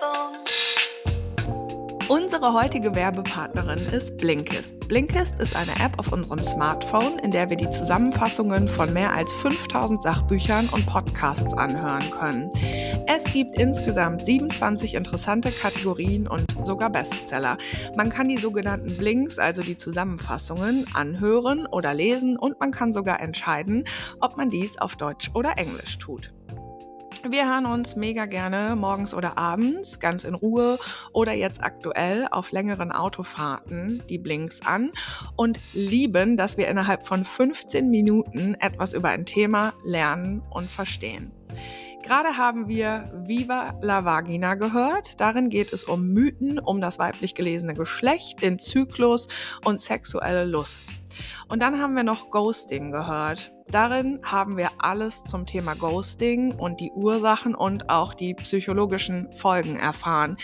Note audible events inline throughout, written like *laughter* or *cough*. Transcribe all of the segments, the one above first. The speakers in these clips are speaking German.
Werbung. Unsere heutige Werbepartnerin ist Blinkist. Blinkist ist eine App auf unserem Smartphone, in der wir die Zusammenfassungen von mehr als 5000 Sachbüchern und Podcasts anhören können. Es gibt insgesamt 27 interessante Kategorien und sogar Bestseller. Man kann die sogenannten Blinks, also die Zusammenfassungen, anhören oder lesen und man kann sogar entscheiden, ob man dies auf Deutsch oder Englisch tut. Wir hören uns mega gerne morgens oder abends, ganz in Ruhe oder jetzt aktuell auf längeren Autofahrten die Blinks an und lieben, dass wir innerhalb von 15 Minuten etwas über ein Thema lernen und verstehen. Gerade haben wir Viva la Vagina gehört. Darin geht es um Mythen, um das weiblich gelesene Geschlecht, den Zyklus und sexuelle Lust. Und dann haben wir noch Ghosting gehört. Darin haben wir alles zum Thema Ghosting und die Ursachen und auch die psychologischen Folgen erfahren.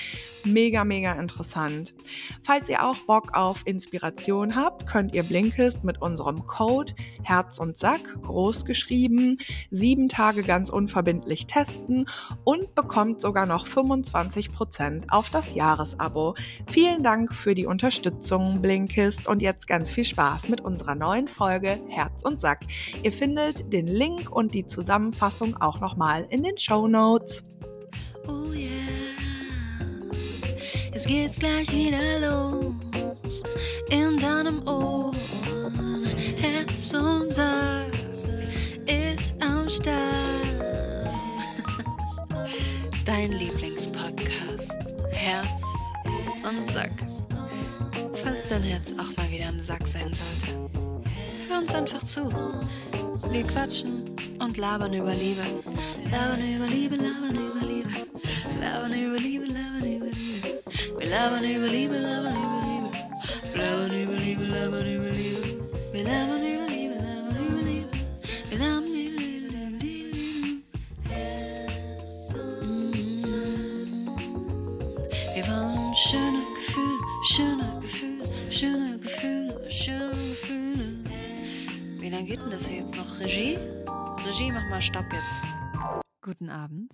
Mega, mega interessant. Falls ihr auch Bock auf Inspiration habt, könnt ihr Blinkist mit unserem Code Herz und Sack groß geschrieben, sieben Tage ganz unverbindlich testen und bekommt sogar noch 25% auf das Jahresabo. Vielen Dank für die Unterstützung, Blinkist, und jetzt ganz viel Spaß mit unserer neuen Folge Herz und Sack. Ihr Ihr findet den Link und die Zusammenfassung auch nochmal in den Show Notes. Oh yeah, es geht gleich wieder los in deinem Ohr. Herz und Sack ist am Start. Dein Lieblingspodcast. Herz und Sack. Falls dein Herz auch mal wieder im Sack sein sollte, hör uns einfach zu. Wir quatschen und labern über Liebe. Labern über Liebe, labern über Liebe. Labern über Liebe, labern über Liebe. Wir labern über Liebe, labern über Liebe. Labern über Liebe, labern über Liebe. Wir labern über Liebe, labern über Liebe. Wir labern über Liebe, labern über Liebe. Wir wollen schöne Gefühle, schöne geht denn das hier jetzt noch? Regie? Regie, mach mal Stopp jetzt. Guten Abend.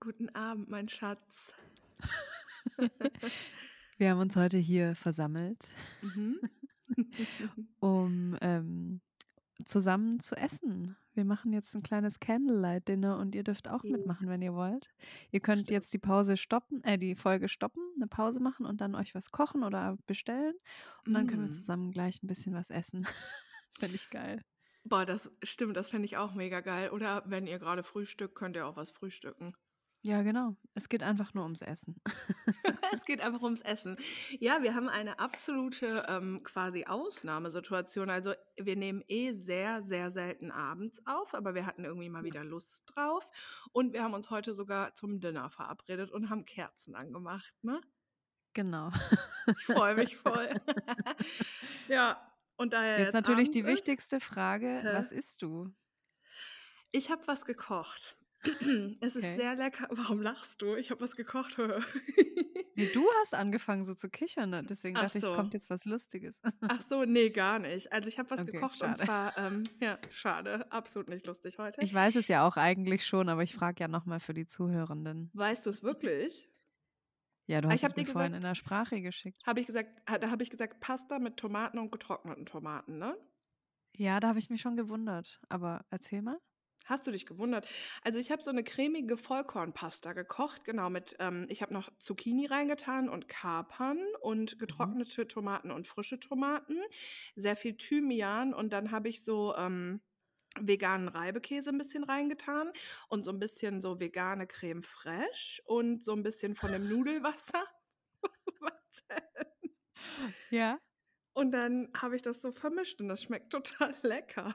Guten Abend, mein Schatz. *laughs* Wir haben uns heute hier versammelt, Mhm. *laughs* um ähm, zusammen zu essen. Wir machen jetzt ein kleines Candlelight-Dinner und ihr dürft auch Ja. mitmachen, wenn ihr wollt. Ihr könnt Stimmt. jetzt die Pause stoppen, äh, die Folge stoppen, eine Pause machen und dann euch was kochen oder bestellen. Und dann können wir Mm. zusammen gleich ein bisschen was essen. *laughs* Finde ich geil. Boah, das stimmt, das fände ich auch mega geil. Oder wenn ihr gerade frühstückt, könnt ihr auch was frühstücken. Ja, genau. Es geht einfach nur ums Essen. *laughs* es geht einfach ums Essen. Ja, wir haben eine absolute ähm, quasi Ausnahmesituation. Also wir nehmen eh sehr, sehr selten abends auf, aber wir hatten irgendwie mal wieder Lust drauf. Und wir haben uns heute sogar zum Dinner verabredet und haben Kerzen angemacht, ne? Genau. Ich freue mich voll. *laughs* *laughs* ja, und daher Jetzt jetzt natürlich die ist, wichtigste Frage, Hä? was isst du? Ich habe was gekocht. *clears throat* Es ist Okay. sehr lecker. *laughs* Warum lachst du? Ich habe was gekocht. *laughs* Nee, du hast angefangen so zu kichern, ne? deswegen Ach dachte ich, es so. kommt jetzt was Lustiges. Ach so, nee, gar nicht. Also ich habe was Okay, gekocht und schade. zwar, ähm, *laughs* ja, schade, absolut nicht lustig heute. Ich weiß es ja auch eigentlich schon, aber ich frage ja nochmal für die Zuhörenden. Weißt du es wirklich? Ja, du Ah, hast ich habe es mir vorhin in der Sprache geschickt. habe ich gesagt, ha- da habe ich gesagt Pasta mit Tomaten und getrockneten Tomaten, ne? Ja, da habe ich mich schon gewundert. Aber erzähl mal. Hast du dich gewundert? Also ich habe so eine cremige Vollkornpasta gekocht, genau mit, ähm, ich habe noch Zucchini reingetan und Kapern und Mhm. getrocknete Tomaten und frische Tomaten, sehr viel Thymian und dann habe ich so ähm, veganen Reibekäse ein bisschen reingetan und so ein bisschen so vegane Creme fraiche und so ein bisschen von dem Nudelwasser. *laughs* Warte. Ja. Und dann habe ich das so vermischt und das schmeckt total *laughs* lecker.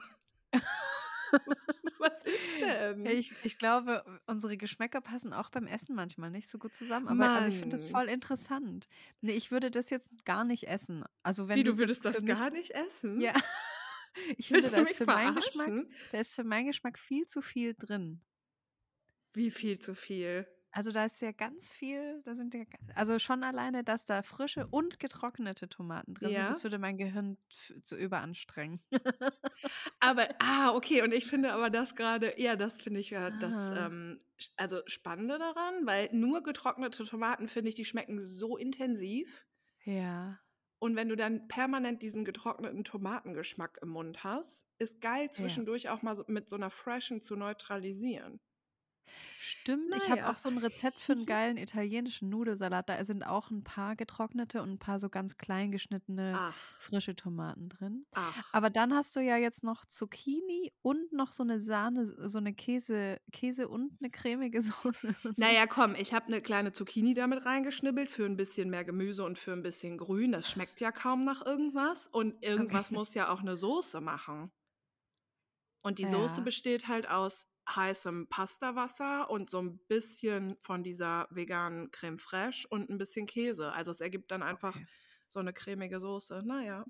*laughs* Was ist denn? Ich, ich glaube, unsere Geschmäcker passen auch beim Essen manchmal nicht so gut zusammen. Aber also ich finde Mann. voll interessant. Nee, ich würde das jetzt gar nicht essen. Also wenn Wie, du du es würdest das gar nicht essen? Ja. Ich finde, da ist für meinen Geschmack, da ist für meinen Geschmack viel zu viel drin. Wie viel zu viel? Also da ist ja ganz viel, da sind ja, also schon alleine, dass da frische und getrocknete Tomaten drin sind, Ja. das würde mein Gehirn zu überanstrengen. Aber, ah, okay, und ich finde aber das gerade, ja, das finde ich ja das, Ah. ähm, also Spannende daran, weil nur getrocknete Tomaten, finde ich, die schmecken so intensiv. Ja, Und wenn du dann permanent diesen getrockneten Tomatengeschmack im Mund hast, ist geil zwischendurch auch mal so mit so einer Freshen zu neutralisieren. Stimmt. Ich habe Naja. auch so ein Rezept für einen *laughs* geilen italienischen Nudelsalat. Da sind auch ein paar getrocknete und ein paar so ganz klein geschnittene Ach, frische Tomaten drin. ach. Aber dann hast du ja jetzt noch Zucchini und noch so eine Sahne, so eine Käse, Käse und eine cremige *laughs* Soße. Naja, komm, ich habe eine kleine Zucchini damit reingeschnibbelt für ein bisschen mehr Gemüse und für ein bisschen Grün. Das schmeckt ja kaum nach irgendwas. Und irgendwas Okay. muss ja auch eine Soße machen. Und die Soße Ja. besteht halt aus heißem Pastawasser und so ein bisschen von dieser veganen Creme fraiche und ein bisschen Käse. Also es ergibt dann einfach Okay. so eine cremige Soße. Naja.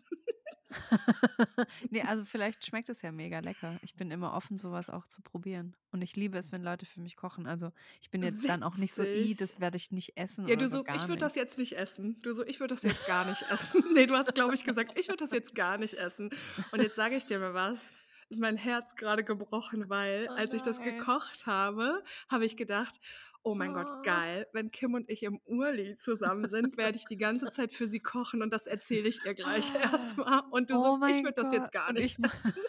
*laughs* nee, also vielleicht schmeckt es ja mega lecker. Ich bin immer offen, sowas auch zu probieren. Und ich liebe es, wenn Leute für mich kochen. Also ich bin jetzt dann auch nicht so, i, Witzig. das werde ich nicht essen Ja, du so so, ich würde das jetzt nicht essen. Du so, ich würde das jetzt gar nicht *laughs* essen. Nee, du hast, glaube ich, gesagt, ich würde das jetzt gar nicht essen. Und jetzt sage ich dir mal was. Ist mein Herz gerade gebrochen, weil Oh als ich das gekocht habe, habe ich gedacht, oh mein Oh. Gott, geil. Wenn Kim und ich im Urli zusammen sind, werde ich die ganze *laughs* Zeit für sie kochen und das erzähle ich ihr gleich *gasps* erstmal. Und du Oh so, ich würde das jetzt gar nicht ich- essen. *laughs*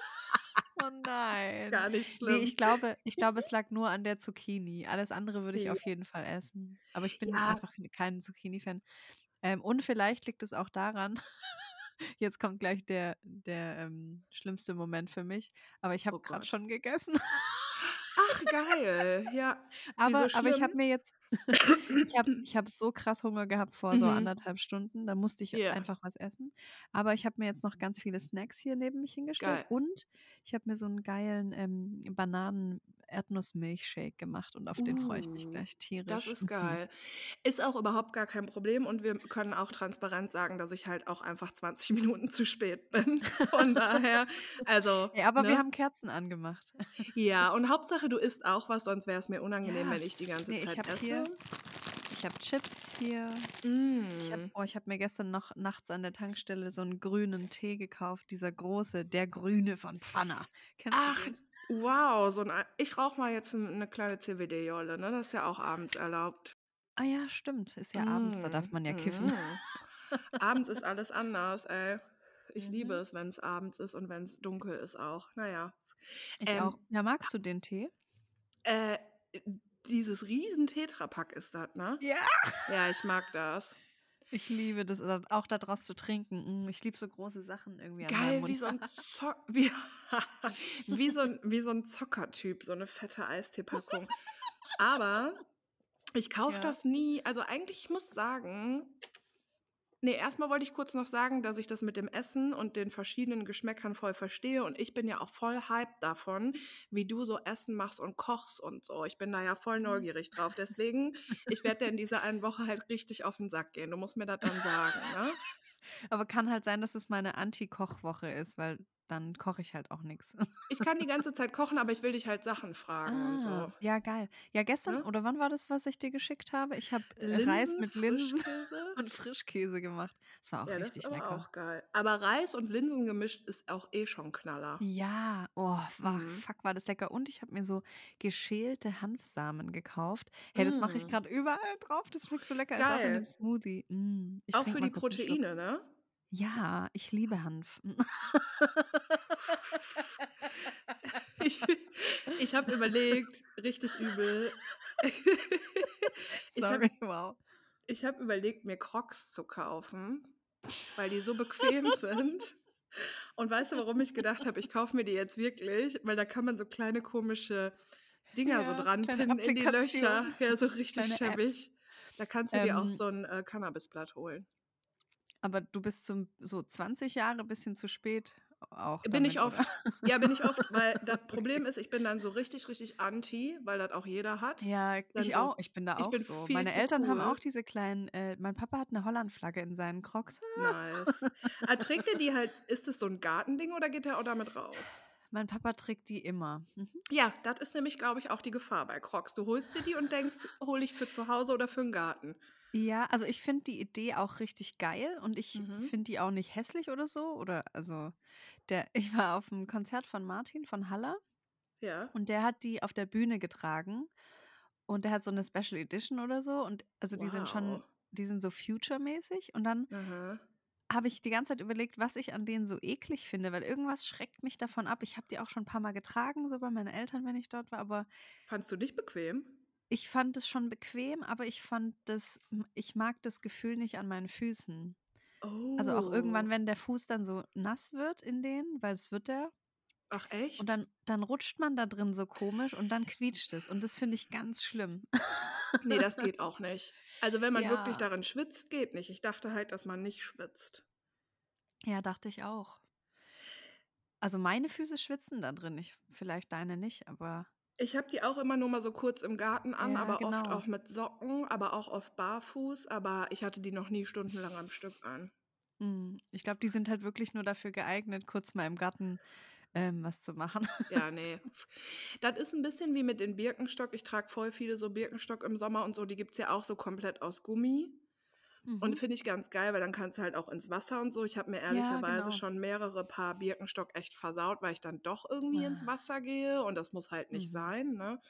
Oh nein. Gar nicht Nee, schlimm. ich glaube, ich glaube, es lag nur an der Zucchini. Alles andere würde ich Ja. auf jeden Fall essen. Aber ich bin Ja. einfach kein Zucchini-Fan. Ähm, und vielleicht liegt es auch daran, jetzt kommt gleich der, der ähm, schlimmste Moment für mich, aber ich habe Oh gerade schon gegessen. Ach, geil. Ja. *laughs* Aber, Wieso aber ich habe mir jetzt, ich habe *laughs* ich hab so krass Hunger gehabt vor so Mhm. anderthalb Stunden. Da musste ich Ja. einfach was essen. Aber ich habe mir jetzt noch ganz viele Snacks hier neben mich hingestellt. Geil. Und ich habe mir so einen geilen ähm, Bananen-Erdnuss-Milchshake gemacht. Und auf den freue ich mich Uh, gleich tierisch. Das ist geil. Ist auch überhaupt gar kein Problem und wir können auch transparent sagen, dass ich halt auch einfach 20 *laughs* Minuten zu spät bin. Von daher, also, Ey, aber wir ne? haben Kerzen angemacht. Ja, und Hauptsache, du isst auch was, sonst wäre es mir unangenehm, Ja. wenn ich die ganze Nee, Zeit esse. Hier, ich habe Chips hier. Ich habe Mm. oh, ich hab mir gestern noch nachts an der Tankstelle so einen grünen Tee gekauft. Dieser große, der grüne von Pfanner. Kennst Ach, du den? wow, so ein, ich rauche mal jetzt eine kleine CBD-Jolle, ne? Das ist ja auch abends erlaubt. Ah ja, stimmt. Ist ja abends, da darf Mm, man ja kiffen. mm. Abends ist *laughs* alles anders, ey. Ich liebe Mhm. es, wenn es abends ist und wenn es dunkel ist auch. Naja. Ich Ähm, auch. Ja, magst du den Tee? Äh, dieses riesen Tetrapack ist das, ne? Ja. Ja, ich mag das. Ich liebe das, auch da draus zu trinken. Mm, Ich liebe so große Sachen irgendwie Geil, wie so ein *laughs* Zock, wie, *laughs* wie so ein, wie so ein Zockertyp, so eine fette Eisteepackung. Aber ich kaufe Ja. das nie. Also eigentlich, ich muss sagen, nee, erstmal wollte ich kurz noch sagen, dass ich das mit dem Essen und den verschiedenen Geschmäckern voll verstehe. Und ich bin ja auch voll hyped davon, wie du so Essen machst und kochst und so. Ich bin da ja voll Mhm. neugierig drauf. Deswegen, ich werde dir in dieser einen Woche halt richtig auf den Sack gehen. Du musst mir das dann sagen, ne? *laughs* Aber kann halt sein, dass es meine Anti-Kochwoche ist, weil dann koche ich halt auch nichts. Ich kann die *laughs* ganze Zeit kochen, aber ich will dich halt Sachen fragen und so. Ah, ja, geil. Ja, gestern, Ne? oder wann war das, was ich dir geschickt habe? Ich habe Reis Linsen, mit Linsen Frischkäse. *laughs* und Frischkäse gemacht. Das war auch Ja, das richtig ist aber lecker. auch geil. Aber Reis und Linsen gemischt ist auch eh schon Knaller. Ja, oh, war, Mhm. fuck, war das lecker. Und ich habe mir so geschälte Hanfsamen gekauft. Hey, das mache ich Mm. gerade überall drauf. Das schmeckt so lecker. Ist auch in Geil. dem Smoothie. Mm, Auch für die. Proteine, ne? Ja, ich liebe Hanf. *laughs* Ich, ich habe überlegt, richtig übel. *laughs* ich habe Sorry, wow. ich hab überlegt, mir Crocs zu kaufen, weil die so bequem sind. Und weißt du, warum ich gedacht habe, ich kaufe mir die jetzt wirklich? Weil da kann man so kleine komische Dinger so Ja, dran kleine pinnen in die Löcher. Ja, so *laughs* richtig Kleine Apps. schäbig. Da kannst du dir auch Ähm, so ein äh, Cannabisblatt holen. Aber du bist zum, so 20 Jahre bisschen zu spät auch Bin damit, ich oft. oder? *laughs* Ja, bin ich oft, weil das Problem ist, ich bin dann so richtig, richtig anti, weil das auch jeder hat. Ja, Dann ich so, auch. Ich bin da auch bin so. Meine Eltern haben cool. auch diese kleinen, äh, mein Papa hat eine Hollandflagge in seinen Crocs. Nice. Ah, trägt er die halt, ist das so ein Gartending oder geht er auch damit raus? Mein Papa trägt die immer. Mhm. Ja, das ist nämlich, glaube ich, auch die Gefahr bei Crocs. Du holst dir die und denkst, hole ich für zu Hause oder für den Garten. Ja, also ich finde die Idee auch richtig geil und ich Mhm. finde die auch nicht hässlich oder so. Oder also der, *laughs* ich war auf einem Konzert von Martin von Haller Ja. und der hat die auf der Bühne getragen und der hat so eine Special Edition oder so und also die sind schon, Wow. die sind so future-mäßig und dann habe ich die ganze Zeit überlegt, was ich an denen so eklig finde, weil irgendwas schreckt mich davon ab. Ich habe die auch schon ein paar Mal getragen, so bei meinen Eltern, wenn ich dort war, aber Fandst du dich bequem? Ich fand es schon bequem, aber ich fand das, ich mag das Gefühl nicht an meinen Füßen. Also auch irgendwann, Oh. wenn der Fuß dann so nass wird in denen, weil es wird der, Ach, echt? und dann, dann rutscht man da drin so komisch und dann quietscht es. Und das finde ich ganz schlimm. Nee, das *laughs* geht auch nicht. Also wenn man wirklich Ja. darin schwitzt, geht nicht. Ich dachte halt, dass man nicht schwitzt. Ja, dachte ich auch. Also meine Füße schwitzen da drin. Ich, vielleicht deine nicht, aber Ich habe die auch immer nur mal so kurz im Garten an, Ja, aber oft genau. auch mit Socken, aber auch oft barfuß. Aber ich hatte die noch nie stundenlang am Stück an. hm, ich glaube, die sind halt wirklich nur dafür geeignet, kurz mal im Garten ähm, was zu machen. Ja, *laughs* nee. Das ist ein bisschen wie mit den Birkenstock. Ich trage voll viele so Birkenstock im Sommer und so. Die gibt es ja auch so komplett aus Gummi. Und Mhm. finde ich ganz geil, weil dann kannst du halt auch ins Wasser und so. Ich habe mir ehrlicherweise genau. schon mehrere Paar Birkenstock echt versaut, weil ich dann doch irgendwie ins Ah. Wasser gehe und das muss halt nicht Mhm. sein. Ne?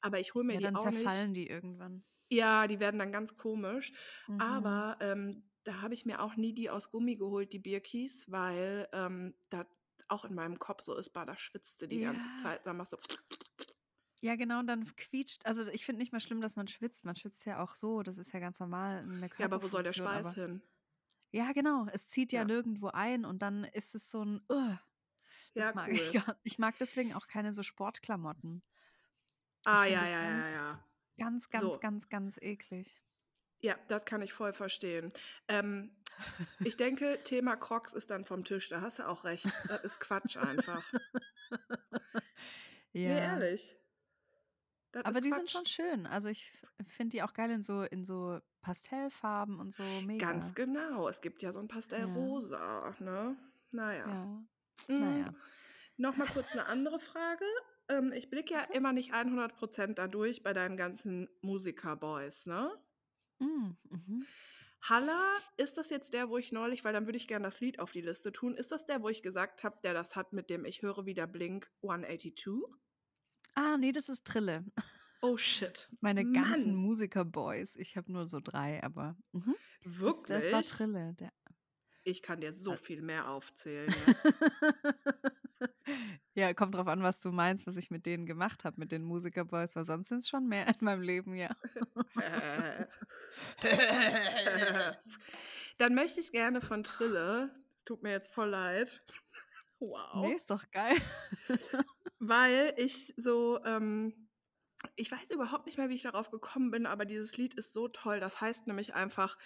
Aber ich hole mir Ja, die dann auch zerfallen nicht. die irgendwann. Ja, die werden dann ganz komisch. Mhm. Aber ähm, da habe ich mir auch nie die aus Gummi geholt, die Birkis, weil ähm, das auch in meinem Kopf so ist, bah, da schwitzt du die ganze Ja. Zeit. Dann machst du. Ja, genau, und dann quietscht. Also ich finde nicht mal schlimm, dass man schwitzt. Man schwitzt ja auch so. Das ist ja ganz normal eine Ja, aber wo soll der. Schweiß Aber hin? ja, genau. Es zieht ja Ja. nirgendwo ein und dann ist es so ein. Uh, das Ja, mag cool. ich gar Ich mag deswegen auch keine so Sportklamotten. Ah, ja, ja, das ja, ganz, ja. ganz, ganz, So. ganz, ganz eklig. Ja, das kann ich voll verstehen. Ähm, ich denke, Thema Crocs ist dann vom Tisch. Da hast du auch recht. Das ist Quatsch einfach. *laughs* Nee, Ja. ehrlich. Das Aber die sind schon schön. Also ich finde die auch geil in so, in so Pastellfarben und so Ganz mega. genau. Es gibt ja so ein Ja. Pastellrosa, ne? Naja. Ja. Mm, Naja. Nochmal kurz eine andere Frage. Ähm, ich blicke ja immer nicht 100% dadurch bei deinen ganzen Musiker-Boys, ne? Mm, mhm. Halla, ist das jetzt der, wo ich neulich, weil dann würde ich gerne das Lied auf die Liste tun, ist das der, wo ich gesagt habe, der das hat mit dem Ich höre wieder Blink 182? Ah, nee, das ist Trille. Oh shit. *laughs* Meine ganzen Mann, Musiker-Boys. Ich habe nur so drei, aber mhm. das, das war wirklich? Trille. Der, Ich kann dir so äh, viel mehr aufzählen jetzt. *laughs* ja, kommt drauf an, was du meinst, was ich mit denen gemacht habe, mit den Musiker-Boys, weil sonst sind es schon mehr *laughs* in meinem Leben, ja. Dann möchte ich gerne von Trille, es tut mir jetzt voll leid, Nee, wow, ist doch geil. Weil ich so, ähm, ich weiß überhaupt nicht mehr, wie ich darauf gekommen bin, aber dieses Lied ist so toll. Das heißt nämlich einfach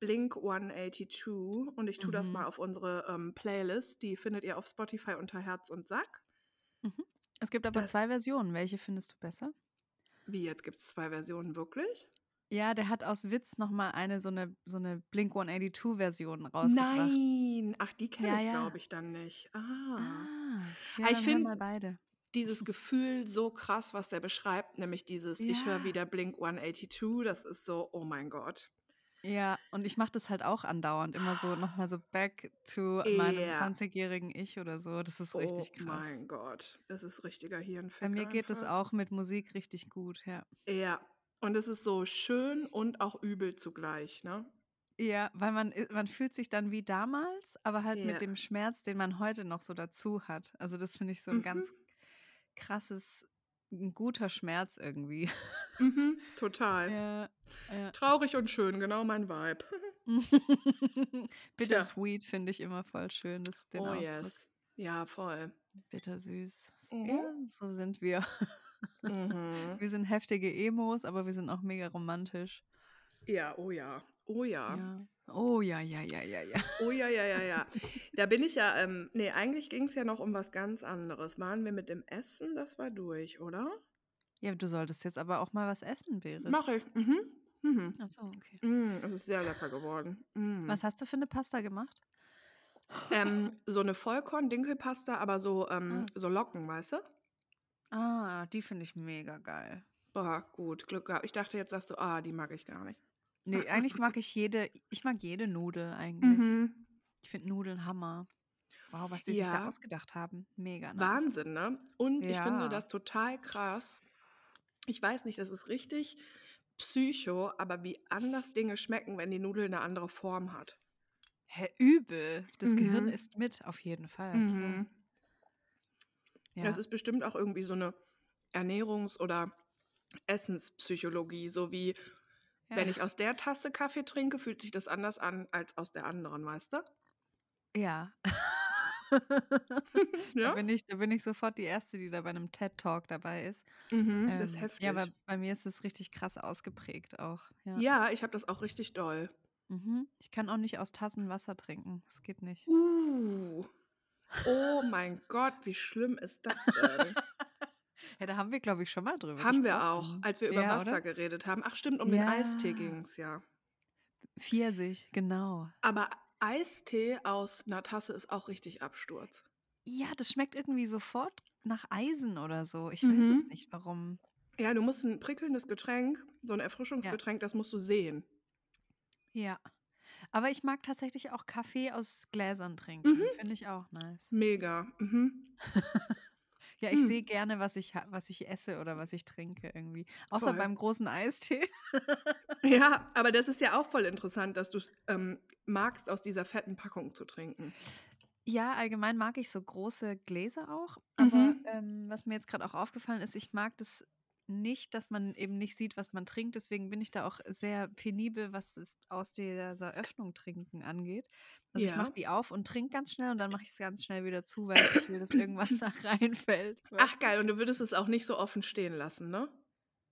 Blink 182 und ich tue das mal Mhm. auf unsere ähm, Playlist. Die findet ihr auf Spotify unter Herz und Sack. Mhm. Es gibt aber Das, zwei Versionen. Welche findest du besser? wie jetzt gibt es zwei Versionen wirklich? Ja, der hat aus Witz nochmal eine so eine, so eine Blink 182-Version rausgebracht. Nein, ach, die kenne Ja, ich, ja. glaube ich, dann nicht. Ah. Ah, Ah, ja, ich hör mal finde beide. Dieses *laughs* Gefühl so krass, was der beschreibt, nämlich dieses Ich höre Ja. wieder Blink 182, das ist so, oh mein Gott. Ja, und ich mache das halt auch andauernd. Immer so nochmal so back to meinem Ja. 20-jährigen Ich oder so. Das ist Oh richtig krass. mein Gott, das ist richtiger Bei Hirnfick mir geht es einfach. auch mit Musik richtig gut, ja. Ja, und es ist so schön und auch übel zugleich, ne? Ja, weil man, i- man fühlt sich dann wie damals, aber halt Ja. mit dem Schmerz, den man heute noch so dazu hat. Also das finde ich so ein Mhm. ganz krasses, ein guter Schmerz irgendwie. Mhm, *laughs* total. Ja, ja. Traurig und schön, genau mein Vibe. *laughs* Bittersweet finde ich immer voll schön, das, den Oh Ausdruck. yes. Ja, voll. Bittersüß. Mhm. Ja, so sind wir. Mhm. *laughs* Wir sind heftige Emos, aber wir sind auch mega romantisch. Ja, oh ja. Oh ja. Ja. Oh ja, ja, ja, ja, ja. Oh ja, ja, ja, ja. Da bin ich ja, ähm, nee, eigentlich ging es ja noch um was ganz anderes. Waren wir mit dem Essen? Das war durch, oder? Ja, du solltest jetzt aber auch mal was essen, Berit. Mach ich. Mhm. Mhm. Ach so, okay. Mm, es ist sehr lecker geworden. Mm. Was hast du für eine Pasta gemacht? Ähm, so eine Vollkorn-Dinkelpasta, aber so, ähm, Ah. so Locken, weißt du? Ah, die finde ich mega geil. Boah, gut, Glück gehabt. Ich dachte, jetzt sagst du, ah, die mag ich gar nicht. Ne, eigentlich mag ich jede ich mag jede Nudel eigentlich. Mhm. Ich finde Nudeln Hammer. Wow, was die sich da Ja. ausgedacht haben. Mega nice. Wahnsinn, ne? Und ich finde Ja. das total krass. Ich weiß nicht, das ist richtig Psycho, aber wie anders Dinge schmecken, wenn die Nudel eine andere Form hat. Hä, übel. Das Gehirn Mhm. isst mit, auf jeden Fall. Mhm. Ja. Das ist bestimmt auch irgendwie so eine Ernährungs- oder Essenspsychologie, so wie wenn Ja. ich aus der Tasse Kaffee trinke, fühlt sich das anders an als aus der anderen, weißt du? Ja. *laughs* Da Ja? bin ich da bin ich sofort die Erste, die da bei 'nem TED-Talk dabei ist. Mhm, das ist Ähm, heftig. ja, aber bei mir ist es richtig krass ausgeprägt auch, ja. Ja, ich habe das auch richtig doll. Mhm. Ich kann auch nicht aus Tassen Wasser trinken. Das geht nicht. Uh. Oh mein Gott, wie schlimm ist das denn? *laughs* Ja, da haben wir, glaube ich, schon mal drüber Haben wir auch, gesprochen. als wir über Ja, Wasser oder? geredet haben. Ach stimmt, um den Eistee Ja. ging's ja. Pfirsich, genau. Aber Eistee aus 'ner Tasse ist auch richtig Absturz. Ja, das schmeckt irgendwie sofort nach Eisen oder so. Ich weiß es Mhm. nicht, warum. Ja, du musst 'n prickelndes Getränk, so 'n Ja. Erfrischungsgetränk, das musst du sehen. Ja. Aber ich mag tatsächlich auch Kaffee aus Gläsern Mhm. trinken. Finde ich auch nice. Mega. Mhm. *laughs* Ja, ich Hm. sehe gerne, was ich was ich esse oder was ich trinke irgendwie. Außer Voll. beim großen Eistee. *laughs* Ja, aber das ist ja auch voll interessant, dass du's, ähm, magst, aus dieser fetten Packung zu trinken. Ja, allgemein mag ich so große Gläser auch. Aber, Mhm. ähm, was mir jetzt grad auch aufgefallen ist, ich mag das nicht, dass man eben nicht sieht, was man trinkt. Deswegen bin ich da auch sehr penibel, was das aus dieser Öffnung trinken angeht. Also, ich mache Ja. die auf und trinke ganz schnell und dann mache ich's ganz schnell wieder zu, weil ich will, dass irgendwas *laughs* da reinfällt, Ach geil, und du würdest es auch nicht so offen stehen lassen, ne?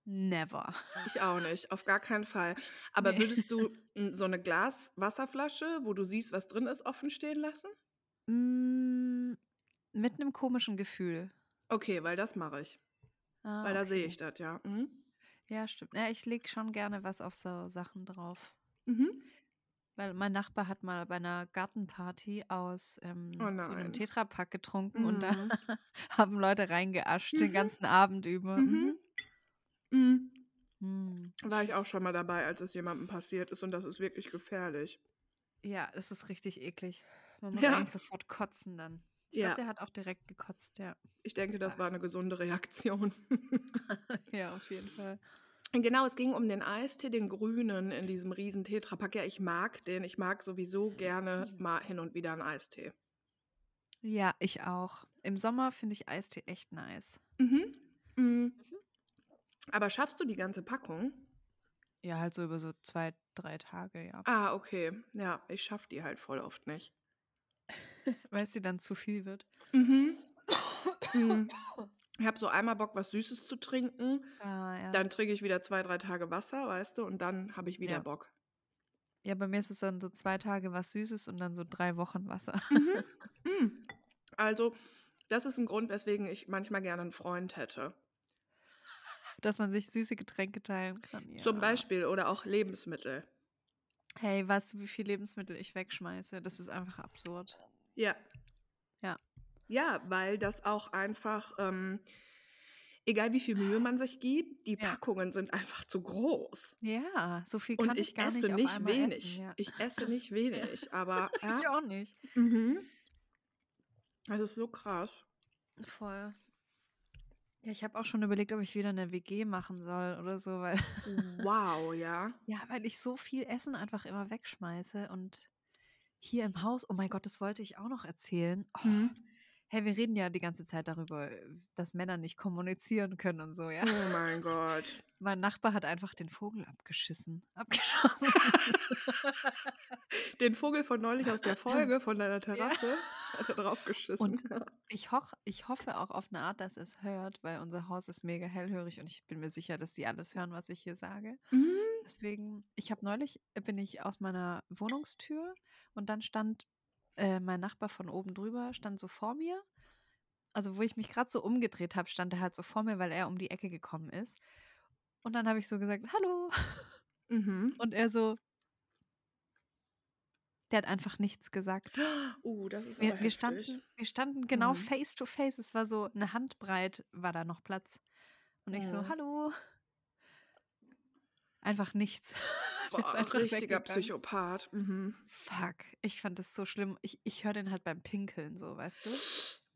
Never. Ich auch nicht, auf gar keinen Fall. *laughs* Aber Ne. würdest du, *laughs* so 'ne Glas-Wasserflasche, wo du siehst, was drin ist, offen stehen lassen? Hm, mit 'nem komischen Gefühl. Okay, weil das mache ich. Ah, Weil da sehe ich das, ja. Mhm. Ja, stimmt. Ja, ich lege schon gerne was auf so Sachen drauf. Mhm. Weil mein Nachbar hat mal bei 'ner Gartenparty aus, Oh ähm, so 'nem nein. Tetrapack getrunken und da Mhm. *laughs* haben Leute reingeascht den Mhm. ganzen Abend über. Mhm. Mhm. Mhm. Mhm. War ich auch schon mal dabei, als es jemandem passiert ist und das ist wirklich gefährlich. Ja, das ist richtig eklig. Man muss Ja. eigentlich sofort kotzen dann. Ich glaube, Ja. der hat auch direkt gekotzt, ja. Ich denke, das Ah. war 'ne gesunde Reaktion. *laughs* Ja, auf jeden Fall. Genau, es ging um den Eistee, den grünen in diesem riesen Tetrapack. Ja, ich mag den. Ich mag sowieso gerne mal hin und wieder 'n Eistee. Ja, ich auch. Im Sommer finde ich Eistee echt nice. Mhm. Mhm. Mhm. Aber schaffst du die ganze Packung? Ja, halt so über so 2, 3 Tage, ja. Ah, okay. Ja, ich schaffe die halt voll oft nicht. *laughs* Weil's dir dann zu viel wird? Mhm. *coughs* Mhm. Ich habe so einmal Bock, was Süßes zu trinken. Ah, ja. Dann trinke ich wieder 2, 3 Tage Wasser, weißt du, und dann habe ich wieder Ja. Bock. Ja, bei mir ist es dann so 2 Tage was Süßes und dann so 3 Wochen Wasser. Mhm. *laughs* Mhm. Also, das ist 'n Grund, weswegen ich manchmal gerne 'n Freund hätte. Dass man sich süße Getränke teilen kann, Zum ja. Beispiel oder auch Lebensmittel. Hey, weißt du, wie viel Lebensmittel ich wegschmeiße? Das ist einfach absurd. Ja. Ja. Ja, weil das auch einfach, ähm egal wie viel Mühe man sich gibt, die Ja. Packungen sind einfach zu groß. Ja, so viel Und kann ich ich gar nicht esse nicht einmal wenig. essen, ja. Ich esse nicht *laughs* wenig, aber *laughs* Ich ja. auch nicht. Mhm. Das ist so krass. Voll. Ja, ich habe auch schon überlegt, ob ich wieder 'ne WG machen soll oder so, weil Wow, ja. *laughs* ja, weil ich so viel Essen einfach immer wegschmeiße und hier im Haus oh mein Gott, das wollte ich auch noch erzählen. Oh, Mhm. Hey, wir reden ja die ganze Zeit darüber, äh, dass Männer nicht kommunizieren können und so, ja. Oh mein *laughs* Gott. Mein Nachbar hat einfach den Vogel abgeschissen *laughs* abgeschossen. Den Vogel von neulich aus der Folge von deiner *laughs* Ja. Terrasse hat er draufgeschissen. Und ich hoch ich hoffe auch auf 'ne Art, dass er's hört, weil unser Haus ist mega hellhörig und ich bin mir sicher, dass die alles hören, was ich hier sage. Mhm. Deswegen ich habe neulich äh, bin ich aus meiner Wohnungstür und dann stand, äh, mein Nachbar von oben drüber stand so vor mir. Also, wo ich mich grad so umgedreht habe, stand er halt so vor mir, weil er um die Ecke gekommen ist. Und dann habe ich so gesagt: „Hallo.“ Mhm. Und er so Der hat einfach nichts gesagt. Uh, das ist Wir, aber wir, heftig. standen, wir standen genau Mhm. face to face. Es war so eine Handbreit, war da noch Platz. Und ich so, Mhm. hallo. Einfach nichts. *laughs* Boah, einfach richtiger. Psychopath. Mhm. Fuck, ich fand das so schlimm. Ich, ich höre den halt beim Pinkeln so, weißt du?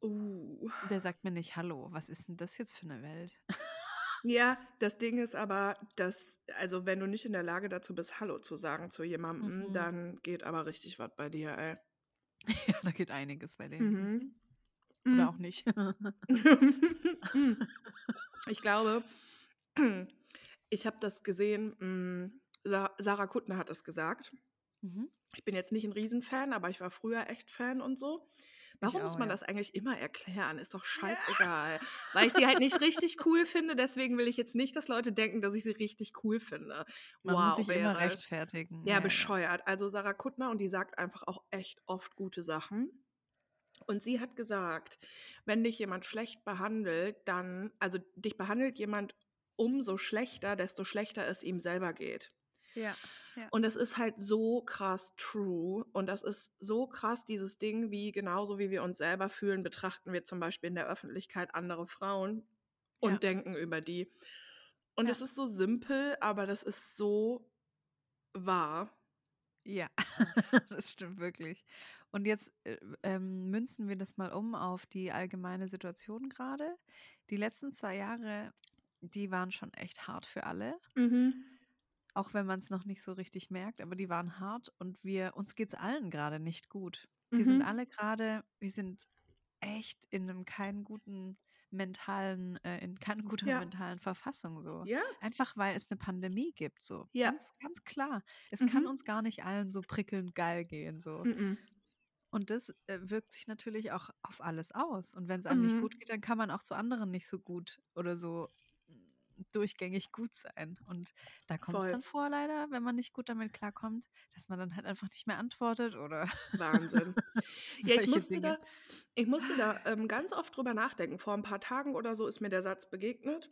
Uh. Der sagt mir nicht Hallo. Was ist denn das jetzt für eine Welt? *laughs* Ja, das Ding ist aber, dass, also wenn du nicht in der Lage dazu bist, Hallo zu sagen zu jemandem, Mhm. dann geht aber richtig was bei dir, ey. ja, da geht einiges bei dem. Mhm. Mhm. Oder Mhm. auch nicht. *laughs* ich glaube, ich habe das gesehen, mm, Sa- Sarah Kuttner hat das gesagt. mhm. Ich bin jetzt nicht ein Riesenfan, aber ich war früher echt Fan und so. Warum muss auch, man ja. das eigentlich immer erklären? Ist doch *laughs* scheißegal. Weil ich sie halt nicht richtig cool finde, deswegen will ich jetzt nicht, dass Leute denken, dass ich sie richtig cool finde. Man wow, muss sich immer rechtfertigen. Ja, bescheuert. Also Sarah Kuttner und die sagt einfach auch echt oft gute Sachen. Und sie hat gesagt, wenn dich jemand schlecht behandelt, dann, also dich behandelt jemand umso schlechter, desto schlechter es ihm selber geht. Ja. Und das ist halt so krass true. Und das ist so krass, dieses Ding, wie genauso wie wir uns selber fühlen, betrachten wir zum Beispiel in der Öffentlichkeit andere Frauen und Ja. denken über die. Und Ja. es ist so simpel, aber das ist so wahr. Ja, *laughs* das stimmt wirklich. Und jetzt äh, ähm, münzen wir das mal um auf die allgemeine Situation gerade. Die letzten zwei Jahre, die waren schon echt hart für alle, auch wenn man es noch nicht so richtig merkt, aber die waren hart und wir, uns geht es allen gerade nicht gut. Wir sind Mhm. alle gerade, wir sind echt in einem keinen guten mentalen, äh, in keiner guten Ja. mentalen Verfassung so. Ja, Einfach weil es eine Pandemie gibt, so. Ja. Ganz, ganz klar. Es kann Mhm. uns gar nicht allen so prickelnd geil gehen, so. Mhm. Und das äh, wirkt sich natürlich auch auf alles aus. Und wenn es einem nicht Mhm. gut geht, dann kann man auch zu anderen nicht so gut oder so durchgängig gut sein. Und da kommt es dann vor, leider, wenn man nicht gut damit klarkommt, dass man dann halt einfach nicht mehr antwortet oder Wahnsinn. *laughs* ja, ich musste Dinge. da, ich musste da ähm, ganz oft drüber nachdenken. Vor ein paar Tagen oder so ist mir der Satz begegnet.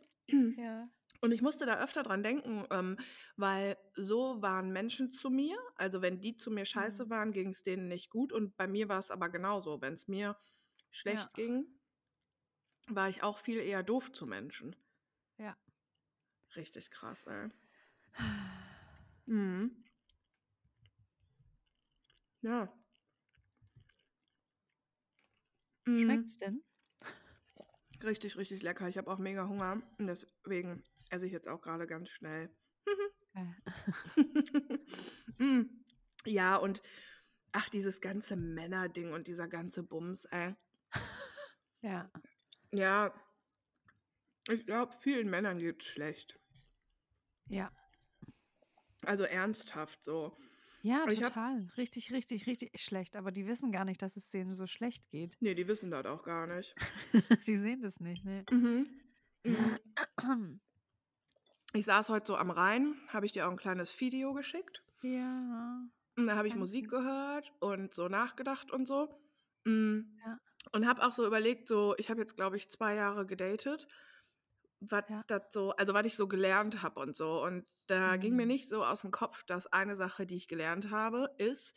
Ja. Und ich musste da öfter dran denken, ähm, weil so waren Menschen zu mir. Also wenn die zu mir scheiße Mhm. waren, ging es denen nicht gut. Und bei mir war es aber genauso. Wenn es mir schlecht Ja. ging, war ich auch viel eher doof zu Menschen. Ja. Richtig krass, ey. Mhm. Ja. Mhm. Schmeckt's denn? Richtig, richtig lecker. Ich habe auch mega Hunger. Und deswegen esse ich jetzt auch gerade ganz schnell. *laughs* Mm. ja, und ach, dieses ganze Männerding und dieser ganze Bums, ey. ja. Ja, ich glaube, vielen Männern geht's schlecht. Ja. Also ernsthaft so. Ja, Ich total. Richtig, richtig, richtig schlecht. Aber die wissen gar nicht, dass es denen so schlecht geht. Nee, die wissen das auch gar nicht. *laughs* die sehen das nicht, ne? Mhm. Mhm. *clears throat* Ich saß heute so am Rhein, habe ich dir auch ein kleines Video geschickt. ja. Und da habe ich. Musik gehört und so nachgedacht und so. Mm. Ja. Und habe auch so überlegt, so, ich habe jetzt, glaube ich, zwei Jahre gedatet, was Ja. das so, also was ich so gelernt habe und so. Und da ging mir Mhm. nicht so aus dem Kopf, dass eine Sache, die ich gelernt habe, ist,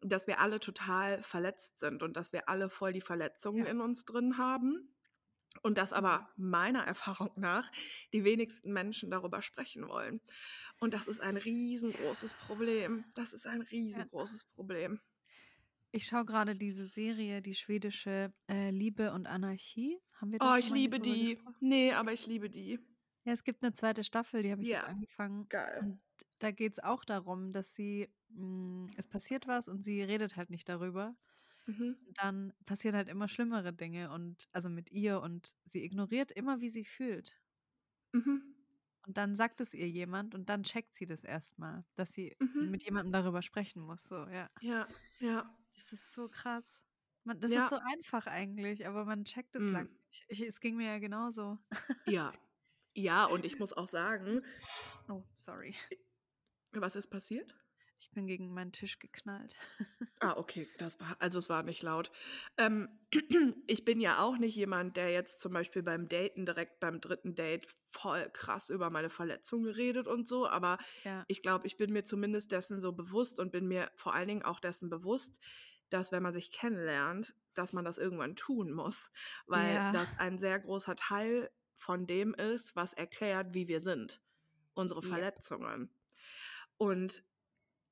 dass wir alle total verletzt sind und dass wir alle voll die Verletzungen Ja. in uns drin haben. Und dass aber meiner Erfahrung nach die wenigsten Menschen darüber sprechen wollen. Und das ist ein riesengroßes Problem. Das ist ein riesengroßes Problem. Ich schaue gerade diese Serie, die schwedische äh, Liebe und Anarchie. Haben wir Oh, ich liebe die. gesprochen? Nee, aber ich liebe die. Ja, es gibt eine zweite Staffel, die habe ich jetzt Ja. angefangen. Geil. Und da geht es auch darum, dass sie, mh, es passiert was und sie redet halt nicht darüber. Mhm. Dann passieren halt immer schlimmere Dinge und also mit ihr und sie ignoriert immer, wie sie fühlt. Mhm. Und dann sagt es ihr jemand und dann checkt sie das erstmal, dass sie Mhm. mit jemandem darüber sprechen muss. So, ja. Ja, ja. Das ist so krass. Man, das Ja. ist so einfach eigentlich, aber man checkt es lang Mm. nicht. Ich, es ging mir ja genauso. Ja. Ja, und ich muss auch sagen, *laughs* Oh, sorry. was ist passiert? Ich bin gegen meinen Tisch geknallt. *laughs* Ah, okay, das war, also es war nicht laut. Ähm, *clears throat* ich bin ja auch nicht jemand, der jetzt zum Beispiel beim Daten direkt beim dritten Date voll krass über meine Verletzungen redet und so, aber Ja. ich glaube, ich bin mir zumindest dessen so bewusst und bin mir vor allen Dingen auch dessen bewusst, dass wenn man sich kennenlernt, dass man das irgendwann tun muss, weil Ja. das ein sehr großer Teil von dem ist, was erklärt, wie wir sind, unsere. Verletzungen. Und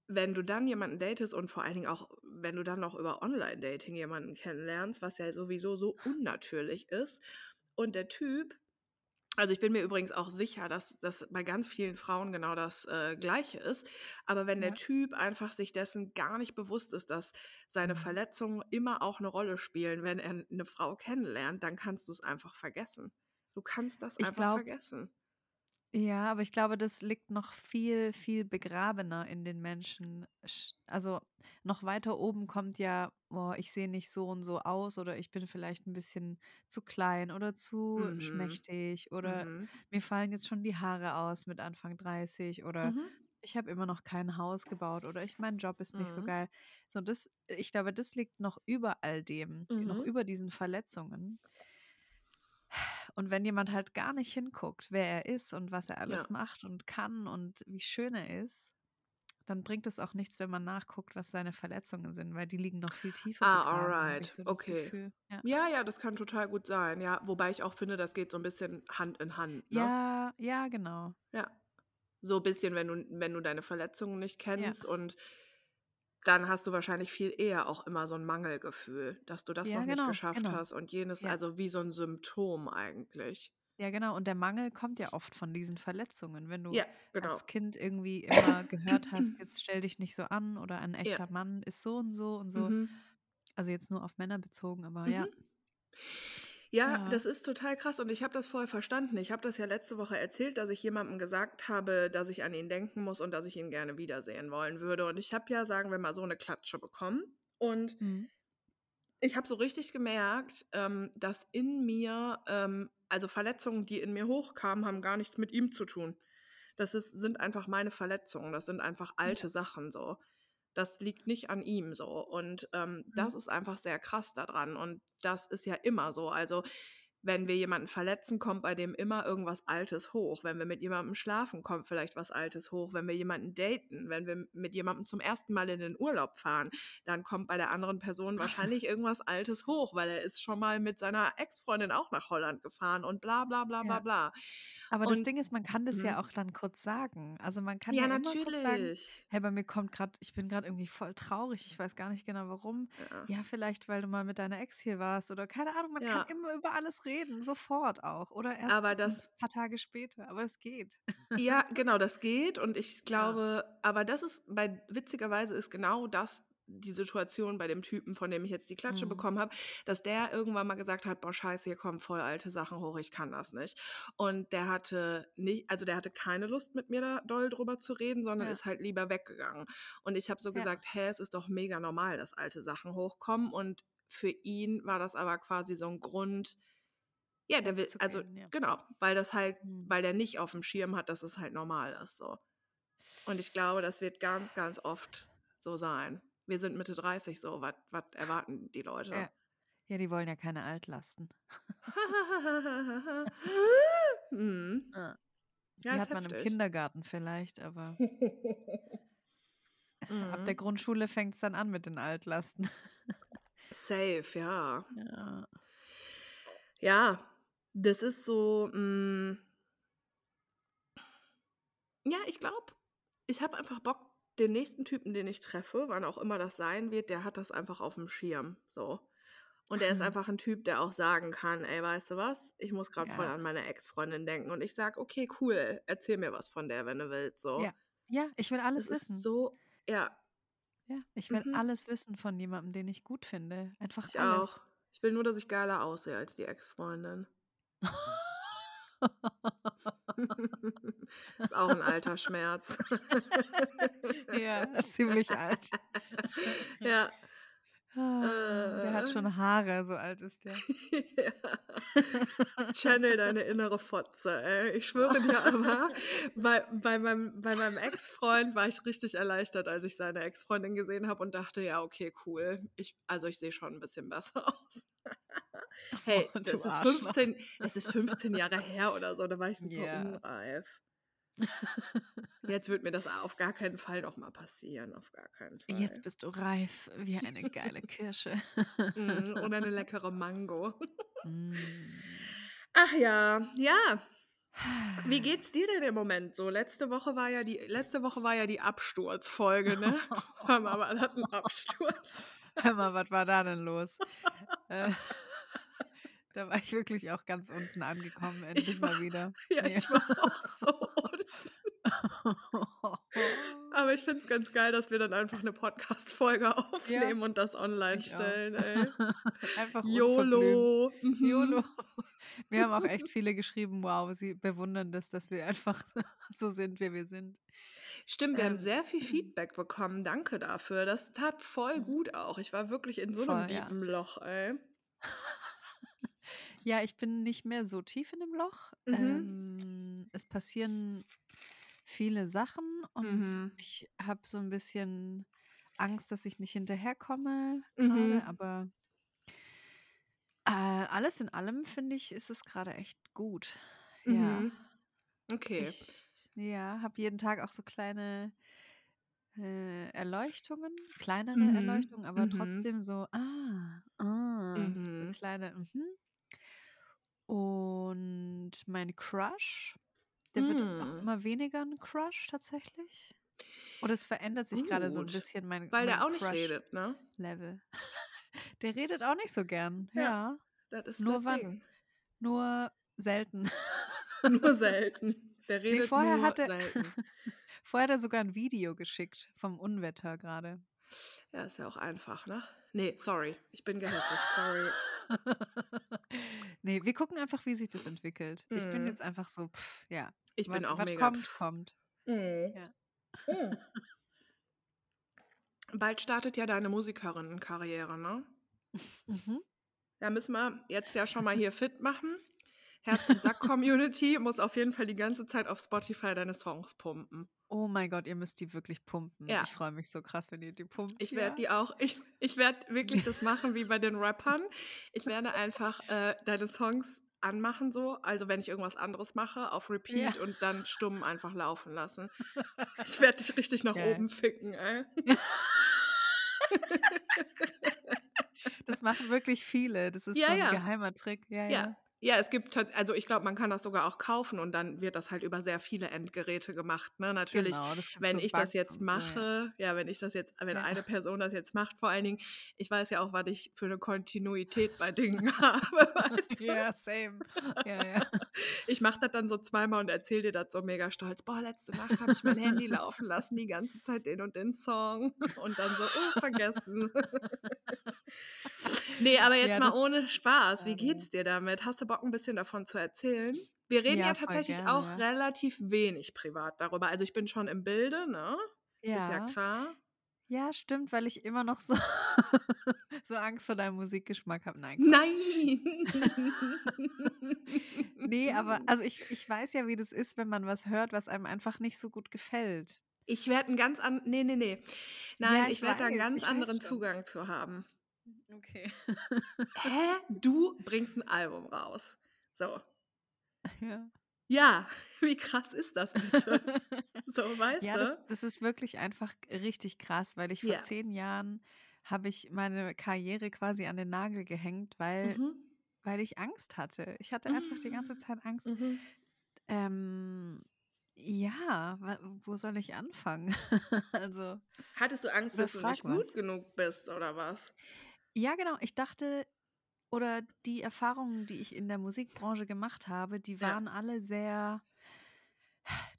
wenn du dann jemanden datest und vor allen Dingen auch, wenn du dann noch über Online-Dating jemanden kennenlernst, was ja sowieso so unnatürlich ist, und der Typ, also ich bin mir übrigens auch sicher, dass das bei ganz vielen Frauen genau das äh, Gleiche ist, aber wenn der Ja. Typ einfach sich dessen gar nicht bewusst ist, dass seine Mhm. Verletzungen immer auch eine Rolle spielen, wenn er eine Frau kennenlernt, dann kannst du es einfach vergessen. Du kannst das Ich einfach glaube, vergessen. Ja, aber ich glaube, das liegt noch viel, viel begrabener in den Menschen. Sch- Also noch weiter oben kommt ja, oh, ich sehe nicht so und so aus oder ich bin vielleicht ein bisschen zu klein oder zu Mhm. schmächtig oder Mhm. mir fallen jetzt schon die Haare aus mit Anfang 30 oder Mhm. ich habe immer noch kein Haus gebaut oder ich mein Job ist nicht so Mhm. geil. So das, ich glaube, das liegt noch über all dem, noch Mhm. über diesen Verletzungen. Und wenn jemand halt gar nicht hinguckt, wer er ist und was er alles Ja. macht und kann und wie schön er ist, dann bringt es auch nichts, wenn man nachguckt, was seine Verletzungen sind, weil die liegen noch viel tiefer Ah, alright. so Okay. Ja. Ja, ja, das kann total gut sein, ja. Wobei ich auch finde, das geht so ein bisschen Hand in Hand, ne? Ja, ja, genau. Ja. So ein bisschen, wenn du wenn du deine Verletzungen nicht Ja. kennst und dann hast du wahrscheinlich viel eher auch immer so ein Mangelgefühl, dass du das Ja, noch nicht genau, geschafft genau. hast und jenes Ja. also wie so ein Symptom eigentlich. Ja, genau. Und der Mangel kommt ja oft von diesen Verletzungen. Wenn du Ja, genau. als Kind irgendwie *coughs* immer gehört hast, jetzt stell dich nicht so an oder ein echter Mann ist so und so und so. Mhm. Also jetzt nur auf Männer bezogen, aber. Mhm. Ja, Ja. das ist total krass und ich habe das vorher verstanden. Ich habe das ja letzte Woche erzählt, dass ich jemandem gesagt habe, dass ich an ihn denken muss und dass ich ihn gerne wiedersehen wollen würde. Und ich habe ja, sagen wir mal, so eine Klatsche bekommen. Und Mhm. ich habe so richtig gemerkt, ähm, dass in mir, ähm, also Verletzungen, die in mir hochkamen, haben gar nichts mit ihm zu tun. Das ist, sind einfach meine Verletzungen. Das sind einfach Ja. alte Sachen so. Das liegt nicht an ihm so. Und ähm, das Mhm. ist einfach sehr krass daran. Und das ist ja immer so. Also, wenn wir jemanden verletzen, kommt bei dem immer irgendwas Altes hoch. Wenn wir mit jemandem schlafen, kommt vielleicht was Altes hoch. Wenn wir jemanden daten, wenn wir mit jemandem zum ersten Mal in den Urlaub fahren, dann kommt bei der anderen Person *laughs* wahrscheinlich irgendwas Altes hoch, weil er ist schon mal mit seiner Ex-Freundin auch nach Holland gefahren und bla bla bla bla Ja. bla. Aber das Und Ding ist, man kann das ja mhm. auch dann kurz sagen. Also man kann ja, ja immer kurz sagen, natürlich. hey, bei mir kommt gerade, ich bin gerade irgendwie voll traurig, ich weiß gar nicht genau warum. Ja. Ja, vielleicht, weil du mal mit deiner Ex hier warst oder keine Ahnung, man kann immer über alles reden, sofort auch. Oder erst Aber ein das, paar Tage später, aber es geht. ja, genau, das geht. Und ich Ja. glaube, aber das ist, bei, witzigerweise ist genau das die Situation bei dem Typen, von dem ich jetzt die Klatsche Mhm. bekommen habe, dass der irgendwann mal gesagt hat, boah, scheiße, hier kommen voll alte Sachen hoch, ich kann das nicht. Und der hatte nicht, also der hatte keine Lust mit mir da doll drüber zu reden, sondern Ja. ist halt lieber weggegangen. Und ich habe so Ja. gesagt, hä, es ist doch mega normal, dass alte Sachen hochkommen. Und für ihn war das aber quasi so ein Grund, ja, der will, also Wegzugehen, ja. genau, weil das halt, Mhm. weil der nicht auf dem Schirm hat, dass es halt normal ist, so. Und ich glaube, das wird ganz, ganz oft so sein. Wir sind Mitte 30 so, was erwarten die Leute? Ja. ja, die wollen ja keine Altlasten. *laughs* mhm. Ja. Die Ja, hat man im. Kindergarten vielleicht, aber *laughs* ab der mhm. Grundschule fängt es dann an mit den Altlasten. Safe, ja. Ja. Ja, das ist so, mm, ja, ich glaube, ich habe einfach Bock, den nächsten Typen, den ich treffe, wann auch immer das sein wird, der hat das einfach auf dem Schirm, so. Und der ist einfach ein Typ, der auch sagen kann, ey, weißt du was, ich muss gerade voll Ja. an meine Ex-Freundin denken. Und ich sag, okay, cool, erzähl mir was von der, wenn du willst, so. Ja. Ja, ich will Es alles ist wissen. so, ja, Ja, ich will mhm. alles wissen von jemandem, den ich gut finde. Einfach Ich alles. auch. Ich will nur, dass ich geiler aussehe als die Ex-Freundin. Ist auch ein alter Schmerz. ja, *laughs* ziemlich alt. ja. Der hat Äh. schon Haare, so alt ist der. *laughs* ja. Channel deine innere Fotze, ey. Ich schwöre dir aber, *laughs* bei, bei meinem, bei meinem Ex-Freund war ich richtig erleichtert, als ich seine Ex-Freundin gesehen habe und dachte, ja, okay, cool. Ich, also ich sehe schon ein bisschen besser *laughs* aus. hey, Oh, das ist Arschloch. 15, es ist 15 Jahre her oder so, da war ich super Ja. unreif. *laughs* Jetzt wird mir das auf gar keinen Fall noch mal passieren, auf gar keinen Fall. Jetzt bist du reif wie eine geile *laughs* Kirsche. Mm, oder eine leckere Mango. Mm. Ach ja, ja. Wie *sighs* geht's dir denn im Moment so? Letzte Woche war ja die letzte Woche war ja die Absturzfolge, ne? *laughs* Hör mal, aber hat einen Absturz. Hör mal, was war da denn los? Da war ich wirklich auch ganz unten angekommen, *laughs* endlich war- mal wieder. *laughs* Ja, Ja. ich war auch so. unten. Aber ich finde es ganz geil, dass wir dann einfach eine Podcast-Folge *laughs* aufnehmen und das online Ich stellen. Einfach YOLO. Mhm. YOLO. Wir haben auch echt viele geschrieben, wow, sie bewundern das, dass wir einfach so sind, wie wir sind. Stimmt, wir haben Ähm, sehr viel Feedback bekommen. Danke dafür. Das tat voll Mhm. gut auch. Ich war wirklich in so einem Voll, ja. tiefen Loch, ey. Ja, ich bin nicht mehr so tief in dem Loch. Mhm. Ähm, es passieren viele Sachen und Mhm. ich habe so ein bisschen Angst, dass ich nicht hinterherkomme Mhm. aber äh, alles in allem finde ich, ist es gerade echt gut. Ja. Mhm. Okay. Ich ja, habe jeden Tag auch so kleine äh, Erleuchtungen, kleinere Mhm, Erleuchtungen, aber mhm. trotzdem so, ah, ah, so kleine, mhm. Und mein Crush, der wird auch Mm. immer weniger ein Crush tatsächlich. Oder es verändert sich gerade so ein bisschen mein, Weil mein der auch nicht redet, ne? Level. *laughs* Der redet auch nicht so gern, Ja. ja. Das ist Nur wann- Ding. Nur selten. *laughs* Nur selten. Der redet vorher nur hat er- selten. *laughs* Vorher hat er sogar ein Video geschickt vom Unwetter gerade. Ja, ist ja auch einfach, ne? Nee, sorry. Ich bin gehässig. Sorry. *laughs* nee, wir gucken einfach, wie sich das entwickelt. Ich bin Mhm. jetzt einfach so, pff, ja. Ich bin wat- auch wat mega. kommt, kommt. Mhm. Ja. Mhm. *laughs* Bald startet ja deine Musikerinnenkarriere, ne? *laughs* Mhm. Da müssen wir jetzt ja schon mal hier fit machen. Herz und Sack Community muss auf jeden Fall die ganze Zeit auf Spotify deine Songs pumpen. Oh mein Gott, ihr müsst die wirklich pumpen. Ja. Ich freue mich so krass, wenn ihr die pumpt. Ich ja. werde die auch, ich, ich werde wirklich das machen wie bei den Rappern. Ich werde einfach äh, deine Songs anmachen so, also wenn ich irgendwas anderes mache, auf Repeat und dann stumm einfach laufen lassen. Ich werde dich richtig nach Geil. oben ficken, ey. *laughs* Das machen wirklich viele. Das ist Ja, so ein ja. geheimer Trick. Ja, Ja. Ja. Es gibt, also ich glaube, man kann das sogar auch kaufen und dann wird das halt über sehr viele Endgeräte gemacht. Ne? Natürlich, Genau, das gibt wenn so ich das Bugs jetzt und- ja, ja. mache, ja, wenn ich das jetzt, wenn Ja. eine Person das jetzt macht, vor allen Dingen, ich weiß ja auch, was ich für eine Kontinuität bei Dingen *laughs* habe, *laughs* weißt du? Ja, same. Ja, ja. *laughs* Ich mache das dann so zweimal und erzähle dir das so mega stolz. Boah, letzte Nacht habe ich mein Handy laufen lassen, die ganze Zeit den und den Song. Und dann so, oh, vergessen. nee, aber jetzt Ja, mal das ohne Spaß. Wie schade. geht's dir damit? Hast du Bock, ein bisschen davon zu erzählen? Wir reden ja, Ja, tatsächlich gerne, auch ja. relativ wenig privat darüber. Also ich bin schon im Bilde, ne? Ja. Ist ja klar. Ja, stimmt, weil ich immer noch so, *laughs* so Angst vor deinem Musikgeschmack habe. Nein. Quatsch. Nein! *laughs* Nee, aber *laughs* also ich, ich weiß ja, wie das ist, wenn man was hört, was einem einfach nicht so gut gefällt. Ich werde einen ganz anderen. Nee, nee, nee. Nein, Ja, ich, ich werde da einen ganz anderen. Zugang zu haben. Okay. Hä? Du bringst ein Album raus. So. Ja. Ja, *laughs* wie krass ist das bitte? *laughs* So, weißt Ja, du? das, das ist wirklich einfach richtig krass, weil ich vor Ja. zehn Jahren habe ich meine Karriere quasi an den Nagel gehängt, weil, Mhm. weil ich Angst hatte. Ich hatte einfach die ganze Mm. Zeit Angst. Mhm. Ähm, ja, wo soll ich anfangen? *laughs* also, Hattest du Angst, dass du nicht gut was. genug bist oder was? Ja, genau. Ich dachte, oder die Erfahrungen, die ich in der Musikbranche gemacht habe, die Ja. waren alle sehr,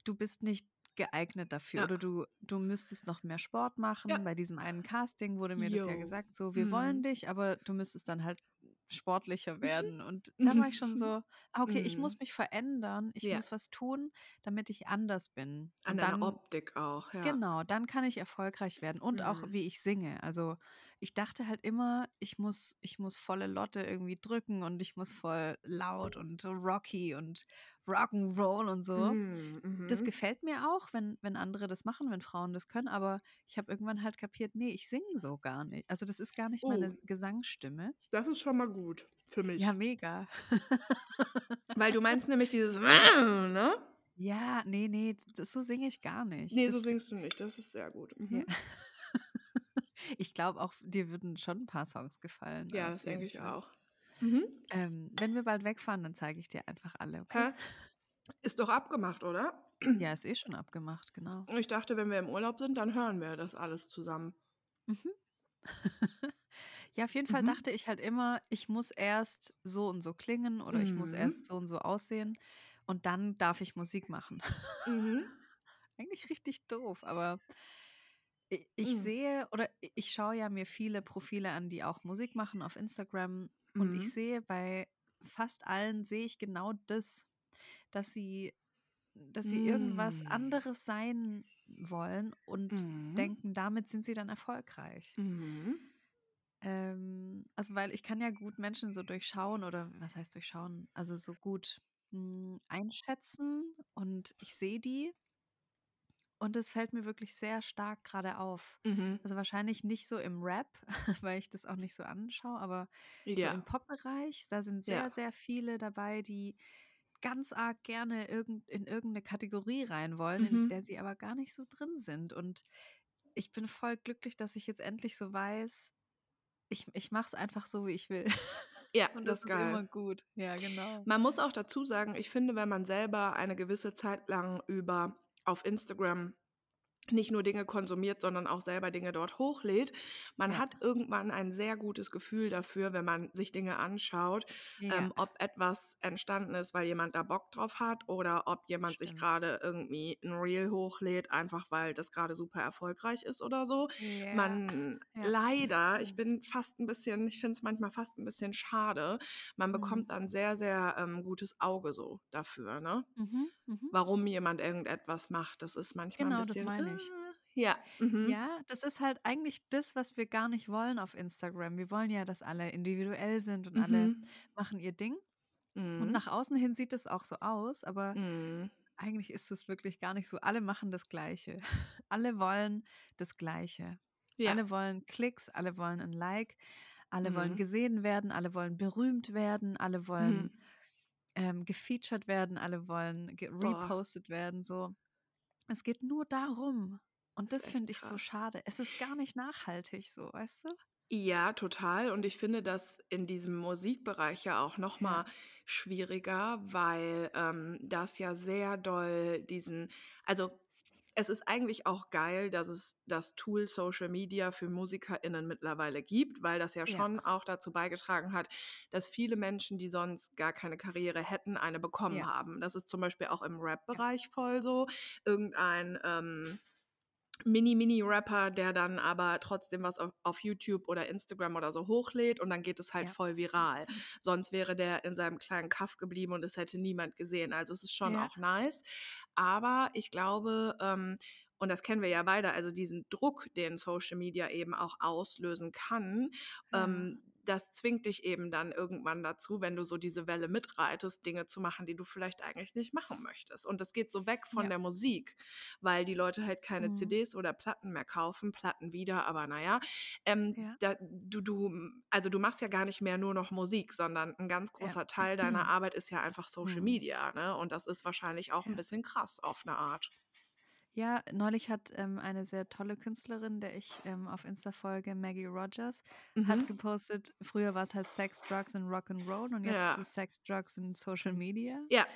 du bist nicht geeignet dafür Ja. oder du, du müsstest noch mehr Sport machen. Ja. Bei diesem einen Casting wurde mir das ja gesagt, so, wir wollen Mhm. dich, aber du müsstest dann halt sportlicher werden. Und *laughs* da war ich schon so, ah, okay, ich Mhm. muss mich verändern, ich Ja. muss was tun, damit ich anders bin. An Und deiner dann Optik auch, ja. Genau, dann kann ich erfolgreich werden und auch, Mhm. wie ich singe. Also, ich dachte halt immer, ich muss ich muss volle Lotte irgendwie drücken und ich muss voll laut und rocky und Rock'n'Roll und so. Mhm, Das mhm. gefällt mir auch, wenn wenn andere das machen, wenn Frauen das können, aber ich habe irgendwann halt kapiert, ne, ich singe so gar nicht. Also, das ist gar nicht Oh. meine Gesangsstimme. Das ist schon mal gut für mich. Ja, mega. Weil du meinst nämlich dieses *laughs* ne? Ja, ne, ne, das so singe ich gar nicht. Ne, Das so singst du nicht. Das ist sehr gut. Ja. Mhm. Ich glaube auch, dir würden schon 'n paar Songs gefallen, Ja, das denke ich auch. Mhm. Ähm, wenn wir bald wegfahren, dann zeige ich dir einfach alle, okay? Hä? Ist doch abgemacht, oder? Ja, ist eh schon abgemacht, genau. Ich dachte, wenn wir im Urlaub sind, dann hören wir das alles zusammen. Mhm. *laughs* Ja, auf jeden Fall Mhm. dachte ich halt immer, ich muss erst so und so klingen oder ich muss erst Mhm. so und so aussehen und dann darf ich Musik machen. Mhm. *laughs* Eigentlich richtig doof, aber ich Mhm. sehe oder ich schaue ja mir viele Profile an, die auch Musik machen auf Instagram und ich Mhm. sehe bei fast allen sehe ich genau das, dass sie dass sie irgendwas Hm. anderes sein wollen und Mhm. denken, damit sind sie dann erfolgreich. Mhm. Ähm, also, weil ich kann ja gut Menschen so durchschauen oder was heißt durchschauen? Also, so gut, hm, einschätzen und ich sehe die und es fällt mir wirklich sehr stark grade auf. Mhm. Also, wahrscheinlich nicht so im Rap, *laughs* weil ich das auch nicht so anschaue, aber so Ja. im Popbereich, da sind sehr, Ja. sehr viele dabei, die ganz arg gerne irgend in irgend 'ne Kategorie rein wollen, in der Mhm. sie aber gar nicht so drin sind. Und ich bin voll glücklich, dass ich jetzt endlich so weiß, ich ich mache es einfach so, wie ich will. Ja, *laughs* Und das das ist ist immer geil. gut. Ja, genau. Man muss auch dazu sagen, ich finde, wenn man selber eine gewisse Zeit lang über auf Instagram nicht nur Dinge konsumiert, sondern auch selber Dinge dort hochlädt, man Ja. hat irgendwann ein sehr gutes Gefühl dafür, wenn man sich Dinge anschaut, Ja. ähm, ob etwas entstanden ist, weil jemand da Bock drauf hat oder ob jemand sich Stimmt. grade irgendwie 'n Reel hochlädt, einfach weil das grade super erfolgreich ist oder so. Ja. Man leider, *laughs* ich bin fast 'n bisschen ich finde es manchmal fast 'n bisschen schade, man Mhm. bekommt dann sehr, sehr, ähm, gutes Auge so dafür, ne? Mhm, mhm. Warum jemand irgendetwas macht, das ist manchmal Genau, das bisschen, meine ich. äh ja, mhm. Ja, das ist halt eigentlich das, was wir gar nicht wollen auf Instagram. Wir wollen ja, dass alle individuell sind und alle Mhm. machen ihr Ding. Und Mhm. nach außen hin sieht es auch so aus, aber Mhm. eigentlich ist es wirklich gar nicht so. Alle machen das Gleiche. *laughs* Alle wollen das Gleiche. Ja. Alle wollen Klicks, alle wollen 'n Like, alle wollen Mhm. gesehen werden, alle wollen berühmt werden, alle wollen, Mhm. Ähm, gefeatured werden, alle wollen repostet werden, so. Es geht nur darum. Und Das das finde ich so krass. schade. Es ist gar nicht nachhaltig so, weißt du? Ja, total. Und ich finde das in diesem Musikbereich ja auch noch Ja. mal schwieriger, weil, ähm, das ja sehr doll diesen also, es ist eigentlich auch geil, dass es das Tool Social Media für MusikerInnen mittlerweile gibt, weil das ja Ja. schon auch dazu beigetragen hat, dass viele Menschen, die sonst gar keine Karriere hätten, eine bekommen Ja. haben. Das ist zum Beispiel auch im Ja. Rap-Bereich voll so. Irgendein, ähm, Mini Mini-Rapper, der dann aber trotzdem was auf auf YouTube oder Instagram oder so hochlädt und dann geht es halt Ja. voll viral. Sonst wäre der in seinem kleinen Kaff geblieben und es hätte niemand gesehen. Also, es ist schon Ja. auch nice. Aber ich glaube, ähm und das kennen wir ja beide, also diesen Druck, den Social Media eben auch auslösen kann, Ja. ähm, das zwingt dich eben dann irgendwann dazu, wenn du so diese Welle mitreitest, Dinge zu machen, die du vielleicht eigentlich nicht machen möchtest. Und das geht so weg von Ja. der Musik, weil die Leute halt keine Mhm. CDs oder Platten mehr kaufen, Platten wieder, aber na ja. Ähm, Ja. da du du also, du machst ja gar nicht mehr nur noch Musik, sondern 'n ganz Ja. großer Teil deiner *clears throat* Arbeit ist ja einfach Social Mhm. Media, ne? Und das ist wahrscheinlich auch 'n Ja. bisschen krass auf 'ne Art. Ja, neulich hat, ähm, eine sehr tolle Künstlerin, der ich, ähm, auf Insta folge, Maggie Rogers, hat Mhm. gepostet, früher war's halt Sex, Drugs and Rock'n'Roll und jetzt ist Ja. es Sex, Drugs und Social Media. Ja,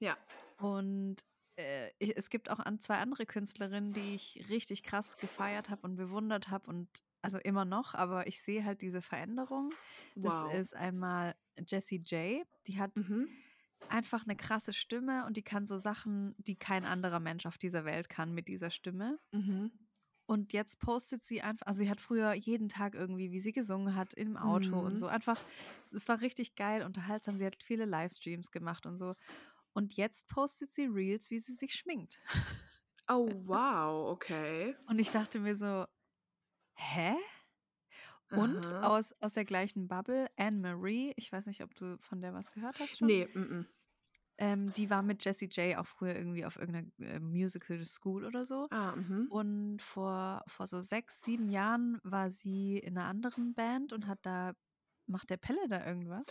ja. Und, äh, es gibt auch an 2 andere Künstlerinnen, die ich richtig krass gefeiert habe und bewundert habe und also, immer noch, aber ich sehe halt diese Veränderung. Das Wow. ist einmal Jessie J, die hat Mhm. Einfach 'ne krasse Stimme und die kann so Sachen, die kein anderer Mensch auf dieser Welt kann mit dieser Stimme. Mhm. Und jetzt postet sie einfach, also sie hat früher jeden Tag irgendwie, wie sie gesungen hat, im Auto und Mhm. so. Einfach, es, es war richtig geil, unterhaltsam. Sie hat viele Livestreams gemacht und so. Und jetzt postet sie Reels, wie sie sich schminkt. Oh, wow, okay. Und ich dachte mir so, hä? Und Aha. aus, aus der gleichen Bubble, Anne-Marie, ich weiß nicht, ob du von der was gehört hast schon. Nee, mm -mm. Ähm, die war mit Jessie J auch früher irgendwie auf irgendeiner äh, Musical School oder so. Ah, mhm. Und vor, vor so sechs, sieben Jahren war sie in einer anderen Band und hat da, macht der Pelle da irgendwas?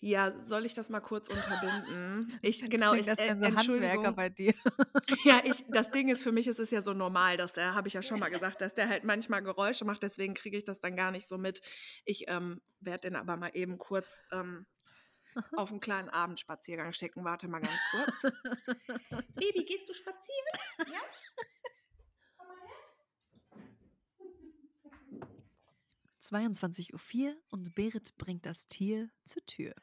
Ja, soll ich das mal kurz unterbinden? *laughs* Ich, Das genau, ich, als äh, so Handwerker bei dir. *laughs* Ja, ich, das Ding ist, für mich ist es ja so normal, dass der, habe ich ja schon mal gesagt, dass der halt manchmal Geräusche macht, deswegen kriege ich das dann gar nicht so mit. Ich ähm, werde den aber mal eben kurz ähm, auf einen kleinen Abendspaziergang schicken. Warte mal ganz kurz. *laughs* Baby, gehst du spazieren? Ja? Komm mal her. 22.04 Uhr und Berit bringt das Tier zur Tür.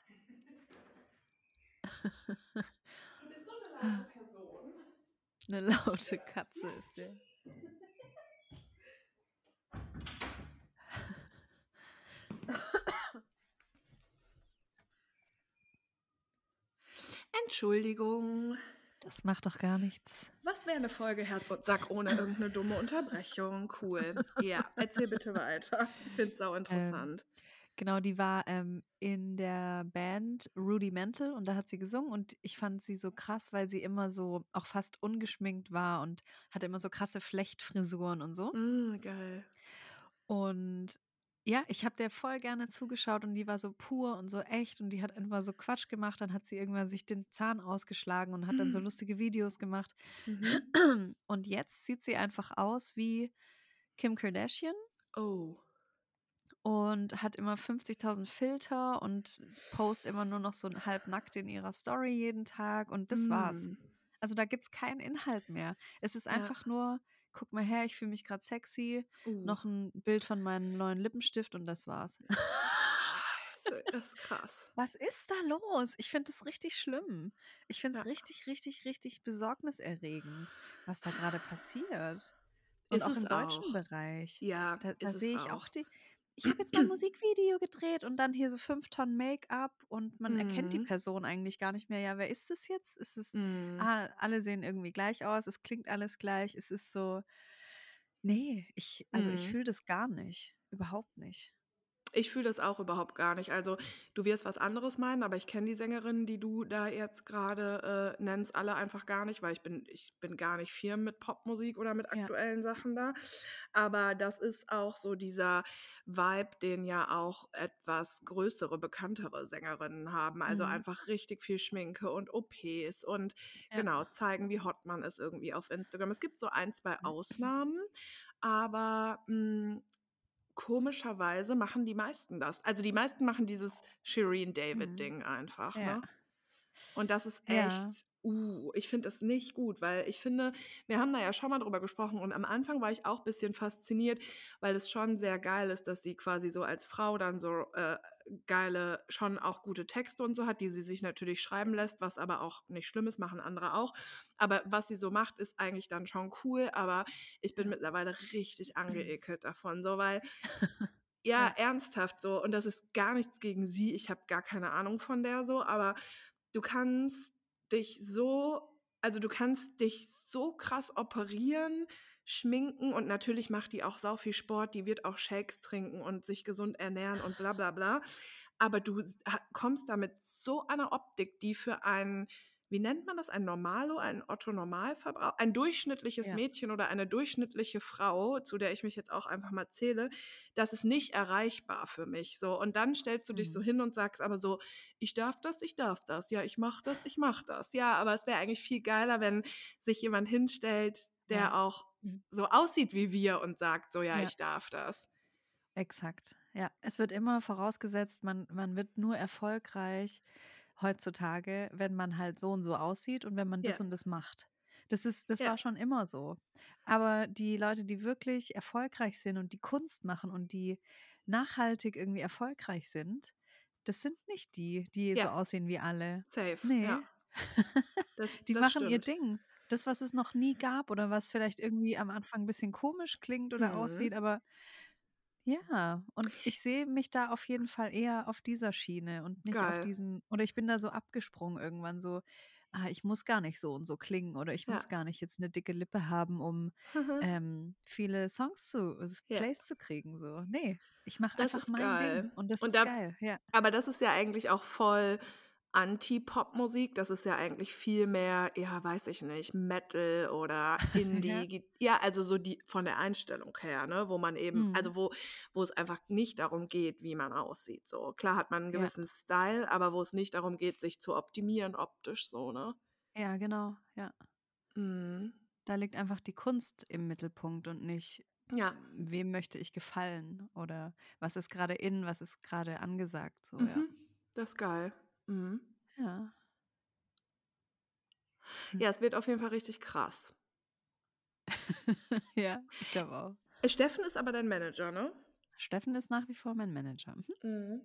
Du bist so eine laute Person. Eine laute Katze ist der. Entschuldigung. Das macht doch gar nichts. Was wäre eine Folge Herz und Sack ohne irgendeine dumme Unterbrechung? Cool. Ja, erzähl bitte weiter. Ich finde es sau interessant. Genau, die war ähm, in der Band Rudimental und da hat sie gesungen und ich fand sie so krass, weil sie immer so auch fast ungeschminkt war und hatte immer so krasse Flechtfrisuren und so. Mm, geil. Und ja, ich habe der voll gerne zugeschaut und die war so pur und so echt und die hat einfach so Quatsch gemacht. Dann hat sie irgendwann sich den Zahn ausgeschlagen und hat dann so Mhm. lustige Videos gemacht. Mhm. Und jetzt sieht sie einfach aus wie Kim Kardashian Oh. Und hat immer 50.000 Filter und post immer nur noch so halbnackt in ihrer Story jeden Tag und das war's. Mm. Also da gibt's keinen Inhalt mehr. Es ist Ja. einfach nur, guck mal her, ich fühle mich gerade sexy, Uh. noch ein Bild von meinem neuen Lippenstift und das war's. Scheiße, das ist krass. Was ist da los? Ich finde es richtig schlimm. Ich finde es Ja. richtig, richtig, richtig besorgniserregend, was da gerade passiert. Und Ist auch im deutschen auch. Bereich. Ja, Da, da sehe ich auch. auch die. Ich habe jetzt mal ein *clears throat* Musikvideo gedreht und dann hier so fünf Tonnen Make-up und man erkennt die Mhm. Person eigentlich gar nicht mehr. Ja, wer ist das jetzt? Ist es, Mm. ah, alle sehen irgendwie gleich aus, es klingt alles gleich, es ist so. Nee, ich, also ich Mhm. fühle das gar nicht. Überhaupt nicht. Ich fühle das auch überhaupt gar nicht. Also, du wirst was anderes meinen, aber ich kenne die Sängerinnen, die du da jetzt gerade äh, nennst, alle einfach gar nicht, weil ich bin, ich bin gar nicht firm mit Popmusik oder mit Ja. aktuellen Sachen da. Aber das ist auch so dieser Vibe, den ja auch etwas größere, bekanntere Sängerinnen haben. Also Mhm. einfach richtig viel Schminke und OPs und Ja. genau, zeigen, wie hot man ist irgendwie auf Instagram. Es gibt so ein, zwei Ausnahmen, aber mh, komischerweise machen die meisten das. Also die meisten machen dieses Shireen Mhm. David-Ding einfach, Ja. ne? Und das ist Ja. echt, uh, ich finde das nicht gut, weil ich finde, wir haben da ja schon mal drüber gesprochen und am Anfang war ich auch ein bisschen fasziniert, weil es schon sehr geil ist, dass sie quasi so als Frau dann so äh, geile, schon auch gute Texte und so hat, die sie sich natürlich schreiben lässt, was aber auch nicht schlimm ist, machen andere auch. Aber was sie so macht, ist eigentlich dann schon cool, aber ich bin mittlerweile richtig *laughs* angeekelt davon, so weil *laughs* ja, Ja. ernsthaft so. Und das ist gar nichts gegen sie. Ich habe gar keine Ahnung von der so, aber du kannst dich so, also du kannst dich so krass operieren, schminken und natürlich macht die auch sau viel Sport, die wird auch Shakes trinken und sich gesund ernähren und bla bla bla. Aber du kommst damit so einer Optik, die für einen, wie nennt man das, ein Normalo, ein Otto-Normalverbraucher, ein durchschnittliches Ja. Mädchen oder eine durchschnittliche Frau, zu der ich mich jetzt auch einfach mal zähle, das ist nicht erreichbar für mich. So. Und dann stellst du dich so Mhm. hin und sagst aber so, ich darf das, ich darf das, ja, ich mach das, ich mach das. Ja, aber es wäre eigentlich viel geiler, wenn sich jemand hinstellt, der Ja. auch. So aussieht wie wir und sagt, so, ja, Ja. ich darf das. Exakt. Ja, es wird immer vorausgesetzt, man, man wird nur erfolgreich heutzutage, wenn man halt so und so aussieht und wenn man das Ja. und das macht. Das ist, das Ja. war schon immer so. Aber die Leute, die wirklich erfolgreich sind und die Kunst machen und die nachhaltig irgendwie erfolgreich sind, das sind nicht die, die so aussehen wie alle. Safe, Nee. Das, *laughs* Die das machen ihr stimmt. Ding. Das, was es noch nie gab oder was vielleicht irgendwie am Anfang 'n bisschen komisch klingt oder aussieht, Mhm. aber ja, und ich sehe mich da auf jeden Fall eher auf dieser Schiene und nicht auf Geil. diesen oder ich bin da so abgesprungen irgendwann so: „Ah, ich muss gar nicht so und so klingen oder ich muss Ja. gar nicht jetzt 'ne dicke Lippe haben, um, *laughs* ähm, viele Songs zu Ja. Plays zu kriegen“, so. Ne, ich mache Das einfach mein Ding geil. und das Und ist da geil, ja. aber das ist ja eigentlich auch voll Anti-Popmusik. Das ist ja eigentlich viel mehr, ja, weiß ich nicht, Metal oder *laughs* Ja. Indie. Gi ja, also so die von der Einstellung her, ne, wo man eben Mhm. also wo wo es einfach nicht darum geht, wie man aussieht, so. Klar hat man 'n Ja. gewissen Style, aber wo es nicht darum geht, sich zu optimieren optisch so, ne? Ja, genau, ja. Mhm. Da liegt einfach die Kunst im Mittelpunkt und nicht, Ja. wem möchte ich gefallen oder was ist grade in, was ist grade angesagt, so, ja. Mhm. Das ist geil. Mhm. Ja. Hm. Ja, es wird auf jeden Fall richtig krass. *laughs* Ja, ich glaube auch. Äh, Steffen ist aber dein Manager, ne? Steffen ist nach wie vor mein Manager. Mhm. Mhm.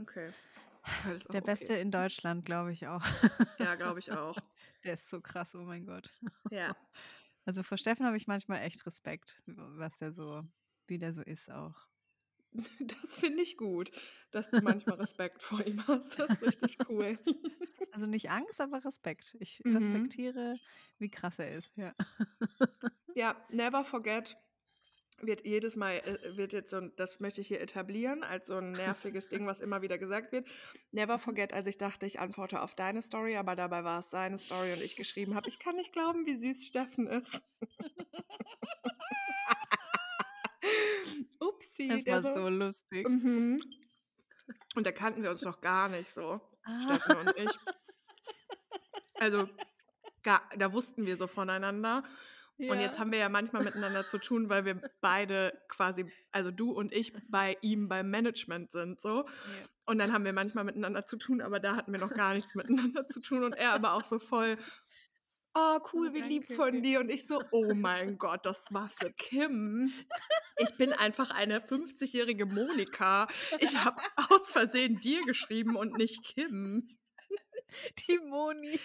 Okay. Der auch Beste okay. in Deutschland, glaube ich auch. Ja, glaube ich auch. *laughs* Der ist so krass, oh mein Gott. Ja. *laughs* Also, vor Steffen habe ich manchmal echt Respekt, was der so wie der so ist auch. *laughs* Das finde ich gut, dass du manchmal Respekt vor ihm hast. Das ist richtig cool. *laughs* Also, nicht Angst, aber Respekt. Ich Mhm. respektiere, wie krass er ist, ja. *laughs* Ja, never forget wird jedes Mal äh, wird jetzt so das möchte ich hier etablieren als so 'n nerviges Ding, was immer wieder gesagt wird. Never Mhm. forget, als ich dachte, ich antworte auf deine Story, aber dabei war es seine Story und ich geschrieben habe: „Ich kann nicht glauben, wie süß Steffen ist.“ *laughs* Upsi, Das war so lustig. Mhm. Und da kannten wir uns noch gar nicht so, Ah. Steffen und ich. *laughs* Also, gar da wussten wir so voneinander. Und jetzt Ja. haben wir ja manchmal miteinander zu tun, weil wir beide quasi also du und ich bei ihm beim Management sind so. Ja. Und dann haben wir manchmal miteinander zu tun, aber da hatten wir noch gar nichts miteinander zu tun und er aber auch so voll: „Oh, cool, Oh, wie lieb von dir.“ Und ich so: „Oh mein Gott, das war für Kim. Ich bin einfach eine 50-jährige Monika. Ich habe aus Versehen dir geschrieben und nicht Kim.“ *laughs* Die Moni.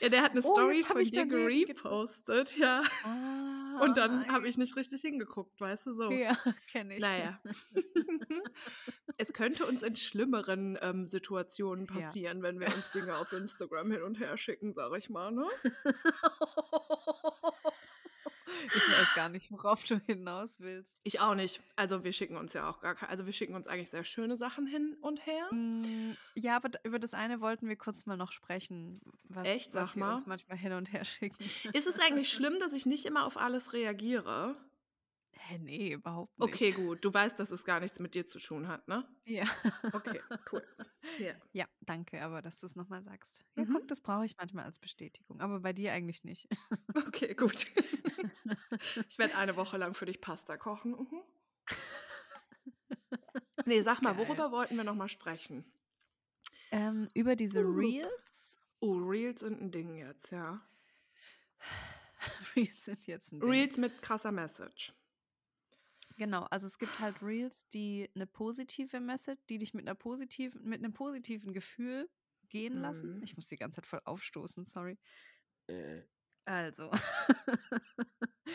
Ja, der hat 'ne Oh, Story habe von ich dir daneben ge gerepostet, ja. Ah, Und dann habe nein. ich nicht richtig hingeguckt, weißt du, so. Ja, *laughs* kenne ich. Na ja. *laughs* Es könnte uns in schlimmeren, ähm, Situationen Ja. passieren, wenn wir uns Dinge auf Instagram hin und her schicken, sage ich mal, ne? Ich weiß gar nicht, worauf du hinaus willst. Ich auch nicht. Also, wir schicken uns ja auch gar kei also, wir schicken uns eigentlich sehr schöne Sachen hin und her. Hm, ja, aber über das eine wollten wir kurz mal noch sprechen, was Echt? was wir uns mal. manchmal hin und her schicken. Ist es eigentlich schlimm, dass ich nicht immer auf alles reagiere? Hä, ne, überhaupt nicht. Okay, gut. Du weißt, dass es gar nichts mit dir zu tun hat, ne? Ja. Okay, cool. *laughs* Ja. Ja, danke, aber dass du's noch mal sagst. Ja, Mhm. guck, das brauche ich manchmal als Bestätigung, aber bei dir eigentlich nicht. *laughs* Okay, gut. *laughs* Ich werde eine Woche lang für dich Pasta kochen. Mhm. Ne, sag mal, Geil. worüber wollten wir noch mal sprechen? Ähm, über diese Uh. Reels? Oh, Reels sind 'n Ding jetzt, ja. *sighs* Reels sind jetzt 'n Ding. Reels mit krasser Message. Genau, also es gibt halt Reels, die 'ne positive Message die dich mit 'ner positiven mit 'nem positiven Gefühl gehen lassen. Mhm. Ich muss die ganze Zeit voll aufstoßen, sorry. Also, *laughs*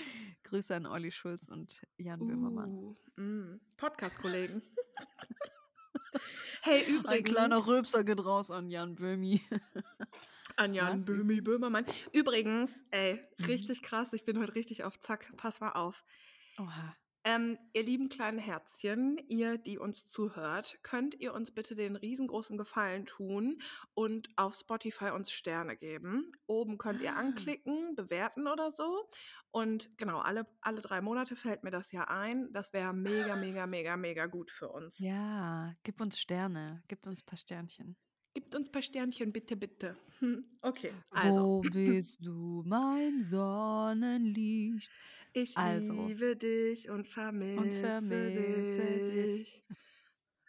Grüße an Olli Schulz und Jan Böhmermann. Uh, mhm. Podcast-Kollegen. *laughs* Hey, Ein übrigens kleiner Rülpser geht raus an Jan Böhmi. An *laughs* Jan Was? Böhmi Böhmermann. Übrigens, ey, Mhm. richtig krass, ich bin heute richtig auf Zack. Pass mal auf. Oha. Ähm, ihr lieben kleinen Herzchen, ihr, die uns zuhört, könnt ihr uns bitte den riesengroßen Gefallen tun und auf Spotify uns Sterne geben. Oben könnt ihr Ah. anklicken, bewerten oder so. Und genau, alle, alle drei Monate fällt mir das ja ein. Das wäre mega, mega, mega, mega gut für uns. Ja, gib uns Sterne, gib uns paar Sternchen. Gebt uns ein paar Sternchen, bitte, bitte. *laughs* Okay, also. Wo bist du, mein Sonnenlicht? Ich Also. liebe dich und vermisse, vermisse dich.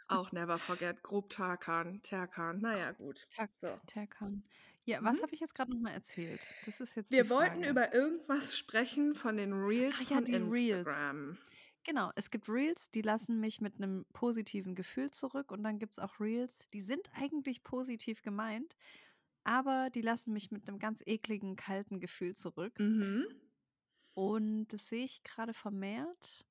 Auch never forget. Grub Tarkan, Terkan. Naja, gut. Tak So. Terkan. Ja, was Mhm. habe ich jetzt gerade noch mal erzählt? Das ist jetzt Wir wollten über irgendwas sprechen von den Reels Ach ja, von Reels. Instagram. Genau, es gibt Reels, die lassen mich mit 'nem positiven Gefühl zurück und dann gibt's auch Reels, die sind eigentlich positiv gemeint, aber die lassen mich mit einem ganz ekligen, kalten Gefühl zurück. Mhm. Und das sehe ich gerade vermehrt.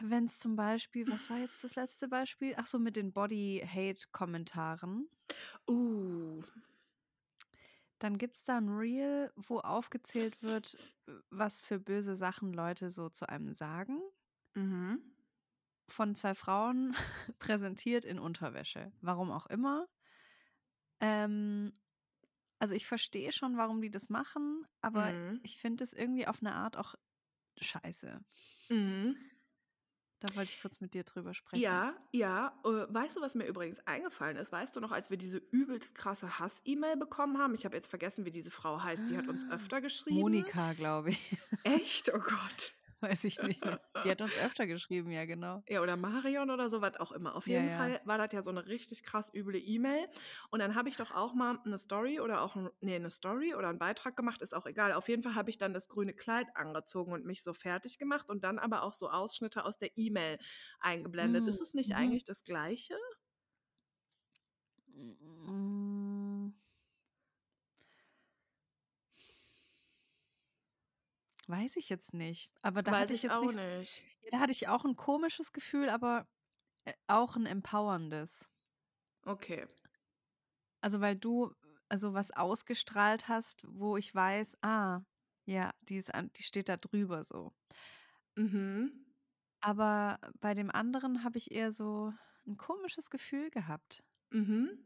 Wenn es zum Beispiel, was war jetzt das letzte Beispiel? Ach so, mit den Body-Hate-Kommentaren. Uh. Dann gibt es da ein Reel, wo aufgezählt wird, was für böse Sachen Leute so zu einem sagen. Mhm. Von zwei Frauen *laughs* präsentiert in Unterwäsche. Warum auch immer. Ähm, also ich verstehe schon, warum die das machen, aber Mhm. ich finde es irgendwie auf eine Art auch scheiße. Mhm. Da wollte ich kurz mit dir drüber sprechen. Ja, ja. Äh, weißt du, was mir übrigens eingefallen ist? Weißt du noch, als wir diese übelst krasse Hass-E-Mail bekommen haben? Ich habe jetzt vergessen, wie diese Frau heißt. Die hat uns Ah, öfter geschrieben. Monika, glaube ich. Echt? Oh Gott. *laughs* Weiß ich nicht mehr. Die hat uns *laughs* öfter geschrieben, ja, genau. Ja, oder Marion oder so, was auch immer. Auf Ja, jeden ja. Fall war das ja so eine richtig krass üble E-Mail. Und dann habe ich doch auch mal eine Story oder auch, ein- nee, eine Story oder einen Beitrag gemacht, ist auch egal. Auf jeden Fall habe ich dann das grüne Kleid angezogen und mich so fertig gemacht und dann aber auch so Ausschnitte aus der E-Mail eingeblendet. Ist Mm, es nicht mhm. eigentlich das Gleiche? Mm. Weiß ich jetzt nicht. Aber da Weiß hatte ich ich jetzt auch nicht, nicht. ja, da hatte ich auch ein komisches Gefühl, aber äh, auch ein empowerndes. Okay. Also weil du also was ausgestrahlt hast, wo ich weiß, ah, ja, die ist an, die steht da drüber so. Mhm. Aber bei dem anderen habe ich eher so ein komisches Gefühl gehabt. Mhm.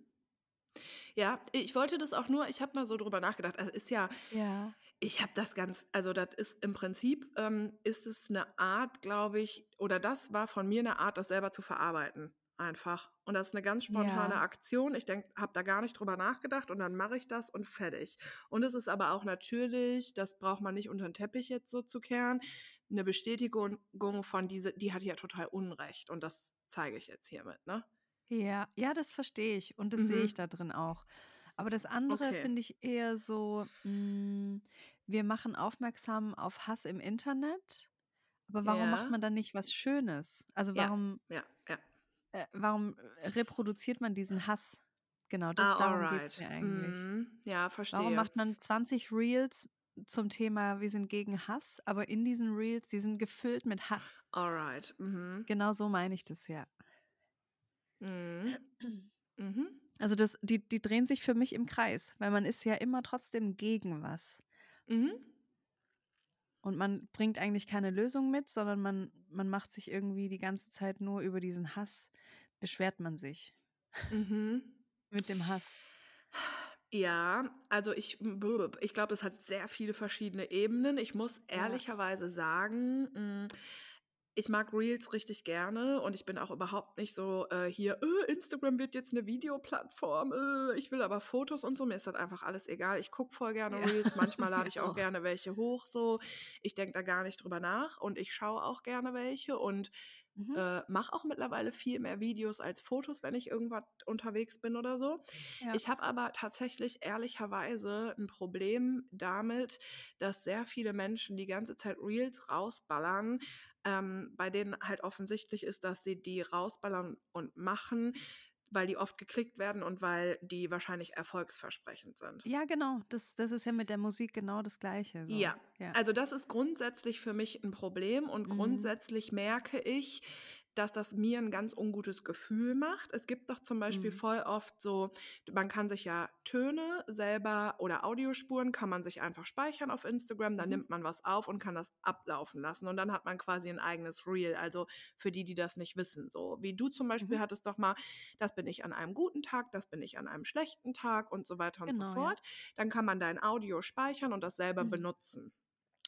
Ja, ich wollte das auch nur, ich habe mal so drüber nachgedacht. Also ist ja, Ja. ich habe das ganz, also das ist im Prinzip, ähm, ist es eine Art, glaube ich, oder das war von mir eine Art, das selber zu verarbeiten. Einfach. Und das ist eine ganz spontane Ja. Aktion. Ich denke, habe da gar nicht drüber nachgedacht und dann mache ich das und fertig. Und es ist aber auch natürlich, das braucht man nicht unter den Teppich jetzt so zu kehren, eine Bestätigung von diese, die hat ja total Unrecht. Und das zeige ich jetzt hiermit, ne? Ja, ja, das verstehe ich und das sehe ich Mhm. da drin auch. Aber das andere Okay. finde ich eher so, mm, wir machen aufmerksam auf Hass im Internet, aber warum macht Ja, man dann nicht was Schönes? Also warum, ja, ja. äh, warum reproduziert man diesen Hass? Genau, das, Ah, darum geht es mir eigentlich. Mhm. Ja, Warum verstehe. macht man 20 Reels zum Thema, wir sind gegen Hass, aber in diesen Reels, die sind gefüllt mit Hass. Alright. Mhm. Genau so meine ich das ja. Mhm. Mhm. Also das, die, die drehen sich für mich im Kreis, weil man ist ja immer trotzdem gegen was. Mhm. Und man bringt eigentlich keine Lösung mit, sondern man, man macht sich irgendwie die ganze Zeit nur über diesen Hass, beschwert man sich Mhm. *laughs* mit dem Hass. Ja, also ich, ich glaube, es hat sehr viele verschiedene Ebenen. Ich muss ehrlicherweise sagen, mm, ich mag Reels richtig gerne und ich bin auch überhaupt nicht so äh, hier, äh, Instagram wird jetzt eine Videoplattform, äh, ich will aber Fotos und so, mir ist das einfach alles egal. Ich gucke voll gerne Ja, Reels, *laughs* manchmal lade ich auch auch. gerne welche hoch, so. Ich denke da gar nicht drüber nach und ich schaue auch gerne welche und Mhm. äh, mache auch mittlerweile viel mehr Videos als Fotos, wenn ich irgendwas unterwegs bin oder so. Ja. Ich habe aber tatsächlich ehrlicherweise ein Problem damit, dass sehr viele Menschen die ganze Zeit Reels rausballern, ähm, bei denen halt offensichtlich ist, dass sie die rausballern und machen, weil die oft geklickt werden und weil die wahrscheinlich erfolgsversprechend sind. Ja, genau. Das, das ist ja mit der Musik genau das Gleiche. So. Ja, Ja. also das ist grundsätzlich für mich ein Problem und Mhm. grundsätzlich merke ich, dass das mir ein ganz ungutes Gefühl macht. Es gibt doch zum Beispiel Mhm. voll oft so, man kann sich ja Töne selber oder Audiospuren kann man sich einfach speichern auf Instagram, dann Mhm. nimmt man was auf und kann das ablaufen lassen und dann hat man quasi ein eigenes Reel. Also für die, die das nicht wissen, so wie du zum Beispiel Mhm. hattest doch mal, das bin ich an einem guten Tag, das bin ich an einem schlechten Tag und so weiter und so Genau, ja. fort. Dann kann man dein Audio speichern und das selber Mhm. benutzen.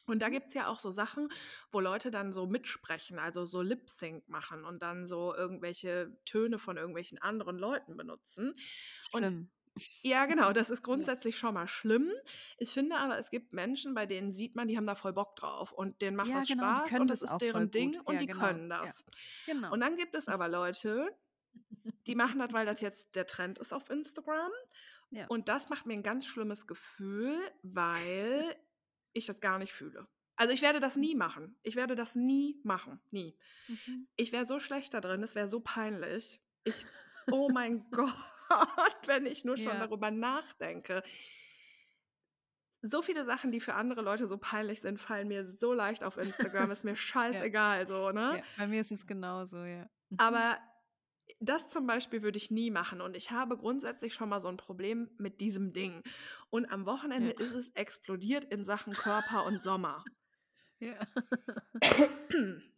Und da Mhm. gibt es ja auch so Sachen, wo Leute dann so mitsprechen, also so Lip-Sync machen und dann so irgendwelche Töne von irgendwelchen anderen Leuten benutzen. Und Schlimm. ja, genau, das ist *laughs* Ja. grundsätzlich schon mal schlimm. Ich finde aber, es gibt Menschen, bei denen sieht man, die haben da voll Bock drauf und denen macht Ja, das genau, Spaß und das das ist deren Ding und Ja, die genau. können Ja. das. Genau. Und dann gibt es aber Leute, *laughs* die machen das, weil das jetzt der Trend ist auf Instagram. Ja. Und das macht mir ein ganz schlimmes Gefühl, weil ich das gar nicht fühle. Also ich werde das nie machen. Ich werde das nie machen. Nie. Mhm. Ich wäre so schlecht da drin, es wäre so peinlich. Ich, oh mein *laughs* Gott. wenn ich nur schon Ja. darüber nachdenke. So viele Sachen, die für andere Leute so peinlich sind, fallen mir so leicht auf Instagram. *laughs* Ist mir scheißegal, so, ne? Ja, bei mir ist es genauso, ja. Mhm. Aber das zum Beispiel würde ich nie machen. Und ich habe grundsätzlich schon mal so ein Problem mit diesem Ding. Und am Wochenende Ja. ist es explodiert in Sachen Körper und Sommer. Ja. *clears throat* *clears throat*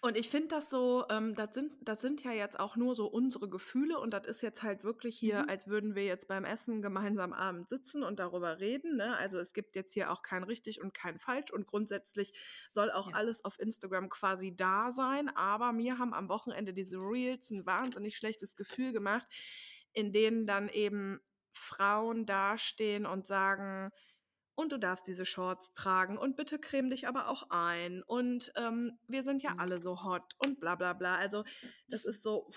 Und ich finde das so, ähm, das, sind, das sind ja jetzt auch nur so unsere Gefühle und das ist jetzt halt wirklich hier, Mhm. als würden wir jetzt beim Essen gemeinsam abend sitzen und darüber reden. Ne? Also es gibt jetzt hier auch kein richtig und kein falsch und grundsätzlich soll auch Ja. alles auf Instagram quasi da sein. Aber mir haben am Wochenende diese Reels ein wahnsinnig schlechtes Gefühl gemacht, in denen dann eben Frauen dastehen und sagen, und du darfst diese Shorts tragen und bitte creme dich aber auch ein. Und ähm, wir sind ja Mhm. alle so hot und bla bla bla. Also das ist so.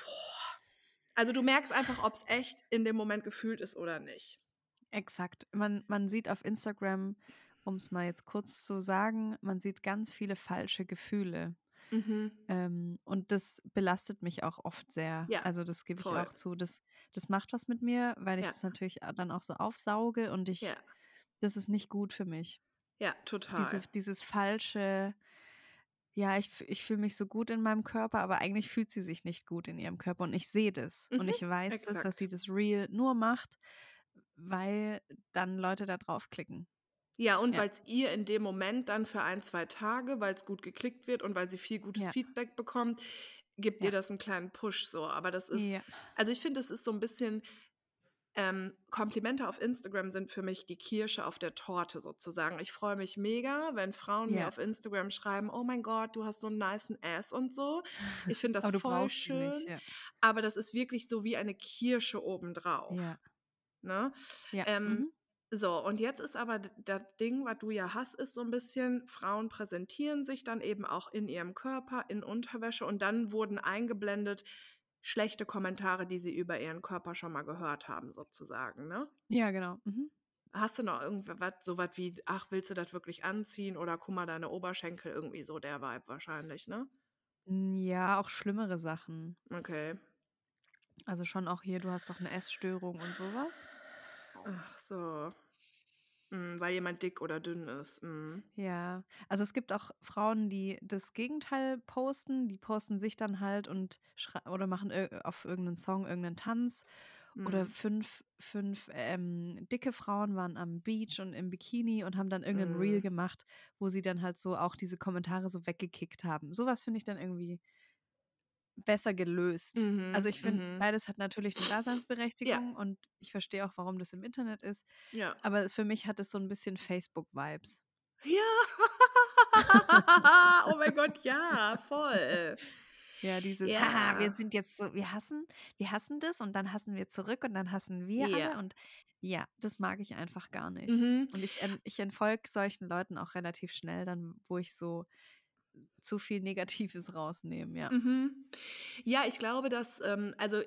Also du merkst einfach, ob es echt in dem Moment gefühlt ist oder nicht. Exakt. Man, man sieht auf Instagram, um es mal jetzt kurz zu sagen, man sieht ganz viele falsche Gefühle. Mhm. Ähm, und das belastet mich auch oft sehr. Ja, Also das gebe ich voll. auch zu. Das, das macht was mit mir, weil ich Ja. das natürlich a- dann auch so aufsauge und ich, Ja, das ist nicht gut für mich. ja, Diese, total. dieses falsche, ja, ich, ich fühle mich so gut in meinem Körper, aber eigentlich fühlt sie sich nicht gut in ihrem Körper. Und ich sehe das. Und Mhm, ich weiß das, dass exakt. sie das Real nur macht, weil dann Leute da draufklicken. Ja, und Ja. weil es ihr in dem Moment dann für ein, zwei Tage, weil es gut geklickt wird und weil sie viel gutes Ja. Feedback bekommt, gibt Ja. ihr das einen kleinen Push so. Aber das ist, also ich finde, es ist so ein bisschen, ähm, Komplimente auf Instagram sind für mich die Kirsche auf der Torte sozusagen. Ich freue mich mega, wenn Frauen mir Ja. auf Instagram schreiben, oh mein Gott, du hast so einen nicen Ass und so. Ich finde das voll schön, nicht. Ja. aber das ist wirklich so wie eine Kirsche obendrauf. Ja. Ne? Ja. Ähm, Mhm. so, und jetzt ist aber das Ding, was du ja hast, ist so ein bisschen, Frauen präsentieren sich dann eben auch in ihrem Körper, in Unterwäsche und dann wurden eingeblendet schlechte Kommentare, die sie über ihren Körper schon mal gehört haben, sozusagen, ne? ja, genau. Mhm. Hast du noch irgendwas, so was wie, ach, willst du das wirklich anziehen oder guck mal, deine Oberschenkel, irgendwie so der Vibe wahrscheinlich, ne? Ja, auch schlimmere Sachen. Okay. Also schon auch hier, du hast doch eine Essstörung und sowas. Ach so. Mm, weil jemand dick oder dünn ist. Mm. Ja, also es gibt auch Frauen, die das Gegenteil posten. Die posten sich dann halt und oder machen auf irgendeinen Song irgendeinen Tanz. Oder Mm. fünf, fünf ähm, dicke Frauen waren am Beach und im Bikini und haben dann irgendein Reel Mm. gemacht, wo sie dann halt so auch diese Kommentare so weggekickt haben. Sowas finde ich dann irgendwie besser gelöst. Also Mhm, ich finde, mhm. beides hat natürlich eine Ja, Daseinsberechtigung und ich verstehe auch, warum das im Internet ist. ja. Aber für mich hat es so ein bisschen Facebook-Vibes. Ja. *laughs* Oh mein Gott, ja, voll. Ja, dieses, haha, wir Ja. sind jetzt so, wir hassen, wir hassen das und dann hassen wir zurück und dann hassen wir alle Ja. und ja, das mag ich einfach gar nicht. Mhm. Und ich, ich entfolge solchen Leuten auch relativ schnell, dann, wo ich so zu viel Negatives rausnehme, ja. Mhm. Ja, ich glaube, dass, ähm, also äh,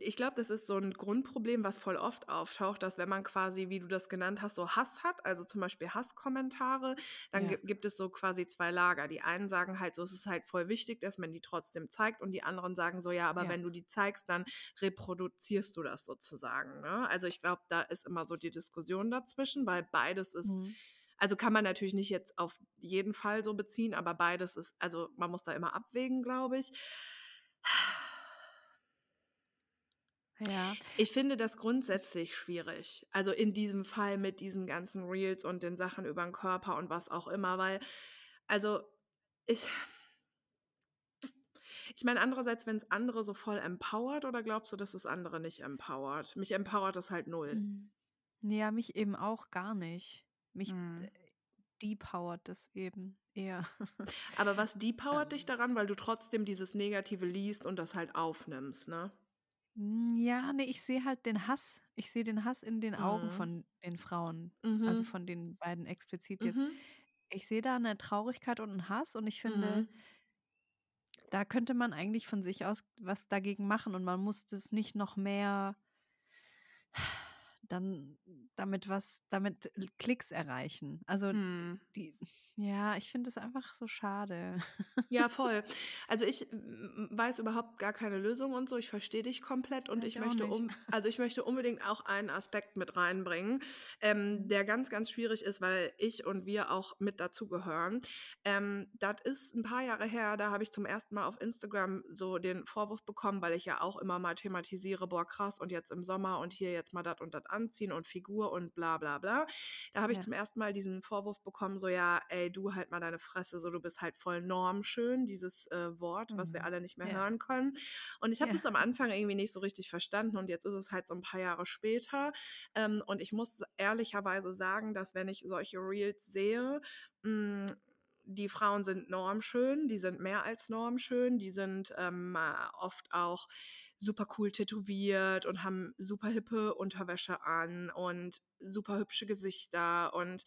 ich glaube, das ist so ein Grundproblem, was voll oft auftaucht, dass wenn man quasi, wie du das genannt hast, so Hass hat, also zum Beispiel Hasskommentare, dann Ja. gi- gibt es so quasi zwei Lager. Die einen sagen halt so, es ist halt voll wichtig, dass man die trotzdem zeigt und die anderen sagen so, ja, aber Ja. wenn du die zeigst, dann reproduzierst du das sozusagen. Ne? Also ich glaube, da ist immer so die Diskussion dazwischen, weil beides ist Mhm. Also kann man natürlich nicht jetzt auf jeden Fall so beziehen, aber beides ist, also man muss da immer abwägen, glaube ich. Ja, Ich finde das grundsätzlich schwierig. Also in diesem Fall mit diesen ganzen Reels und den Sachen über den Körper und was auch immer, weil, also ich, ich meine, andererseits, wenn es andere so voll empowert, oder glaubst du, dass es andere nicht empowert? Mich empowert das halt null. Mhm. ja, mich eben auch gar nicht. Mich Mhm. äh, depowert das eben eher. *laughs* Aber was depowert dich Ähm, daran, weil du trotzdem dieses Negative liest und das halt aufnimmst, ne? Mm, Ja, ne, ich sehe halt den Hass. Ich sehe den Hass in den Augen Mhm. von den Frauen. Also Mhm. von den beiden explizit jetzt. Mhm. Ich sehe da eine Traurigkeit und einen Hass und ich finde, Mhm. da könnte man eigentlich von sich aus was dagegen machen und man muss das nicht noch mehr dann damit was, damit Klicks erreichen. Also Mhm. die, *laughs* ja, ich finde es einfach so schade. Ja, *laughs* voll. Also ich weiß überhaupt gar keine Lösung und so. Ich verstehe dich komplett und Ja, ich ich möchte um, also ich möchte unbedingt auch einen Aspekt mit reinbringen, ähm, Mhm. der ganz, ganz schwierig ist, weil ich und wir auch mit dazugehören. Ähm, das ist ein paar Jahre her, da habe ich zum ersten Mal auf Instagram so den Vorwurf bekommen, weil ich ja auch immer mal thematisiere, boah krass und jetzt im Sommer und hier jetzt mal das und das anziehen und Figur und bla bla bla. Da habe ich Ja. zum ersten Mal diesen Vorwurf bekommen, so ja, ey, du halt mal deine Fresse, so du bist halt voll normschön, dieses äh, Wort, was wir Mhm. alle nicht mehr Ja. hören können. Und ich habe Ja. das am Anfang irgendwie nicht so richtig verstanden und jetzt ist es halt so ein paar Jahre später. Ähm, und ich muss ehrlicherweise sagen, dass wenn ich solche Reels sehe, mh, die Frauen sind normschön, die sind mehr als normschön, die sind ähm, äh, oft auch super cool tätowiert und haben super hippe Unterwäsche an und super hübsche Gesichter und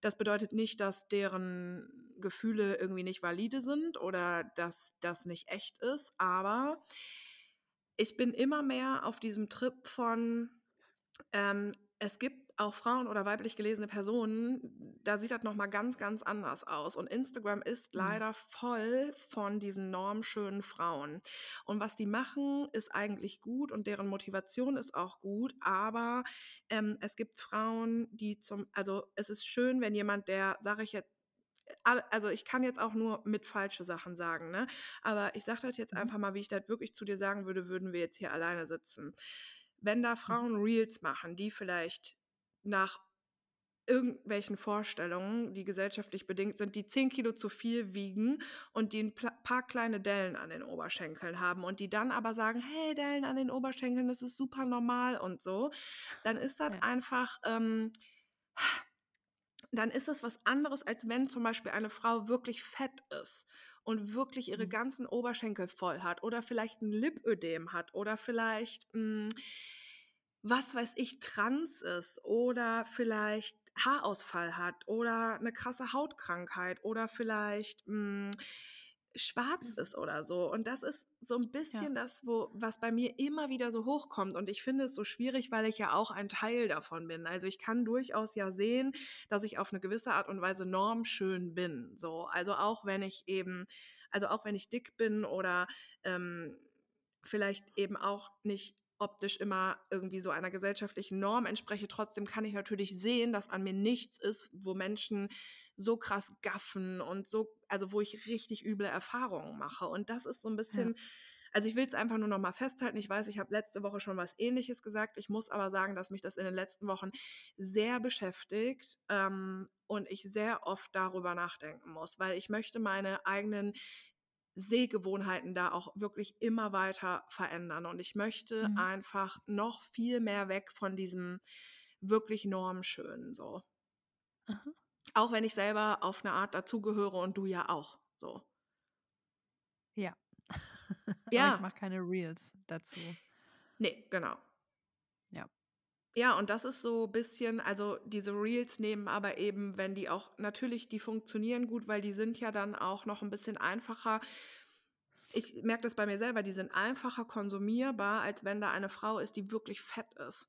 das bedeutet nicht, dass deren Gefühle irgendwie nicht valide sind oder dass das nicht echt ist, aber ich bin immer mehr auf diesem Trip von, ähm, es gibt auch Frauen oder weiblich gelesene Personen, da sieht das noch mal ganz, ganz anders aus. Und Instagram ist Mhm. leider voll von diesen normschönen Frauen. Und was die machen, ist eigentlich gut und deren Motivation ist auch gut. Aber ähm, es gibt Frauen, die zum, also es ist schön, wenn jemand, der, sage ich jetzt, all- also ich kann jetzt auch nur mit falsche Sachen sagen, ne? Aber ich sage das jetzt Mhm. einfach mal, wie ich das wirklich zu dir sagen würde, würden wir jetzt hier alleine sitzen. Wenn da Mhm. Frauen Reels machen, die vielleicht nach irgendwelchen Vorstellungen, die gesellschaftlich bedingt sind, die 10 Kilo zu viel wiegen und die ein paar kleine Dellen an den Oberschenkeln haben und die dann aber sagen, hey, Dellen an den Oberschenkeln, das ist super normal und so, dann ist das Ja. einfach, ähm, dann ist das was anderes, als wenn zum Beispiel eine Frau wirklich fett ist und wirklich ihre Mhm. ganzen Oberschenkel voll hat oder vielleicht ein Lipödem hat oder vielleicht, mh, was weiß ich, trans ist oder vielleicht Haarausfall hat oder eine krasse Hautkrankheit oder vielleicht mh, schwarz ist oder so. Und das ist so ein bisschen das, wo, was bei mir immer wieder so hochkommt. Und ich finde es so schwierig, weil ich ja auch ein Teil davon bin. Also ich kann durchaus ja sehen, dass ich auf eine gewisse Art und Weise normschön bin. So, also auch wenn ich eben, also auch wenn ich dick bin oder ähm, vielleicht eben auch nicht optisch immer irgendwie so einer gesellschaftlichen Norm entspreche, trotzdem kann ich natürlich sehen, dass an mir nichts ist, wo Menschen so krass gaffen und so, also wo ich richtig üble Erfahrungen mache. Und das ist so ein bisschen, also ich will es einfach nur noch mal festhalten. Ich weiß, ich habe letzte Woche schon was Ähnliches gesagt. Ich muss aber sagen, dass mich das in den letzten Wochen sehr beschäftigt ähm, und ich sehr oft darüber nachdenken muss, weil ich möchte meine eigenen Sehgewohnheiten da auch wirklich immer weiter verändern. Und ich möchte Mhm. einfach noch viel mehr weg von diesem wirklich Normschönen so. Aha. Auch wenn ich selber auf eine Art dazugehöre und du ja auch so. Ja. *laughs* Aber Ja. ich mache keine Reels dazu. Nee, genau. Ja. Ja, und das ist so ein bisschen, also diese Reels nehmen aber eben, wenn die auch, natürlich, die funktionieren gut, weil die sind ja dann auch noch ein bisschen einfacher. Ich merke das bei mir selber, die sind einfacher konsumierbar, als wenn da eine Frau ist, die wirklich fett ist.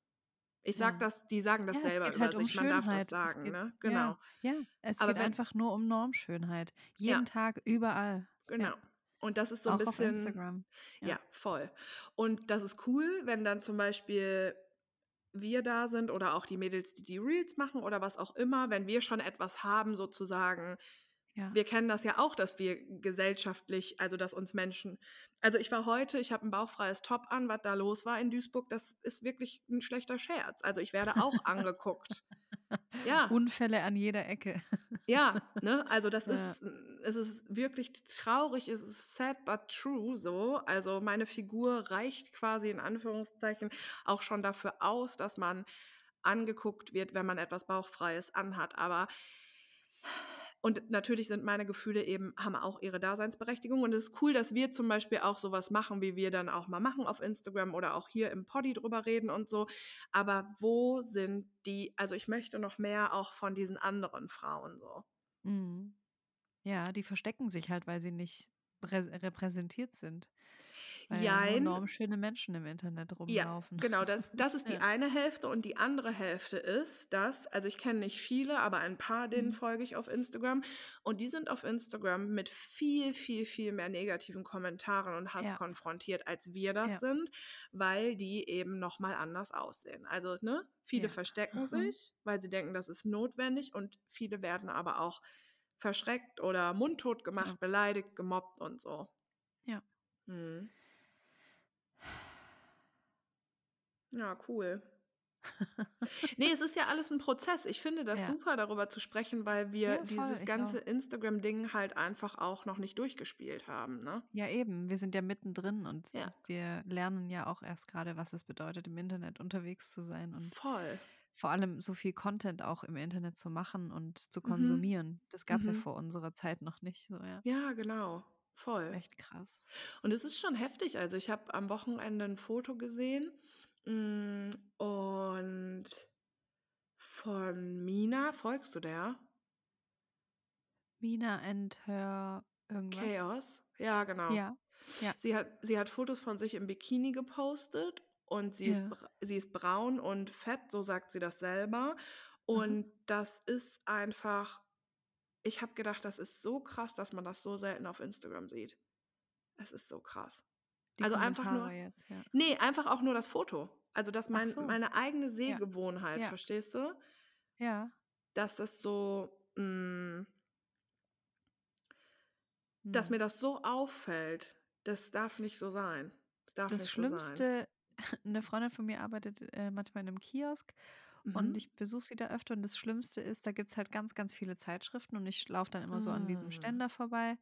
Ich sag Ja. das, die sagen das Ja, selber über halt um sich, man darf das sagen, geht, ne? ja, Genau. ja, es Aber geht wenn, einfach nur um Normschönheit. ja, Jeden Tag, überall. genau. Ja. Und das ist so ein Auch auf bisschen, Instagram. Ja. ja, voll. Und das ist cool, wenn dann zum Beispiel wir da sind oder auch die Mädels, die die Reels machen oder was auch immer, wenn wir schon etwas haben, sozusagen. Ja. Wir kennen das ja auch, dass wir gesellschaftlich, also dass uns Menschen. Also ich war heute, ich habe ein bauchfreies Top an, was da los war in Duisburg, das ist wirklich ein schlechter Scherz. Also ich werde auch *laughs* angeguckt. Ja, *laughs* Unfälle an jeder Ecke. ja, *laughs* ne? Also das Ja. ist, es ist wirklich traurig, es ist sad but true so. Also meine Figur reicht quasi in Anführungszeichen auch schon dafür aus, dass man angeguckt wird, wenn man etwas Bauchfreies anhat. Aber und natürlich sind meine Gefühle eben, haben auch ihre Daseinsberechtigung. Und es ist cool, dass wir zum Beispiel auch sowas machen, wie wir dann auch mal machen auf Instagram oder auch hier im Poddy drüber reden und so. Aber wo sind die, also ich möchte noch mehr auch von diesen anderen Frauen so. Mhm. Ja, die verstecken sich halt, weil sie nicht prä- repräsentiert sind. Weil ja Jein. normschöne Menschen im Internet Ja, rumlaufen. genau, das, das ist *laughs* die Ja. eine Hälfte und die andere Hälfte ist, dass, also ich kenne nicht viele, aber ein paar, denen Mhm. folge ich auf Instagram und die sind auf Instagram mit viel, viel, viel mehr negativen Kommentaren und Hass Ja. konfrontiert, als wir das Ja. sind, weil die eben nochmal anders aussehen. Also, ne, viele Ja. verstecken Mhm. sich, weil sie denken, das ist notwendig und viele werden aber auch verschreckt oder mundtot gemacht, Ja. beleidigt, gemobbt und so. Ja. Mhm. Ja, cool. *laughs* Nee, es ist ja alles ein Prozess. Ich finde das Ja. super, darüber zu sprechen, weil wir Ja, voll, dieses ganze. Instagram-Ding halt einfach auch noch nicht durchgespielt haben, ne? Ja, eben. Wir sind ja mittendrin und Ja. wir lernen ja auch erst gerade, was es bedeutet, im Internet unterwegs zu sein und Voll. vor allem so viel Content auch im Internet zu machen und zu Mhm. konsumieren. Das gab es ja Mhm. vor unserer Zeit noch nicht. So, ja. Ja, genau. Das ist Voll. echt krass. Und es ist schon heftig. Also, ich habe am Wochenende ein Foto gesehen, und von Mina. Folgst du der? Mina and her irgendwas? Chaos. Ja, genau. Ja. Ja. Sie hat sie hat Fotos von sich im Bikini gepostet und sie ist Ja. bra sie ist braun und fett, so sagt sie das selber. Mhm. Und das ist einfach ich habe gedacht, das ist so krass, dass man das so selten auf Instagram sieht. Es ist so krass. Die Also, einfach nur jetzt, ja. ne, einfach auch nur das Foto. Also, dass mein so. meine eigene. Sehgewohnheit, Ja. verstehst du? Ja. Dass das so, hm dass Mhm. mir das so auffällt. Das darf nicht so sein. Das darf Das nicht so sein. Schlimmste *laughs* 'ne Freundin von mir arbeitet, äh, manchmal in 'nem Kiosk und Mhm. ich besuche sie da öfter und das Schlimmste ist, da gibt's halt ganz, ganz viele Zeitschriften und ich laufe dann immer so an diesem Hm. Ständer vorbei.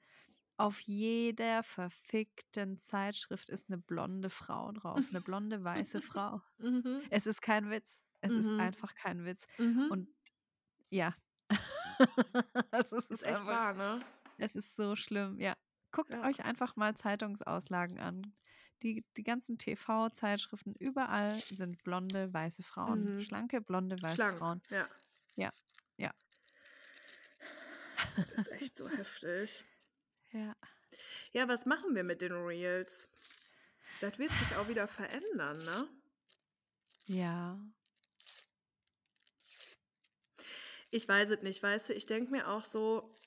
Auf jeder verfickten Zeitschrift ist 'ne blonde Frau drauf, 'ne blonde weiße Frau. *laughs* Mhm. Es ist kein Witz. Es ist Mhm. einfach kein Witz. Mhm. Und ja. *laughs* Also, es Ist ist echt wahr, ne? es ist so schlimm, ja. Guckt Ja. euch einfach mal Zeitungsauslagen an. Die die ganzen TV-Zeitschriften, überall sind blonde, weiße Frauen. Mhm. Schlanke, blonde, weiße Schlank, Frauen. ja. Ja. Ja. Das ist echt so heftig. Ja. Ja, was machen wir mit den Reels? Das wird sich auch wieder verändern, ne? Ja. Ich weiß es nicht, weißt du, ich denke mir auch so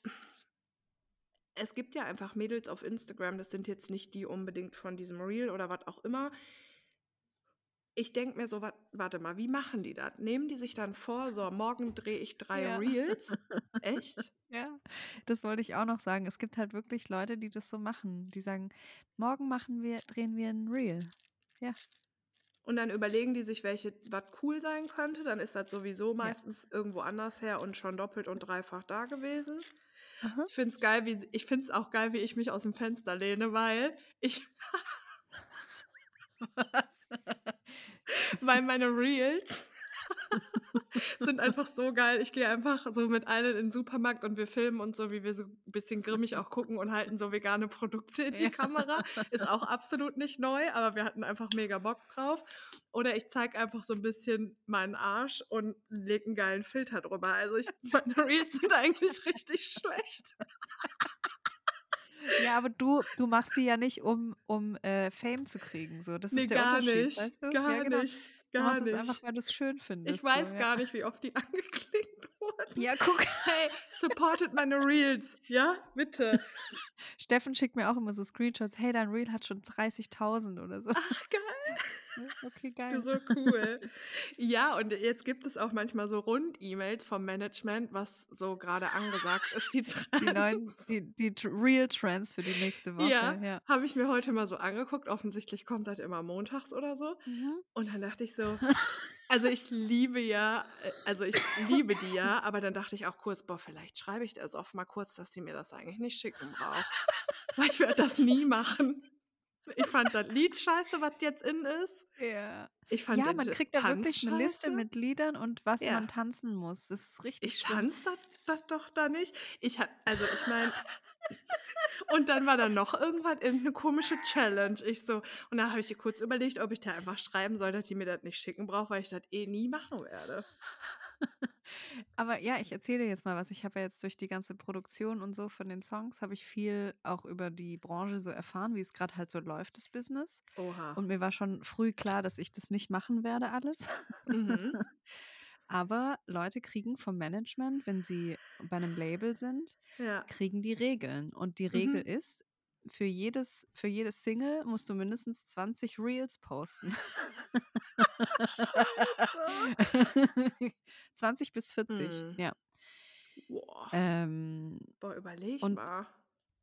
es gibt ja einfach Mädels auf Instagram, das sind jetzt nicht die unbedingt von diesem Reel oder was auch immer. Ich denke mir so, warte mal, wie machen die das? Nehmen die sich dann vor, so morgen drehe ich 3 Ja. Reels? *laughs* Echt? Ja, das wollte ich auch noch sagen. Es gibt halt wirklich Leute, die das so machen. Die sagen: „Morgen machen wir drehen wir 'n Reel.“ Ja. Und dann überlegen die sich, welche was cool sein könnte. Dann ist das sowieso Ja. meistens irgendwo anders her und schon doppelt und dreifach da gewesen. Aha. Ich finde es geil, wie ich finde es auch geil, wie ich mich aus dem Fenster lehne, weil ich *laughs* Was? *laughs* weil meine Reels *laughs* sind einfach so geil. Ich gehe einfach so mit allen in den Supermarkt und wir filmen uns so, wie wir so 'n bisschen grimmig auch gucken und halten so vegane Produkte in die Ja. Kamera. *laughs* Ist auch absolut nicht neu, aber wir hatten einfach mega Bock drauf. Oder ich zeige einfach so 'n bisschen meinen Arsch und lege 'n geilen Filter drüber. Also, ich meine Reels sind eigentlich richtig schlecht. Ja, aber du du machst sie ja nicht, um um, äh, Fame zu kriegen, so. Das Ne, ist der gar Unterschied, nicht, weißt du? gar Ja, genau. nicht, Du gar machst es einfach, nicht. weil du's schön findest, Ich weiß so, gar ja. nicht, wie oft die *laughs* angeklickt wurden. Ja, guck. Hey, supportet meine Reels, ja, bitte. *laughs* Steffen schickt mir auch immer so Screenshots: „Hey, dein Reel hat schon 30.000“ oder so. Ach, geil. So, okay, geil. so cool. Ja, und jetzt gibt es auch manchmal so Rund-E-Mails vom Management, was so grade angesagt ist, die *laughs* Die neuen Trends. die die Tr Reel-Trends für die nächste Woche, Ja, ja. habe ich mir heute mal so angeguckt. Offensichtlich kommt das immer montags oder so. Mhm. Und dann dachte ich so *laughs* also, ich liebe ja äh, also, ich liebe die ja, aber dann dachte ich auch kurz: „Boah, vielleicht schreibe ich der Sof mal kurz, dass sie mir das eigentlich nicht schicken braucht.“ Weil ich werde das nie machen. Ich fand das Lied scheiße, was jetzt in ist. Ja. Ich fand Ja, man kriegt da wirklich 'ne Liste scheiße. mit Liedern und was Ja. man tanzen muss. Das ist richtig Ich tanze das das doch da nicht. Ich ha also, ich meine und dann war da noch irgendwas, irgend 'ne komische Challenge. Ich so und dann habe ich kurz überlegt, ob ich da einfach schreiben soll, dass die mir das nicht schicken braucht, weil ich das eh nie machen werde. Aber ja, ich erzähle dir jetzt mal was. Ich habe ja jetzt durch die ganze Produktion und so von den Songs, habe ich viel auch über die Branche so erfahren, wie es gerade halt so läuft, das Business. Oha. Und mir war schon früh klar, dass ich das nicht machen werde, alles. Mhm. *laughs* Aber Leute kriegen vom Management, wenn sie bei einem Label sind, Ja. kriegen die Regeln. Und die Regel Mhm. ist, für jedes, für jedes Single musst du mindestens 20 Reels posten. 20 *laughs* bis 40, Mhm. ja. Boah. Ähm, Boah, überleg und mal.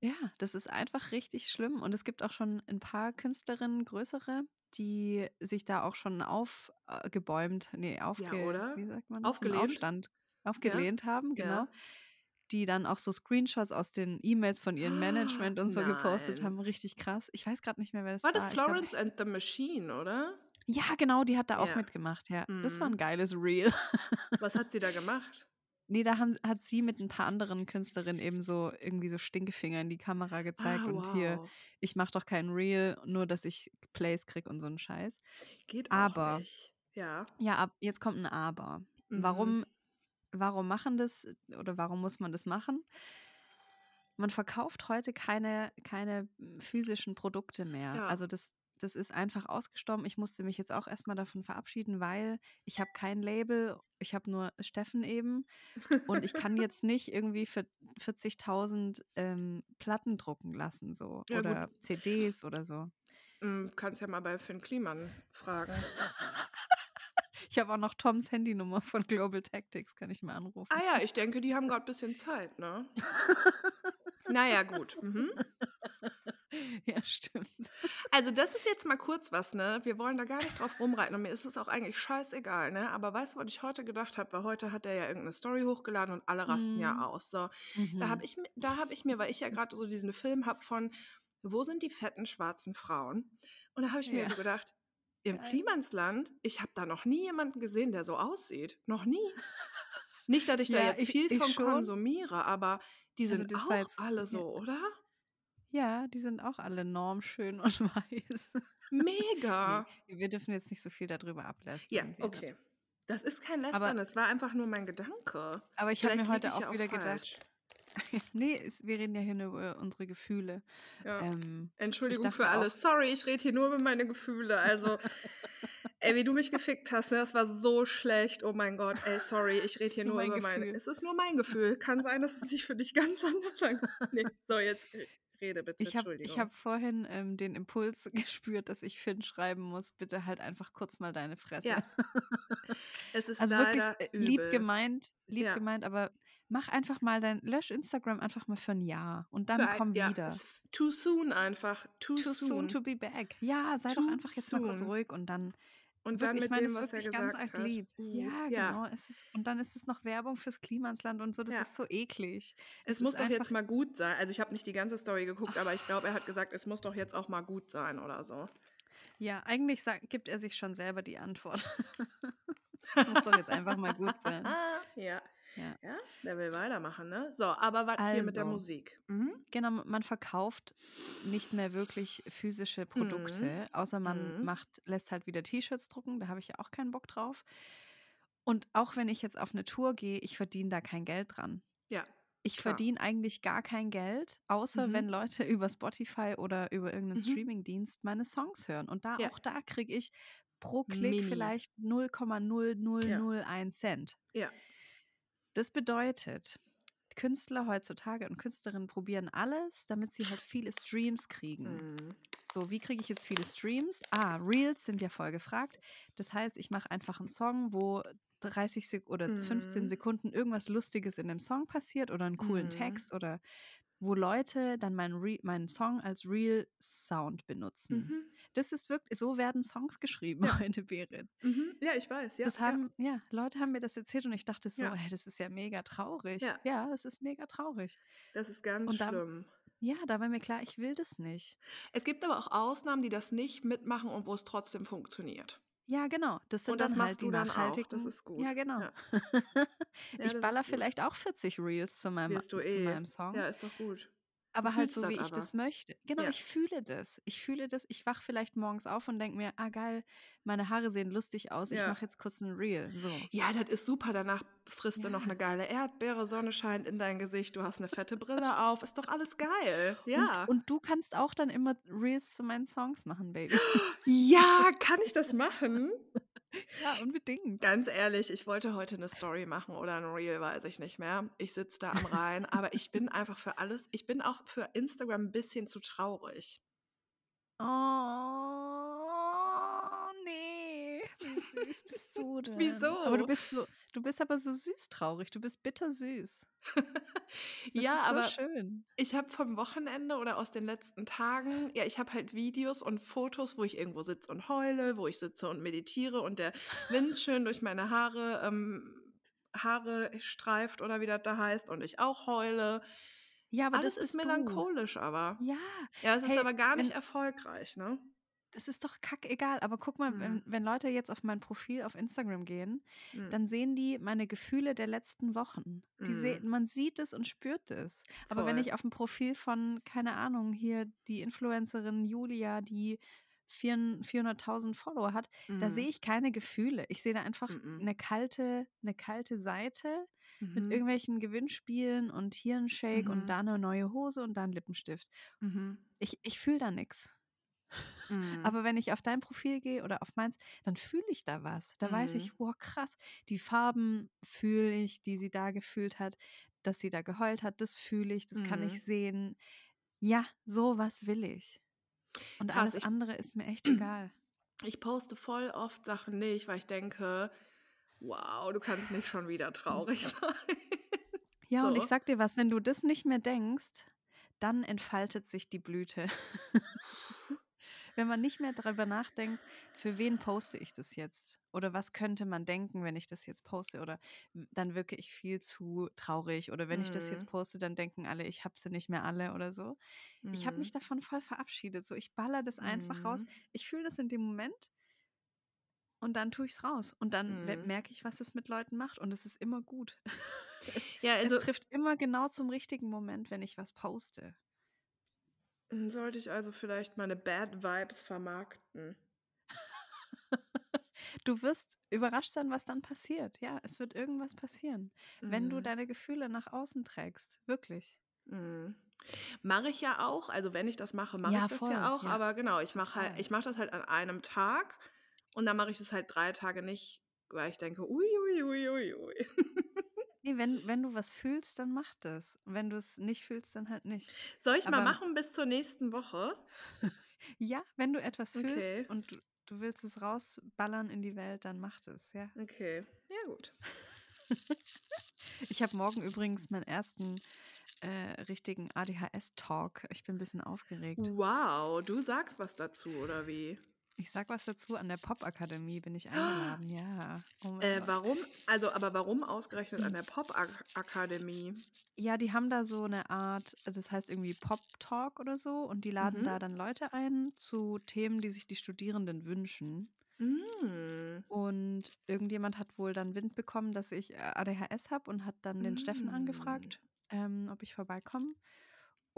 ja, das ist einfach richtig schlimm. Und es gibt auch schon ein paar Künstlerinnen, größere, die sich da auch schon aufgebäumt, nee, aufge, oder? wie sagt man Aufgelehnt? Aufstand, aufgelehnt haben, Ja. Die dann auch so Screenshots aus den E-Mails von ihrem Management und so gepostet Nein. haben. Richtig krass. Ich weiß gerade nicht mehr, wer das War war. das Ich glaub- Florence and the Machine, oder? ja, genau, die hat da auch Ja. mitgemacht, ja. Das war Mhm. ein geiles Reel. *laughs* Was hat sie da gemacht? Nee, da haben, hat sie mit ein paar anderen Künstlerinnen eben so irgendwie so Stinkefinger in die Kamera gezeigt ah, und hier, wow. ich mach doch kein Reel, nur dass ich Plays krieg und so einen Scheiß. Geht auch Aber- nicht. Ja. Ja, ab, jetzt kommt ein Aber. Mhm. Warum, warum machen das oder warum muss man das machen? Man verkauft heute keine, keine physischen Produkte mehr. Ja. Also das, das ist einfach ausgestorben. Ich musste mich jetzt auch erstmal davon verabschieden, weil ich habe kein Label, ich habe nur Steffen eben und ich kann *laughs* jetzt nicht irgendwie für 40.000 ähm, Platten drucken lassen so Ja, gut. oder CDs oder so. Mm, Kannst ja mal bei Finn Kliman fragen. Ich habe auch noch Toms Handynummer von Global Tactics, kann ich mal anrufen. Ah ja, ich denke, die haben gerade ein bisschen Zeit, ne? *laughs* naja, gut. Mhm. Ja, stimmt. Also das ist jetzt mal kurz was, ne? Wir wollen da gar nicht drauf rumreiten und mir ist es auch eigentlich scheißegal, ne? Aber weißt du, was ich heute gedacht habe? Weil heute hat er ja irgendeine Story hochgeladen und alle rasten Mhm. ja aus. So, da Mhm. habe ich, da hab ich mir, weil ich ja gerade so diesen Film habe von, wo sind die fetten schwarzen Frauen? Und da habe ich mir Ja. so gedacht, im. Klimansland, ich habe da noch nie jemanden gesehen, der so aussieht. Noch nie. Nicht, dass ich da Ja, jetzt ich- viel ich von schon. konsumiere, aber die Also sind war auch jetzt- alle ja. so, oder? Ja, die sind auch alle normschön und *laughs* weiß. Mega. Nee, wir dürfen jetzt nicht so viel darüber Ja, ablästern. Wir- okay. Das ist kein Aber- Lästern, das war einfach nur mein Gedanke. Aber ich habe mir heute auch ja wieder falsch. gedacht, *laughs* nee, wir reden ja hier nur über unsere Gefühle. Ja. Ähm, Entschuldigung für alles. Sorry, ich rede hier nur über meine Gefühle. Also, *laughs* ey, wie du mich gefickt hast, ne, das war so schlecht. Oh mein Gott, ey, sorry, ich rede hier nur nur mein über meine. Gefühl. Es ist nur mein Gefühl. Kann sein, dass es sich für dich ganz anders *laughs* angeht. Nee, so, jetzt re- rede bitte. ich habe Entschuldigung. ich hab vorhin ähm, den Impuls gespürt, dass ich Finn schreiben muss, bitte halt einfach kurz mal deine Fresse. Ja, es ist Also wirklich äh, lieb übel. gemeint, lieb Ja. gemeint, aber mach einfach mal dein, lösch Instagram einfach mal für ein Jahr und dann Für ein- komm ja, wieder. ist Too soon einfach. Too, Too soon soon. to be back. Ja, sei Too doch einfach jetzt mal kurz soon. ruhig und dann Und Wirklich, dann ich mit dem, was er wirklich gesagt ganz hat. lieb. Mhm. Ja, genau. Es ist, und dann ist es noch Werbung fürs Klimansland und so. Das Ja. ist so eklig. Es Es muss doch jetzt mal gut sein. Also ich habe nicht die ganze Story geguckt, aber ich glaube, er hat gesagt, es muss doch jetzt auch mal gut sein oder so. Ja, eigentlich sagt, gibt er sich schon selber die Antwort. *laughs* Es muss doch jetzt einfach mal gut sein. *laughs* ja. Ja. Ja, der will weitermachen, ne? So, aber was hier mit der Also. Musik? Mhm. Genau, man verkauft nicht mehr wirklich physische Produkte, außer man Mhm. macht, lässt halt wieder T-Shirts drucken. Da habe ich ja auch keinen Bock drauf. Und auch wenn ich jetzt auf eine Tour gehe, ich verdiene da kein Geld dran. Ja. Ich verdiene eigentlich gar kein Geld, außer Mhm. wenn Leute *laughs* über Spotify oder über irgendeinen Mhm. Streamingdienst meine Songs hören. Und da Ja. auch da kriege ich pro Klick Mini. vielleicht 0,0001 Cent. Ja. Das bedeutet, Künstler heutzutage und Künstlerinnen probieren alles, damit sie halt viele Streams kriegen. Mhm. So, wie kriege ich jetzt viele Streams? Ah, Reels sind ja voll gefragt. Das heißt, ich mache einfach einen Song, wo 30 Sek oder 15 Mhm. Sekunden irgendwas Lustiges in dem Song passiert oder einen coolen Mhm. Text oder wo Leute dann meinen, Re meinen Song als Real-Sound benutzen. Mhm. Das ist wirklich, so werden Songs geschrieben Ja. heute, Berit. Mhm. Ja, ich weiß. Ja, das haben, ja. Leute haben mir das erzählt und ich dachte so, Ja. hey, das ist ja mega traurig. Ja. Ja, das ist mega traurig. ja. Das ist ganz Und schlimm. Ja, da war mir klar, ich will das nicht. Es gibt aber auch Ausnahmen, die das nicht mitmachen und wo es trotzdem funktioniert. Ja, genau. Das sind Und das dann machst halt die du dann auch. Das ist gut. Ja, genau. Ja. *laughs* Ich baller vielleicht auch 40 Reels zu meinem, Wirst du zu eh. meinem Song. Ja, ist doch gut. Aber halt so, wie ich aber. das möchte. Genau, Ja. ich fühle das. Ich fühle das. Ich wach vielleicht morgens auf und denke mir, ah geil, meine Haare sehen lustig aus. Ich Ja. mache jetzt kurz ein Reel. So. Ja, das ist super. Danach frisst du noch Ja. eine geile Erdbeere, Sonne scheint in dein Gesicht, du hast eine fette Brille auf. Ist doch alles geil. Ja. Und, und du kannst auch dann immer Reels zu meinen Songs machen, Baby. ja, kann ich das machen? *laughs* ja, unbedingt. Ganz ehrlich, ich wollte heute eine Story machen oder ein Reel, weiß ich nicht mehr. Ich sitze da am Rhein, *laughs* aber ich bin einfach für alles, ich bin auch für Instagram ein bisschen zu traurig. Oh, nee. Wie süß bist du *laughs* denn? Wieso? Aber du bist so, du bist aber so süß traurig. Du bist bittersüß. *laughs* Das ja, ist so aber schön. ich habe vom Wochenende oder aus den letzten Tagen, ja, ich habe halt Videos und Fotos, wo ich irgendwo sitze und heule, wo ich sitze und meditiere und der Wind *laughs* schön durch meine Haare, ähm, Haare streift oder wie das da heißt und ich auch heule. Ja, aber Alles das ist bist du. melancholisch, aber. Ja, Ja, es ist Hey, aber gar nicht erfolgreich, ne? Das ist doch kackegal. Aber guck mal, wenn, Mhm. wenn Leute jetzt auf mein Profil auf Instagram gehen, Mhm. dann sehen die meine Gefühle der letzten Wochen. Die Mhm. man sieht es und spürt es. Aber wenn ich auf dem Profil von, keine Ahnung, hier die Influencerin Julia, die 400 400.000 Follower hat, da Mhm. sehe ich keine Gefühle. Ich sehe da einfach Mhm. eine kalte, eine kalte Seite mit Mhm. irgendwelchen Gewinnspielen und hier ein Shake Mhm. und da eine neue Hose und da ein Lippenstift. Mhm. Ich, ich fühle da nichts. Mhm. Aber wenn ich auf dein Profil gehe oder auf meins, dann fühle ich da was. Da weiß Mhm. ich, wow, krass, die Farben fühle ich, die sie da gefühlt hat, dass sie da geheult hat, das fühle ich, das kann Mhm. ich sehen. Ja, sowas will ich. Und Krass, alles ich- andere ist mir echt *clears throat* egal. Ich poste voll oft Sachen nicht, weil ich denke, wow, du kannst nicht schon wieder traurig *laughs* sein. Ja, und ich So. sag dir was, wenn du das nicht mehr denkst, dann entfaltet sich die Blüte. Wenn man nicht mehr darüber nachdenkt, für wen poste ich das jetzt? Oder was könnte man denken, wenn ich das jetzt poste? Oder dann wirke ich viel zu traurig. Oder wenn ich das jetzt Mhm. poste, dann denken alle, ich habe sie nicht mehr alle oder so. Ich habe mich Mhm. davon voll verabschiedet. So, ich baller das einfach raus. Mhm. Ich fühle das in dem Moment und dann tue ich es raus. Und dann Mhm. merke ich, was es mit Leuten macht. Und es ist immer gut. *laughs* es, Ja, also es trifft immer genau zum richtigen Moment, wenn ich was poste. Sollte ich also vielleicht meine Bad Vibes vermarkten. *laughs* Du wirst überrascht sein, was dann passiert. Ja, es wird irgendwas passieren, wenn du Mhm. deine Gefühle nach außen trägst. Wirklich. Mhm. Mache ich ja auch, also wenn ich das mache, mache Ja, ich das voll, ja auch, ja, aber genau, ich mache halt, ich mache das halt an einem Tag und dann mache ich das halt drei Tage nicht, weil ich denke, ui, ui, ui, ui, ui. *laughs* Wenn, wenn du was fühlst, dann mach das. Und wenn du es nicht fühlst, dann halt nicht. Soll ich mal Aber machen bis zur nächsten Woche? *laughs* ja, wenn du etwas Okay. fühlst und du, du willst es rausballern in die Welt, dann mach das, ja. Okay, ja gut. *laughs* Ich habe morgen übrigens meinen ersten äh, richtigen ADHS-Talk. Ich bin ein bisschen aufgeregt. Wow, du sagst was dazu, oder wie? Ich sag was dazu, an der Pop-Akademie bin ich eingeladen, *gasps* ja. Oh Äh, warum? Also, aber warum ausgerechnet an der Pop-Akademie? Ja, die haben da so eine Art, das heißt irgendwie Pop-Talk oder so und die laden Mhm. da dann Leute ein zu Themen, die sich die Studierenden wünschen. Mm. Und irgendjemand hat wohl dann Wind bekommen, dass ich äh, ADHS habe und hat dann den Steffen Mm. angefragt, ähm, ob ich vorbeikomme.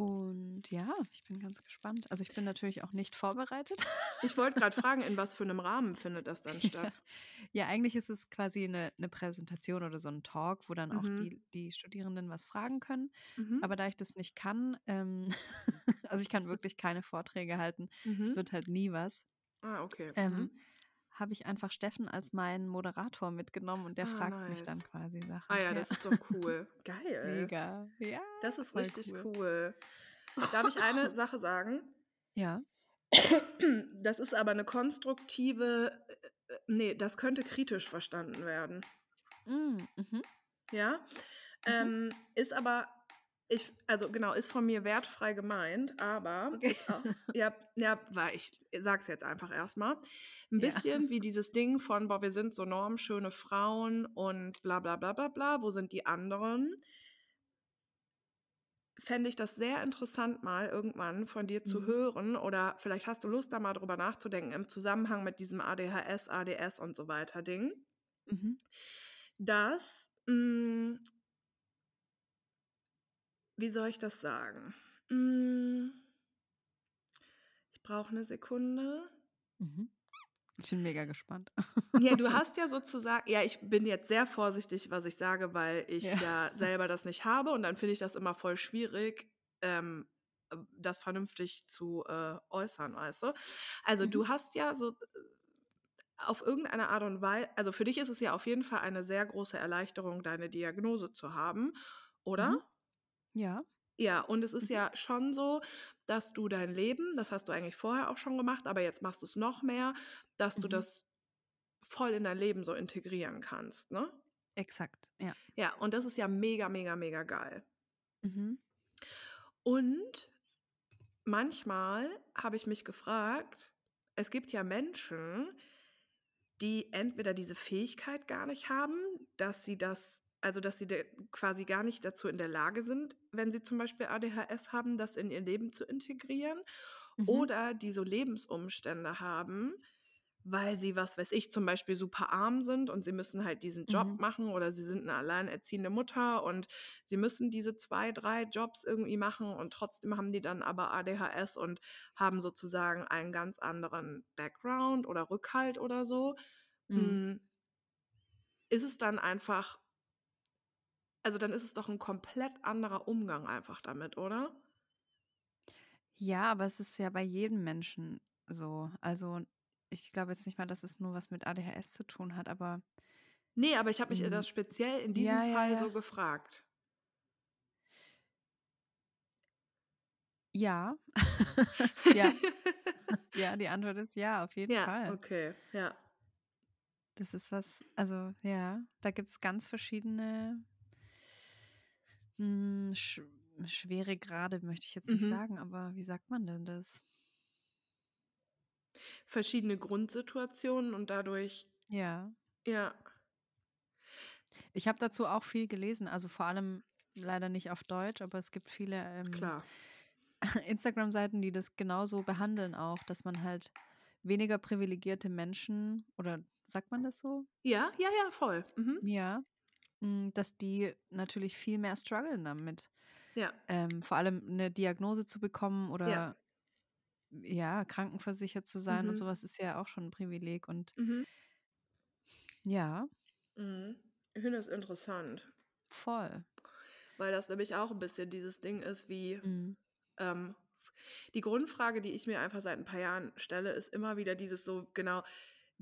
Und ja, ich bin ganz gespannt. Also ich bin natürlich auch nicht vorbereitet. Ich wollte gerade *laughs* fragen, in was für einem Rahmen findet das dann statt? Ja, eigentlich ist es quasi eine, eine Präsentation oder so ein Talk, wo dann auch Mhm. die, die Studierenden was fragen können. Mhm. Aber da ich das nicht kann, ähm, *laughs* also ich kann *laughs* wirklich keine Vorträge halten, es Mhm. wird halt nie was, Ah, okay. ähm, Mhm. Habe ich einfach Steffen als meinen Moderator mitgenommen und der Ah, fragt mich dann nice. quasi Sachen. Ah ja, das ist doch cool. *laughs* Geil. mega. Ja, Das ist richtig cool. cool. Darf ich eine *laughs* Sache sagen? Ja. *clears throat* Das ist aber eine konstruktive, äh, äh, nee, das könnte kritisch verstanden werden. Mm, mhm. Ja? Mhm. Ähm, ist aber, ich, also genau, ist von mir wertfrei gemeint, aber Okay. auch, ja, ja, weil ich sag's jetzt einfach erstmal. Ein Ja. bisschen wie dieses Ding von, boah, wir sind so normschöne Frauen und bla bla bla bla bla, wo sind die anderen? Fände ich das sehr interessant, mal irgendwann von dir zu Mhm. hören oder vielleicht hast du Lust, da mal drüber nachzudenken im Zusammenhang mit diesem ADHS, ADS und so weiter Ding Mhm. dass, hm wie soll ich das sagen? Mm. Ich brauche eine Sekunde. Mhm. Ich bin mega gespannt. Ja, du *laughs* hast ja sozusagen ja, ich bin jetzt sehr vorsichtig, was ich sage, weil ich Ja. ja *laughs* selber das nicht habe und dann finde ich das immer voll schwierig, ähm, äh, das vernünftig zu, äh, äußern, weißt du? Also, Mhm. du hast ja so, äh, auf irgendeine Art und Weise, also, für dich ist es ja auf jeden Fall eine sehr große Erleichterung, deine Diagnose zu haben, oder? Mhm. Ja. Ja, und es ist Mhm. ja schon so, dass du dein Leben das hast du eigentlich vorher auch schon gemacht, aber jetzt machst du's noch mehr, dass du Mhm. das voll in dein Leben so integrieren kannst, ne? Exakt, ja. Ja, und das ist ja mega, mega, mega geil. Mhm. Und manchmal habe ich mich gefragt, es gibt ja Menschen, die entweder diese Fähigkeit gar nicht haben, dass sie das also, dass sie quasi gar nicht dazu in der Lage sind, wenn sie zum Beispiel ADHS haben, das in ihr Leben zu integrieren Mhm. oder die so Lebensumstände haben, weil sie, was weiß ich, zum Beispiel super arm sind und sie müssen halt diesen Job Mhm. machen oder sie sind 'ne alleinerziehende Mutter und sie müssen diese 2, 3 Jobs irgendwie machen und trotzdem haben die dann aber ADHS und haben sozusagen einen ganz anderen Background oder Rückhalt oder so. Mhm. Hm ist es dann einfach also, dann ist es doch 'n komplett anderer Umgang einfach damit, oder? Ja, aber es ist ja bei jedem Menschen so. Also, ich glaube jetzt nicht mal, dass es nur was mit ADHS zu tun hat, aber Ne, aber ich habe mich, hm, das speziell in diesem ja, ja, Fall so ja. gefragt. Ja. *laughs* Ja. *laughs* Ja, die Antwort ist ja, auf jeden Ja, Fall. okay, ja. Das ist was also, ja, da gibt's ganz verschiedene hm, sch schwere Grade möchte ich jetzt nicht Mhm. sagen, aber wie sagt man denn das? Verschiedene Grundsituationen und dadurch Ja. ja. Ich habe dazu auch viel gelesen, also, vor allem leider nicht auf Deutsch, aber es gibt viele, ähm. *laughs* Instagram-Seiten, die das genauso behandeln auch, dass man halt weniger privilegierte Menschen oder sagt man das so? Ja, ja, ja, voll. Mhm. Ja, dass die natürlich viel mehr strugglen damit. Ja. Ähm, vor allem 'ne Diagnose zu bekommen Ja. oder ja, krankenversichert zu sein und Mhm. was ist ja auch schon 'n Privileg und Mhm. ja. Mhm. Ich finde das interessant. Voll. Weil das nämlich auch 'n bisschen dieses Ding ist wie, Mhm. ähm die Grundfrage, die ich mir einfach seit 'n paar Jahren stelle, ist immer wieder dieses so, genau,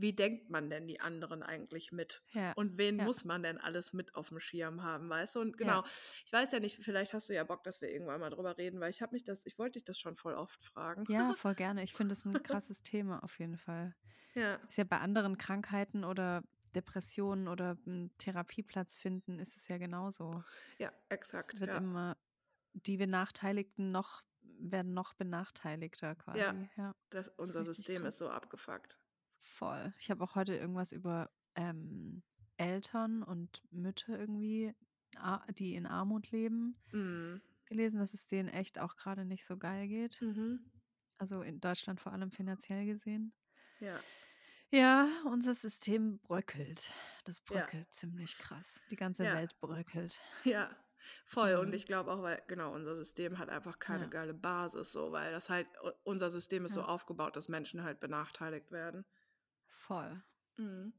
wie denkt man denn die anderen eigentlich mit? Ja, Und wen ja. muss man denn alles mit auf'm Schirm haben, weißt du? Und Ja. genau, ich weiß ja nicht, vielleicht hast du ja Bock, dass wir irgendwann mal drüber reden, weil ich habe mich das ich wollte dich das schon voll oft fragen. Ja, *laughs* voll gerne. Ich finde das 'n krasses Thema auf jeden Fall. Ja. Ist ja bei anderen Krankheiten oder Depressionen oder 'n Therapieplatz finden, ist es ja genauso. Ja, Es exakt, wird ja. immer die Benachteiligten noch werden noch benachteiligter Ja, quasi, ja. das Das ist unser System krass. ist so abgefuckt. Voll. Ich habe auch heute irgendwas über, ähm, Eltern und Mütter irgendwie, die in Armut leben, Mhm. gelesen, dass es denen echt auch grade nicht so geil geht. Mhm. Also, in Deutschland vor allem finanziell gesehen. Ja. Ja, unser System bröckelt. Das Ja. bröckelt ziemlich krass. Die ganze Ja. Welt bröckelt. Ja, voll. Und Mhm. ich glaube auch, weil genau, unser System hat einfach keine Ja. geile Basis so, weil das halt unser System ist so Ja. aufgebaut, dass Menschen halt benachteiligt werden. Voll. Mhm.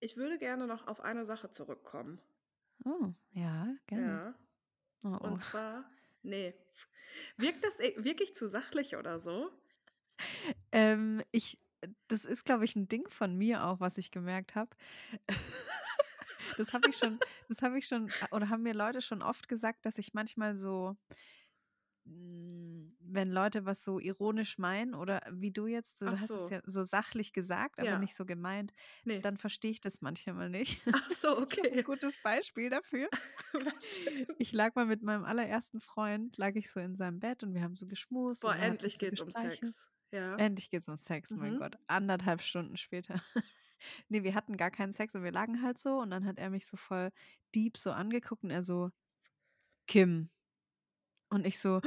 Ich würde gerne noch auf eine Sache zurückkommen. Oh, ja, gerne. Ja. Oh, oh. Und zwar ne, wirkt das e wirklich zu sachlich oder so? Ähm, ich das ist, glaube ich, 'n Ding von mir auch, was ich gemerkt habe. Das habe ich schon das habe ich schon oder haben mir Leute schon oft gesagt, dass ich manchmal so wenn Leute was so ironisch meinen oder wie du jetzt, so Ach du hast es so. ja so sachlich gesagt, aber Ja. nicht so gemeint, Ne. dann verstehe ich das manchmal nicht. *laughs* Ach so, *laughs* okay. gutes Beispiel dafür. *laughs* Ich lag mal mit meinem allerersten Freund lag ich so in seinem Bett und wir haben so geschmust Boah, endlich geht's um. Sex. Ja. Endlich geht's um Sex, mein Mhm. Gott. 1,5 Stunden später. Ne, wir hatten gar keinen Sex und wir lagen halt so und dann hat er mich so voll deep so angeguckt und er so: „Kim.“ Und ich so: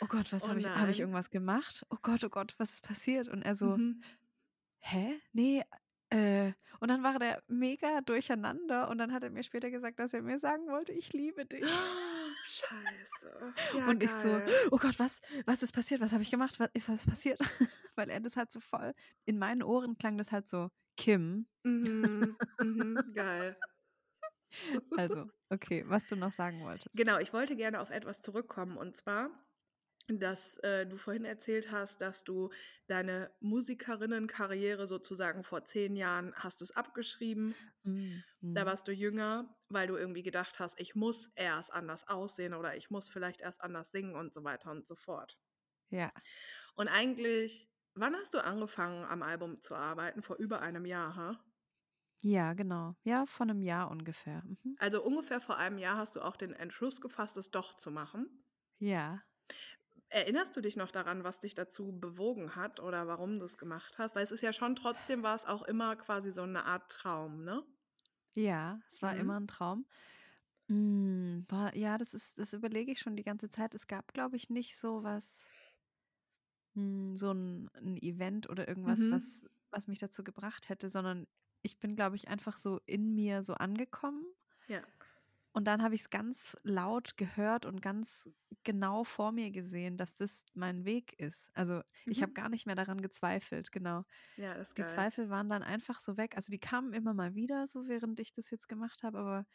„Oh Gott, was Oh habe ich habe ich irgendwas gemacht? Oh Gott, oh Gott, was ist passiert?“ Und er so: Mhm. „Hä? Ne, äh“ und dann war der mega durcheinander und dann hat er mir später gesagt, dass er mir sagen wollte: „Ich liebe dich.“ *gasps* Scheiße. Ja, Und ich so: geil. „Oh Gott, was was ist passiert? Was habe ich gemacht? Was ist was passiert?“ *laughs* Weil er das halt so voll in meinen Ohren klang das halt so: „Kim.“ Mhm, mhm, geil. Also, okay, was du noch sagen wolltest. Genau, ich wollte gerne auf etwas zurückkommen und zwar, dass, äh, du vorhin erzählt hast, dass du deine Musikerinnenkarriere sozusagen vor 10 Jahren hast du's abgeschrieben. Mhm, Da mhm. warst du jünger, weil du irgendwie gedacht hast: „Ich muss erst anders aussehen oder ich muss vielleicht erst anders singen“ und so weiter und so fort. Ja. Und eigentlich wann hast du angefangen, am Album zu arbeiten? Vor über einem Jahr, ha? Ja, genau. Ja, vor 'nem Jahr ungefähr. Mhm. Also, ungefähr vor einem Jahr hast du auch den Entschluss gefasst, es doch zu machen? Ja. Erinnerst du dich noch daran, was dich dazu bewogen hat oder warum du's gemacht hast? Weil es ist ja schon trotzdem war's auch immer quasi so 'ne Art Traum, ne? Ja, es war immer Mhm. 'n Traum. Hm, boah, ja, das ist das überlege ich schon die ganze Zeit. Es gab, glaube ich, nicht so was hm, so 'n 'n Event oder irgendwas, Mhm. was was mich dazu gebracht hätte, sondern ich bin, glaube ich, einfach so in mir so angekommen. Ja. Und dann habe ich's ganz laut gehört und ganz genau vor mir gesehen, dass das mein Weg ist. Also, ich habe Mhm. gar nicht mehr daran gezweifelt, genau. Ja, das ist Die geil. Zweifel waren dann einfach so weg. Also, die kamen immer mal wieder so, während ich das jetzt gemacht habe, aber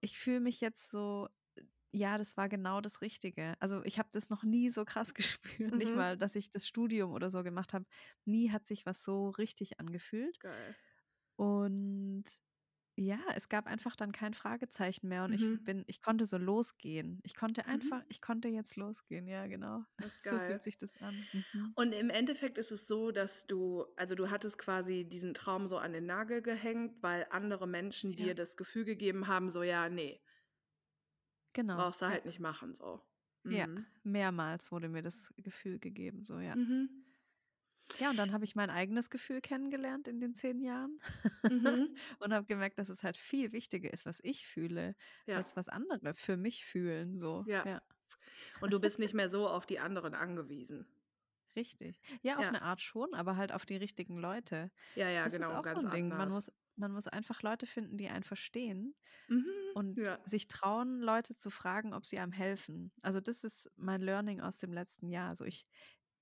ich fühle mich jetzt so ja, das war genau das Richtige. Also, ich habe das noch nie so krass *laughs* gespürt, nicht Mhm. mal, dass ich das Studium oder so gemacht habe. Nie hat sich was so richtig angefühlt. Geil. Und ja, es gab einfach dann kein Fragezeichen mehr und ich Mhm. bin ich konnte so losgehen. Ich konnte einfach Mhm. ich konnte jetzt losgehen. Ja, genau. *laughs* So fühlt sich das an. Mhm. Und im Endeffekt ist es so, dass du also, du hattest quasi diesen Traum so an den Nagel gehängt, weil andere Menschen Ja. dir das Gefühl gegeben haben, so: „Ja, ne“ Genau, „brauchst du ja. halt nicht machen“, so. Ja, Mhm. mehrmals wurde mir das Gefühl gegeben, so, ja. Mhm. Ja, und dann habe ich mein eigenes Gefühl kennengelernt in den 10 Jahren Mhm. *laughs* und habe gemerkt, dass es halt viel wichtiger ist, was ich fühle, Ja. als was andere für mich fühlen, so, Ja. ja. Und du bist nicht mehr so auf die anderen angewiesen. Richtig. Ja, auf Ja. 'ne Art schon, aber halt auf die richtigen Leute. Ja, ja, Das ist genau, auch so ganz 'n Ding. Man muss man muss einfach Leute finden, die einen verstehen Mhm, und ja. sich trauen, Leute zu fragen, ob sie einem helfen. Also, das ist mein Learning aus dem letzten Jahr. Also, ich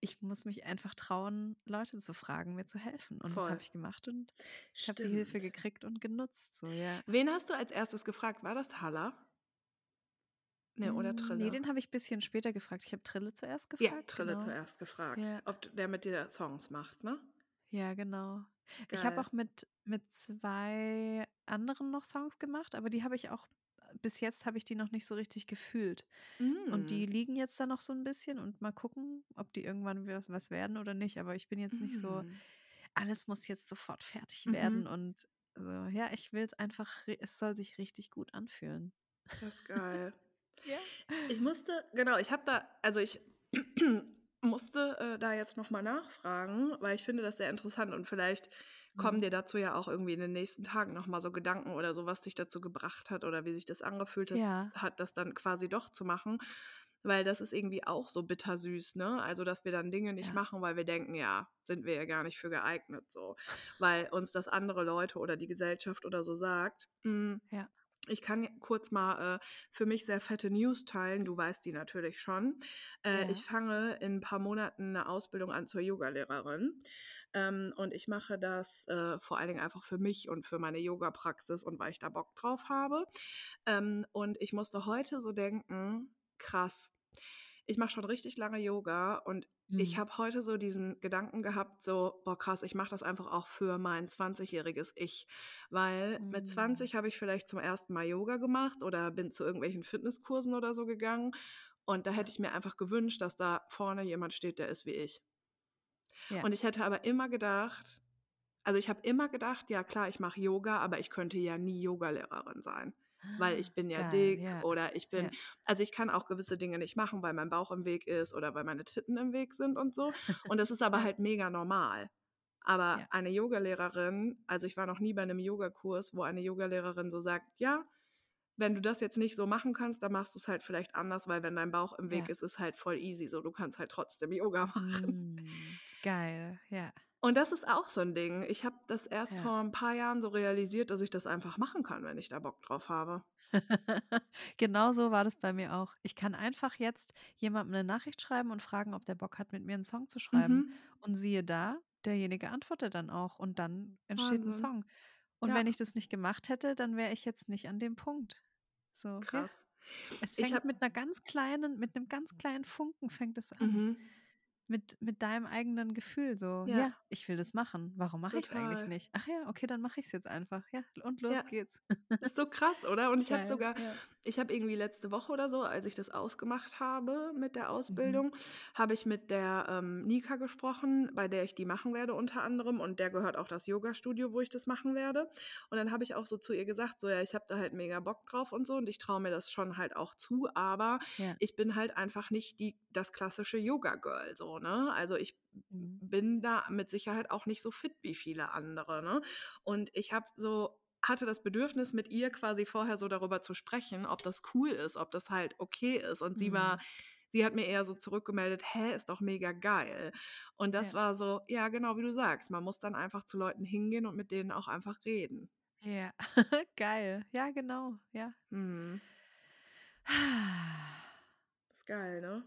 ich muss mich einfach trauen, Leute zu fragen, mir zu helfen. Und das habe Voll. ich gemacht und ich habe die Hilfe gekriegt und genutzt, so, ja. Wen hast du als 1. gefragt? War das Halla? Ne, oder Hm, ne, Trille? den habe ich bisschen später gefragt. Ich habe Trille zuerst Ja, gefragt, Trille genau. zuerst gefragt, Ja. ob der mit dir Songs macht, ne? Ja, genau. Ich habe Geil. auch mit mit 2 anderen noch Songs gemacht, aber die habe ich auch bis jetzt habe ich die noch nicht so richtig gefühlt. Und die liegen jetzt da noch so 'n bisschen und mal gucken, ob die irgendwann was werden oder nicht. Aber ich bin jetzt nicht so: Mhm. „Alles muss jetzt sofort fertig werden“ Mhm. und so. Ja, ich will's einfach ri es soll sich richtig gut anfühlen. Das ist geil. *laughs* Ja. Ich musste genau, ich habe da also, ich *clears throat* musste, äh, da jetzt noch mal nachfragen, weil ich finde das sehr interessant und vielleicht kommen Mhm. dir dazu ja auch irgendwie in den nächsten Tagen noch mal so Gedanken oder so, was dich dazu gebracht hat oder wie sich das angefühlt has Ja. hat, das dann quasi doch zu machen. Weil das ist irgendwie auch so bittersüß, ne? Also, dass wir dann Dinge nicht Ja. machen, weil wir denken: „Ja, sind wir ja gar nicht für geeignet“, so. Weil uns das andere Leute oder die Gesellschaft oder so sagt. Hm, Ja. Ich kann kurz mal, äh, für mich sehr fette News teilen. Du weißt die natürlich schon. Äh, Ja. ich fange in 'n paar Monaten 'ne Ausbildung an zur Yogalehrerin. Ähm, und ich mache das, äh, vor allen Dingen einfach für mich und für meine Yogapraxis und weil ich da Bock drauf habe. Ähm, und ich musste heute so denken: „Krass, ich mache schon richtig lange Yoga und ich Mhm. habe heute so diesen Gedanken gehabt, so: ‚Boah, krass, ich mache das einfach auch für mein zwanzigjähriges Ich.‘“ Weil mit Mhm. 20 habe ich vielleicht zum 1. Mal Yoga gemacht oder bin zu irgendwelchen Fitnesskursen oder so gegangen. Und da hätte ich mir einfach gewünscht, dass da vorne jemand steht, der ist wie ich. Ja. Und ich hätte aber immer gedacht also, ich habe immer gedacht: „Ja klar, ich mache Yoga, aber ich könnte ja nie Yogalehrerin sein, weil ich bin ja Geil, dick ja. oder ich bin“ Ja. also, ich kann auch gewisse Dinge nicht machen, weil mein Bauch im Weg ist oder weil meine Titten im Weg sind und so. Und das ist aber halt mega normal. Aber Ja. eine Yogalehrerin also, ich war noch nie bei 'nem Yogakurs, wo eine Yogalehrerin so sagt: „Ja, wenn du das jetzt nicht so machen kannst, dann machst du's halt vielleicht anders, weil wenn dein Bauch im Weg Ja. ist, ist halt voll easy so, du kannst halt trotzdem Yoga *laughs* machen.“ Mhm. Geil, ja. Und das ist auch so 'n Ding. Ich habe das erst Ja. vor 'n paar Jahren so realisiert, dass ich das einfach machen kann, wenn ich da Bock drauf habe. *laughs* Genau so war das bei mir auch. Ich kann einfach jetzt jemandem 'ne Nachricht schreiben und fragen, ob der Bock hat, mit mir 'n Song zu schreiben. Mhm. Und siehe da, derjenige antwortet dann auch und dann entsteht Wahnsinn. Song. Und wenn Ja. ich das nicht gemacht hätte, dann wäre ich jetzt nicht an dem Punkt. So, ja. Krass. Es Ich fängt habe mit 'ner ganz kleinen mit 'nem ganz kleinen Funken fängt es an. Mhm. Mit mit deinem eigenen Gefühl so: Ja. „Ja, ich will das machen. Warum mache ich's eigentlich Total. nicht? Ach ja, okay, dann mache ich's jetzt einfach. Ja, und los Ja. geht's.“ Ist so krass, oder? Und ich habe sogar ja. ich habe irgendwie letzte Woche oder so, als ich das ausgemacht habe mit der Mhm. Ausbildung, habe ich mit der, ähm, Nika gesprochen, bei der ich die machen werde unter anderem und der gehört auch das Yogastudio, wo ich das machen werde. Und dann habe ich auch so zu ihr gesagt, so: „Ja, ich habe da halt mega Bock drauf und so und ich traue mir das schon halt auch zu, aber ich bin halt einfach nicht die das klassische Yoga-Girl so, ne? Also, ich Mhm. bin da mit Sicherheit auch nicht so fit wie viele andere, ne?“ Und ich habe so hatte das Bedürfnis, mit ihr quasi vorher so darüber zu sprechen, ob das cool ist, ob das halt okay ist. Und sie war Mhm. sie hat mir eher so zurückgemeldet: „Hä, ist doch mega geil.“ Und das Ja. war so ja, genau wie du sagst, man muss dann einfach zu Leuten hingehen und mit denen auch einfach reden. Ja, *laughs* geil. Ja, genau, ja. Mhm. *sighs* Ist geil, ne?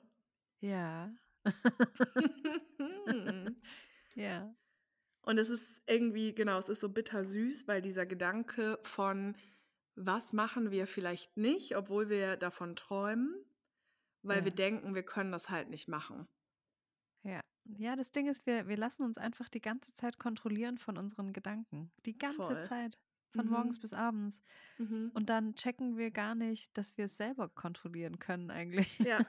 Ja. *laughs* Ja. Und es ist irgendwie genau, es ist so bittersüß, weil dieser Gedanke von: „Was machen wir vielleicht nicht, obwohl wir davon träumen, weil wir Ja. denken, wir können das halt nicht machen.“ Ja. Ja, das Ding ist, wir wir lassen uns einfach die ganze Zeit kontrollieren von unseren Gedanken. Die ganze Voll. Zeit, von morgens Mhm. bis abends. Mhm. Und dann checken wir gar nicht, dass wir es selber kontrollieren können eigentlich. Ja,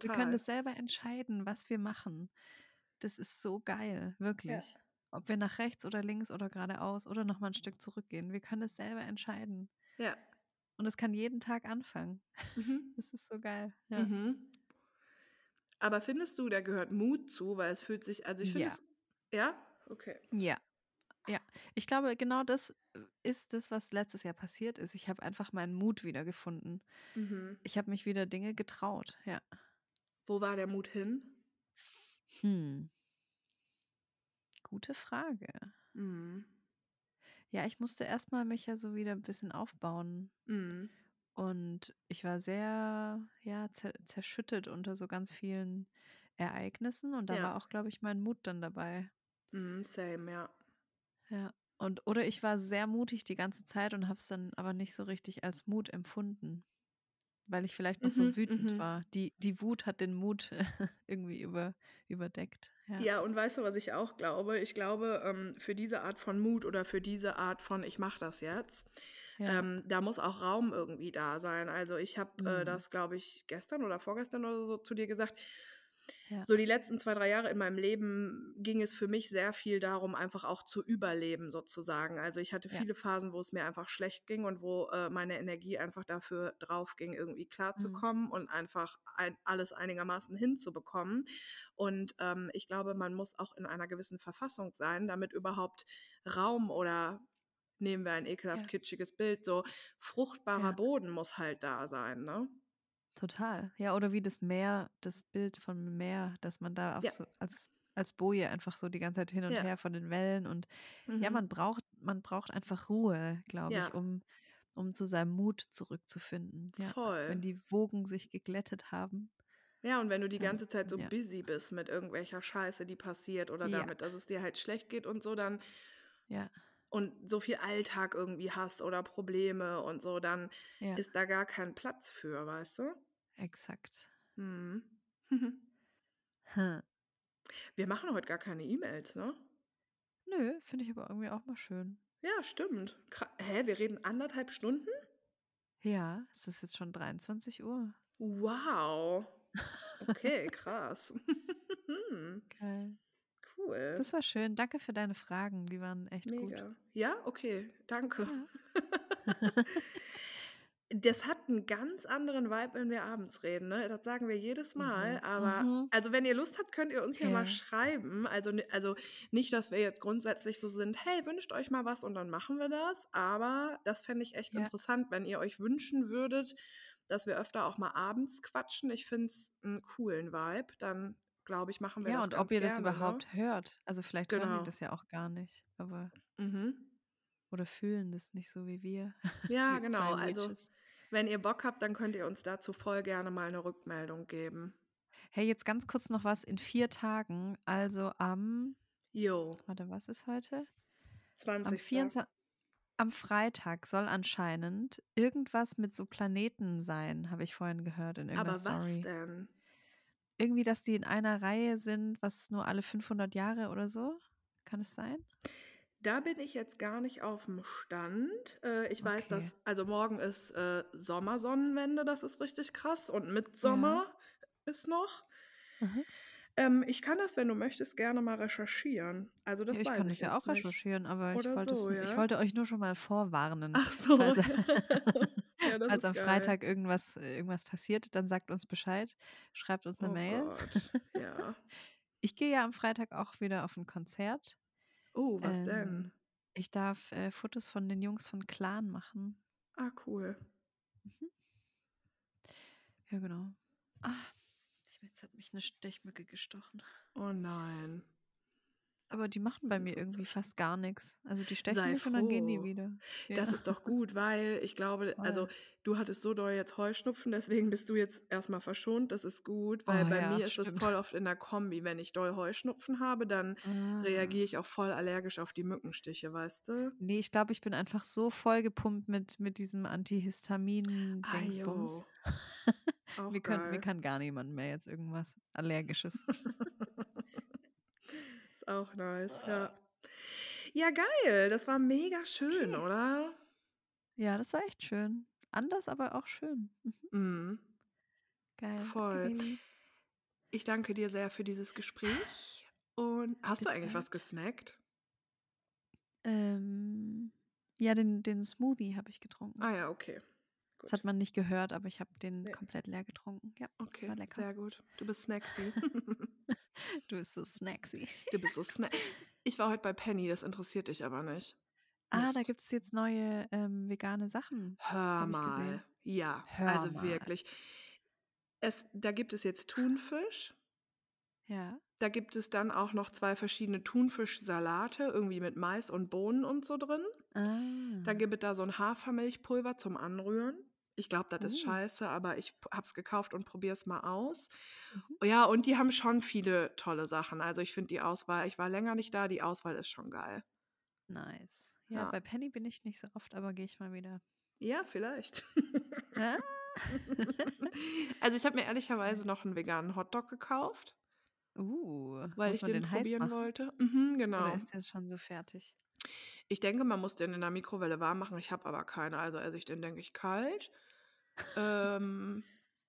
Wir können total. das selber entscheiden, was wir machen. Das ist so geil, Ja. wirklich. Ob wir nach rechts oder links oder geradeaus oder noch mal 'n Stück zurückgehen. Wir können es selber entscheiden. Ja. Und es kann jeden Tag anfangen. *laughs* Mhm. Das ist so geil, ja. Mhm. Aber findest du, da gehört Mut zu, weil es fühlt sich also, ich finde Ja. es ja? Okay. Ja. Ja. Ich glaube, genau das, äh, ist das, was letztes Jahr passiert ist. Ich habe einfach meinen Mut wiedergefunden. Mhm. Ich habe mich wieder Dinge getraut, ja. Wo war der Mut hin? Hm. Gute Frage. Mhm. Ja, ich musste erst mal mich ja so wieder 'n bisschen aufbauen. Mhm. Und ich war sehr, ja, zer zerschüttet unter so ganz vielen Ereignissen und da Ja. war auch, glaube ich, mein Mut dann dabei. Mhm, same, ja. Ja. Und oder ich war sehr mutig die ganze Zeit und habe es dann aber nicht so richtig als Mut empfunden, weil ich vielleicht noch so Mhm, wütend mhm. war. Die die Wut hat den Mut *laughs* irgendwie über überdeckt, ja. Ja, und weißt du, was ich auch glaube? Ich glaube, ähm, für diese Art von Mut oder für diese Art von: „Ich mache das jetzt“, Ja. ähm, da muss auch Raum irgendwie da sein. Also, ich habe, äh, Mhm. das, glaube ich, gestern oder vorgestern oder so zu dir gesagt. Ja. So die letzten 2, 3 Jahre in meinem Leben ging es für mich sehr viel darum, einfach auch zu überleben sozusagen. Also, ich hatte Ja. viele Phasen, wo es mir einfach schlecht ging und wo, äh, meine Energie einfach dafür draufging, irgendwie Mhm. klarzukommen und einfach ein alles einigermaßen hinzubekommen. Und, ähm, ich glaube, man muss auch in einer gewissen Verfassung sein, damit überhaupt Raum oder nehmen wir ein ekelhaft Ja. kitschiges Bild, so fruchtbarer Ja. Boden muss halt da sein, ne? Total. Ja, oder wie das Meer das Bild vom Meer, dass man da auch Ja. so als als Boje einfach so die ganze Zeit hin und Ja. her von den Wellen und ja, Mhm. man braucht man braucht einfach Ruhe, glaube ich, Ja. um um zu seinem Mut zurückzufinden, ja. Voll. Wenn die Wogen sich geglättet haben. Ja, und wenn du die ganze Zeit so ja. busy bist mit irgendwelcher Scheiße, die passiert oder Ja. damit, dass es dir halt schlecht geht und so, dann Ja. Und so viel Alltag irgendwie hast oder Probleme und so, dann Ja. ist da gar kein Platz für, weißt du? Exakt. Mhm. Hm. Wir machen heute gar keine E-Mails, ne? Nö, finde ich aber irgendwie auch mal schön. Ja, stimmt. Hä, wir reden 1 1/2 Stunden? Ja, es ist jetzt schon 23:00. Wow. Okay, krass. *laughs* Geil. Cool. Das war schön. Danke für deine Fragen, die waren echt gut. Mega. Ja, okay, danke. Ja. *laughs* Das hat 'n ganz anderen Vibe, wenn wir abends reden, ne? Das sagen wir jedes Mal, Mhm. aber Mhm. also, wenn ihr Lust habt, könnt ihr uns ja mal Ja. schreiben. Also, also, nicht, dass wir jetzt grundsätzlich so sind: „Hey, wünscht euch mal was und dann machen wir das.“ Aber das fände ich echt Ja. interessant, wenn ihr euch wünschen würdet, dass wir öfter auch mal abends quatschen. Ich finde es 'n coolen Vibe. Dann, glaube ich, machen wir Ja, das und ob ihr das gerne, ne? überhaupt hört. Also, vielleicht hören die Genau. das ja auch gar nicht, aber Mhm. oder fühlen das nicht so wie wir, *laughs* Ja, genau. 2 Also. Wenn ihr Bock habt, dann könnt ihr uns dazu voll gerne mal eine Rückmeldung geben. Hey, jetzt ganz kurz noch was in vier Tagen. Also am, Jo, warte, was ist heute? 20. Am 24. Am Freitag soll anscheinend irgendwas mit so Planeten sein, habe ich vorhin gehört in Aber irgendeiner was Story. denn? Irgendwie, dass die in einer Reihe sind, was nur alle 500 Jahre oder so. Kann es sein? Da bin ich jetzt gar nicht auf dem Stand. Äh, ich weiß, Okay. dass, also morgen ist äh, Sommersonnenwende, das ist richtig krass. Und Mitsommer ist noch. Mhm. Ähm, ich kann das, wenn du möchtest, gerne mal recherchieren. Also das Ja, ich weiß kann ich ja auch nicht. recherchieren, aber ich wollte, es, so, ich ja? wollte euch nur schon mal vorwarnen. Ach so. *laughs* Ja, falls am geil. Freitag irgendwas, äh, irgendwas passiert, dann sagt uns Bescheid, schreibt uns eine Oh Mail. Gott, ja. *laughs* Ich gehe ja am Freitag auch wieder auf ein Konzert. Oh, was denn? Ähm, ich darf äh, Fotos von den Jungs von Clan machen. Ah, cool. Mhm. Ja, genau. Ah, ich- jetzt hat mich eine Stechmücke gestochen. Oh nein. Aber die machen bei mir irgendwie fast gar nichts. Also die stechen Sei mich und dann gehen die froh. wieder. Ja. Das ist doch gut, weil ich glaube, also Voll. du hattest so doll jetzt Heuschnupfen, deswegen bist du jetzt erstmal verschont. Das ist gut, weil Oh bei ja, mir ist stimmt. voll oft in der Kombi. Wenn ich doll Heuschnupfen habe, dann Ah. reagiere ich auch voll allergisch auf die Mückenstiche, weißt du? Nee, ich glaube, ich bin einfach so vollgepumpt mit, mit diesem Antihistamin-Dingsbums. *laughs* mir, kann, mir kann gar niemand mehr jetzt irgendwas Allergisches. *laughs* ist auch nice, ja. Ja, geil. Das war mega schön, Okay. oder? ja, das war echt schön. Anders, aber auch schön. Mhm. Mhm. Geil. Voll. Ich danke dir sehr für dieses Gespräch. Und hast du Bis eigentlich was bald. gesnackt? Ähm, ja, den, den Smoothie habe ich getrunken. Ah ja, okay. Das hat man nicht gehört, aber ich habe den Ja. komplett leer getrunken. Ja, Okay, war lecker. sehr gut. Du bist snacksy. *laughs* *laughs* Du bist so snacksy. du bist so *laughs* snack. Ich war heute bei Penny, das interessiert dich aber nicht. Ah, da Mist. gibt es jetzt neue ähm, vegane Sachen. Hör mal. Ja, Hör also mal. wirklich. Es, da gibt es jetzt Thunfisch. Ja. Da gibt es dann auch noch zwei verschiedene Thunfischsalate, irgendwie mit Mais und Bohnen und so drin. Dann Ah. gibt es da so ein Hafermilchpulver zum Anrühren. Ich glaube, das ist Uh. scheiße, aber ich p- hab's gekauft und probiere es mal aus. Mhm. Ja, und die haben schon viele tolle Sachen. Also ich finde die Auswahl, ich war länger nicht da, die Auswahl ist schon geil. Nice. Ja, Ja. bei Penny bin ich nicht so oft, aber gehe ich mal wieder. Ja, vielleicht. Ah? *laughs* also ich habe mir ehrlicherweise noch einen veganen Hotdog gekauft, Uh, weil ich den den probieren wollte. Mhm, Oder genau. ist der schon so fertig? Ich denke, man muss den in der Mikrowelle warm machen. Ich habe aber keine, also esse ich den, denke ich, kalt. ähm,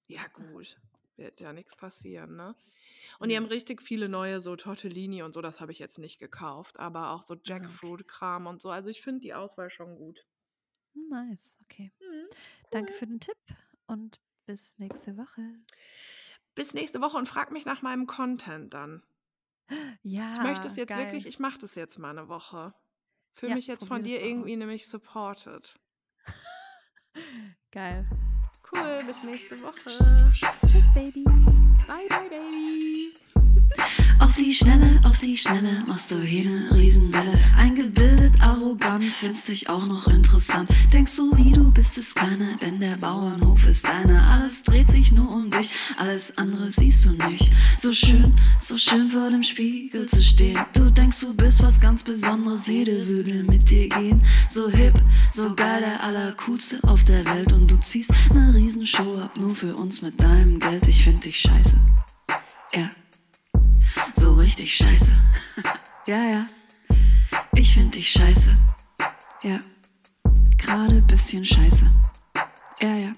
ja, gut. Wird ja nichts passieren, ne? Und die haben Nee. richtig viele neue so Tortellini und so, das habe ich jetzt nicht gekauft, aber auch so. Jackfruit-Kram und so. Also ich finde die Auswahl schon gut. Nice, okay. Mhm, Danke cool. für den Tipp und bis nächste Woche. Bis nächste Woche und frag mich nach meinem Content dann. Ich möchte es Ja, jetzt wirklich, geil. ich mache das jetzt mal eine Woche. Fühle Ja, mich jetzt von dir irgendwie aus. nämlich supported. Geil. Cool, bis nächste Woche. Tschüss, Baby. Bye, bye, Baby. Auf die Schnelle, auf die Schnelle machst du hier ne Riesenwelle. Eingebildet, arrogant, findest dich auch noch interessant. Denkst du, wie du bist es keiner, denn der Bauernhof ist deiner. Alles dreht sich nur um dich, alles andere siehst du nicht. So schön, so schön vor dem Spiegel zu stehen. Du denkst, du bist was ganz Besonderes, jede würde mit dir gehen. So hip, so geil, der allercoolste auf der Welt. Und du ziehst ne Riesenshow ab, nur für uns mit deinem Geld. Ich find dich scheiße. Ja so richtig scheiße. *laughs* ja, ja. Ich find dich scheiße. Ja. Gerade bisschen scheiße. Ja, ja.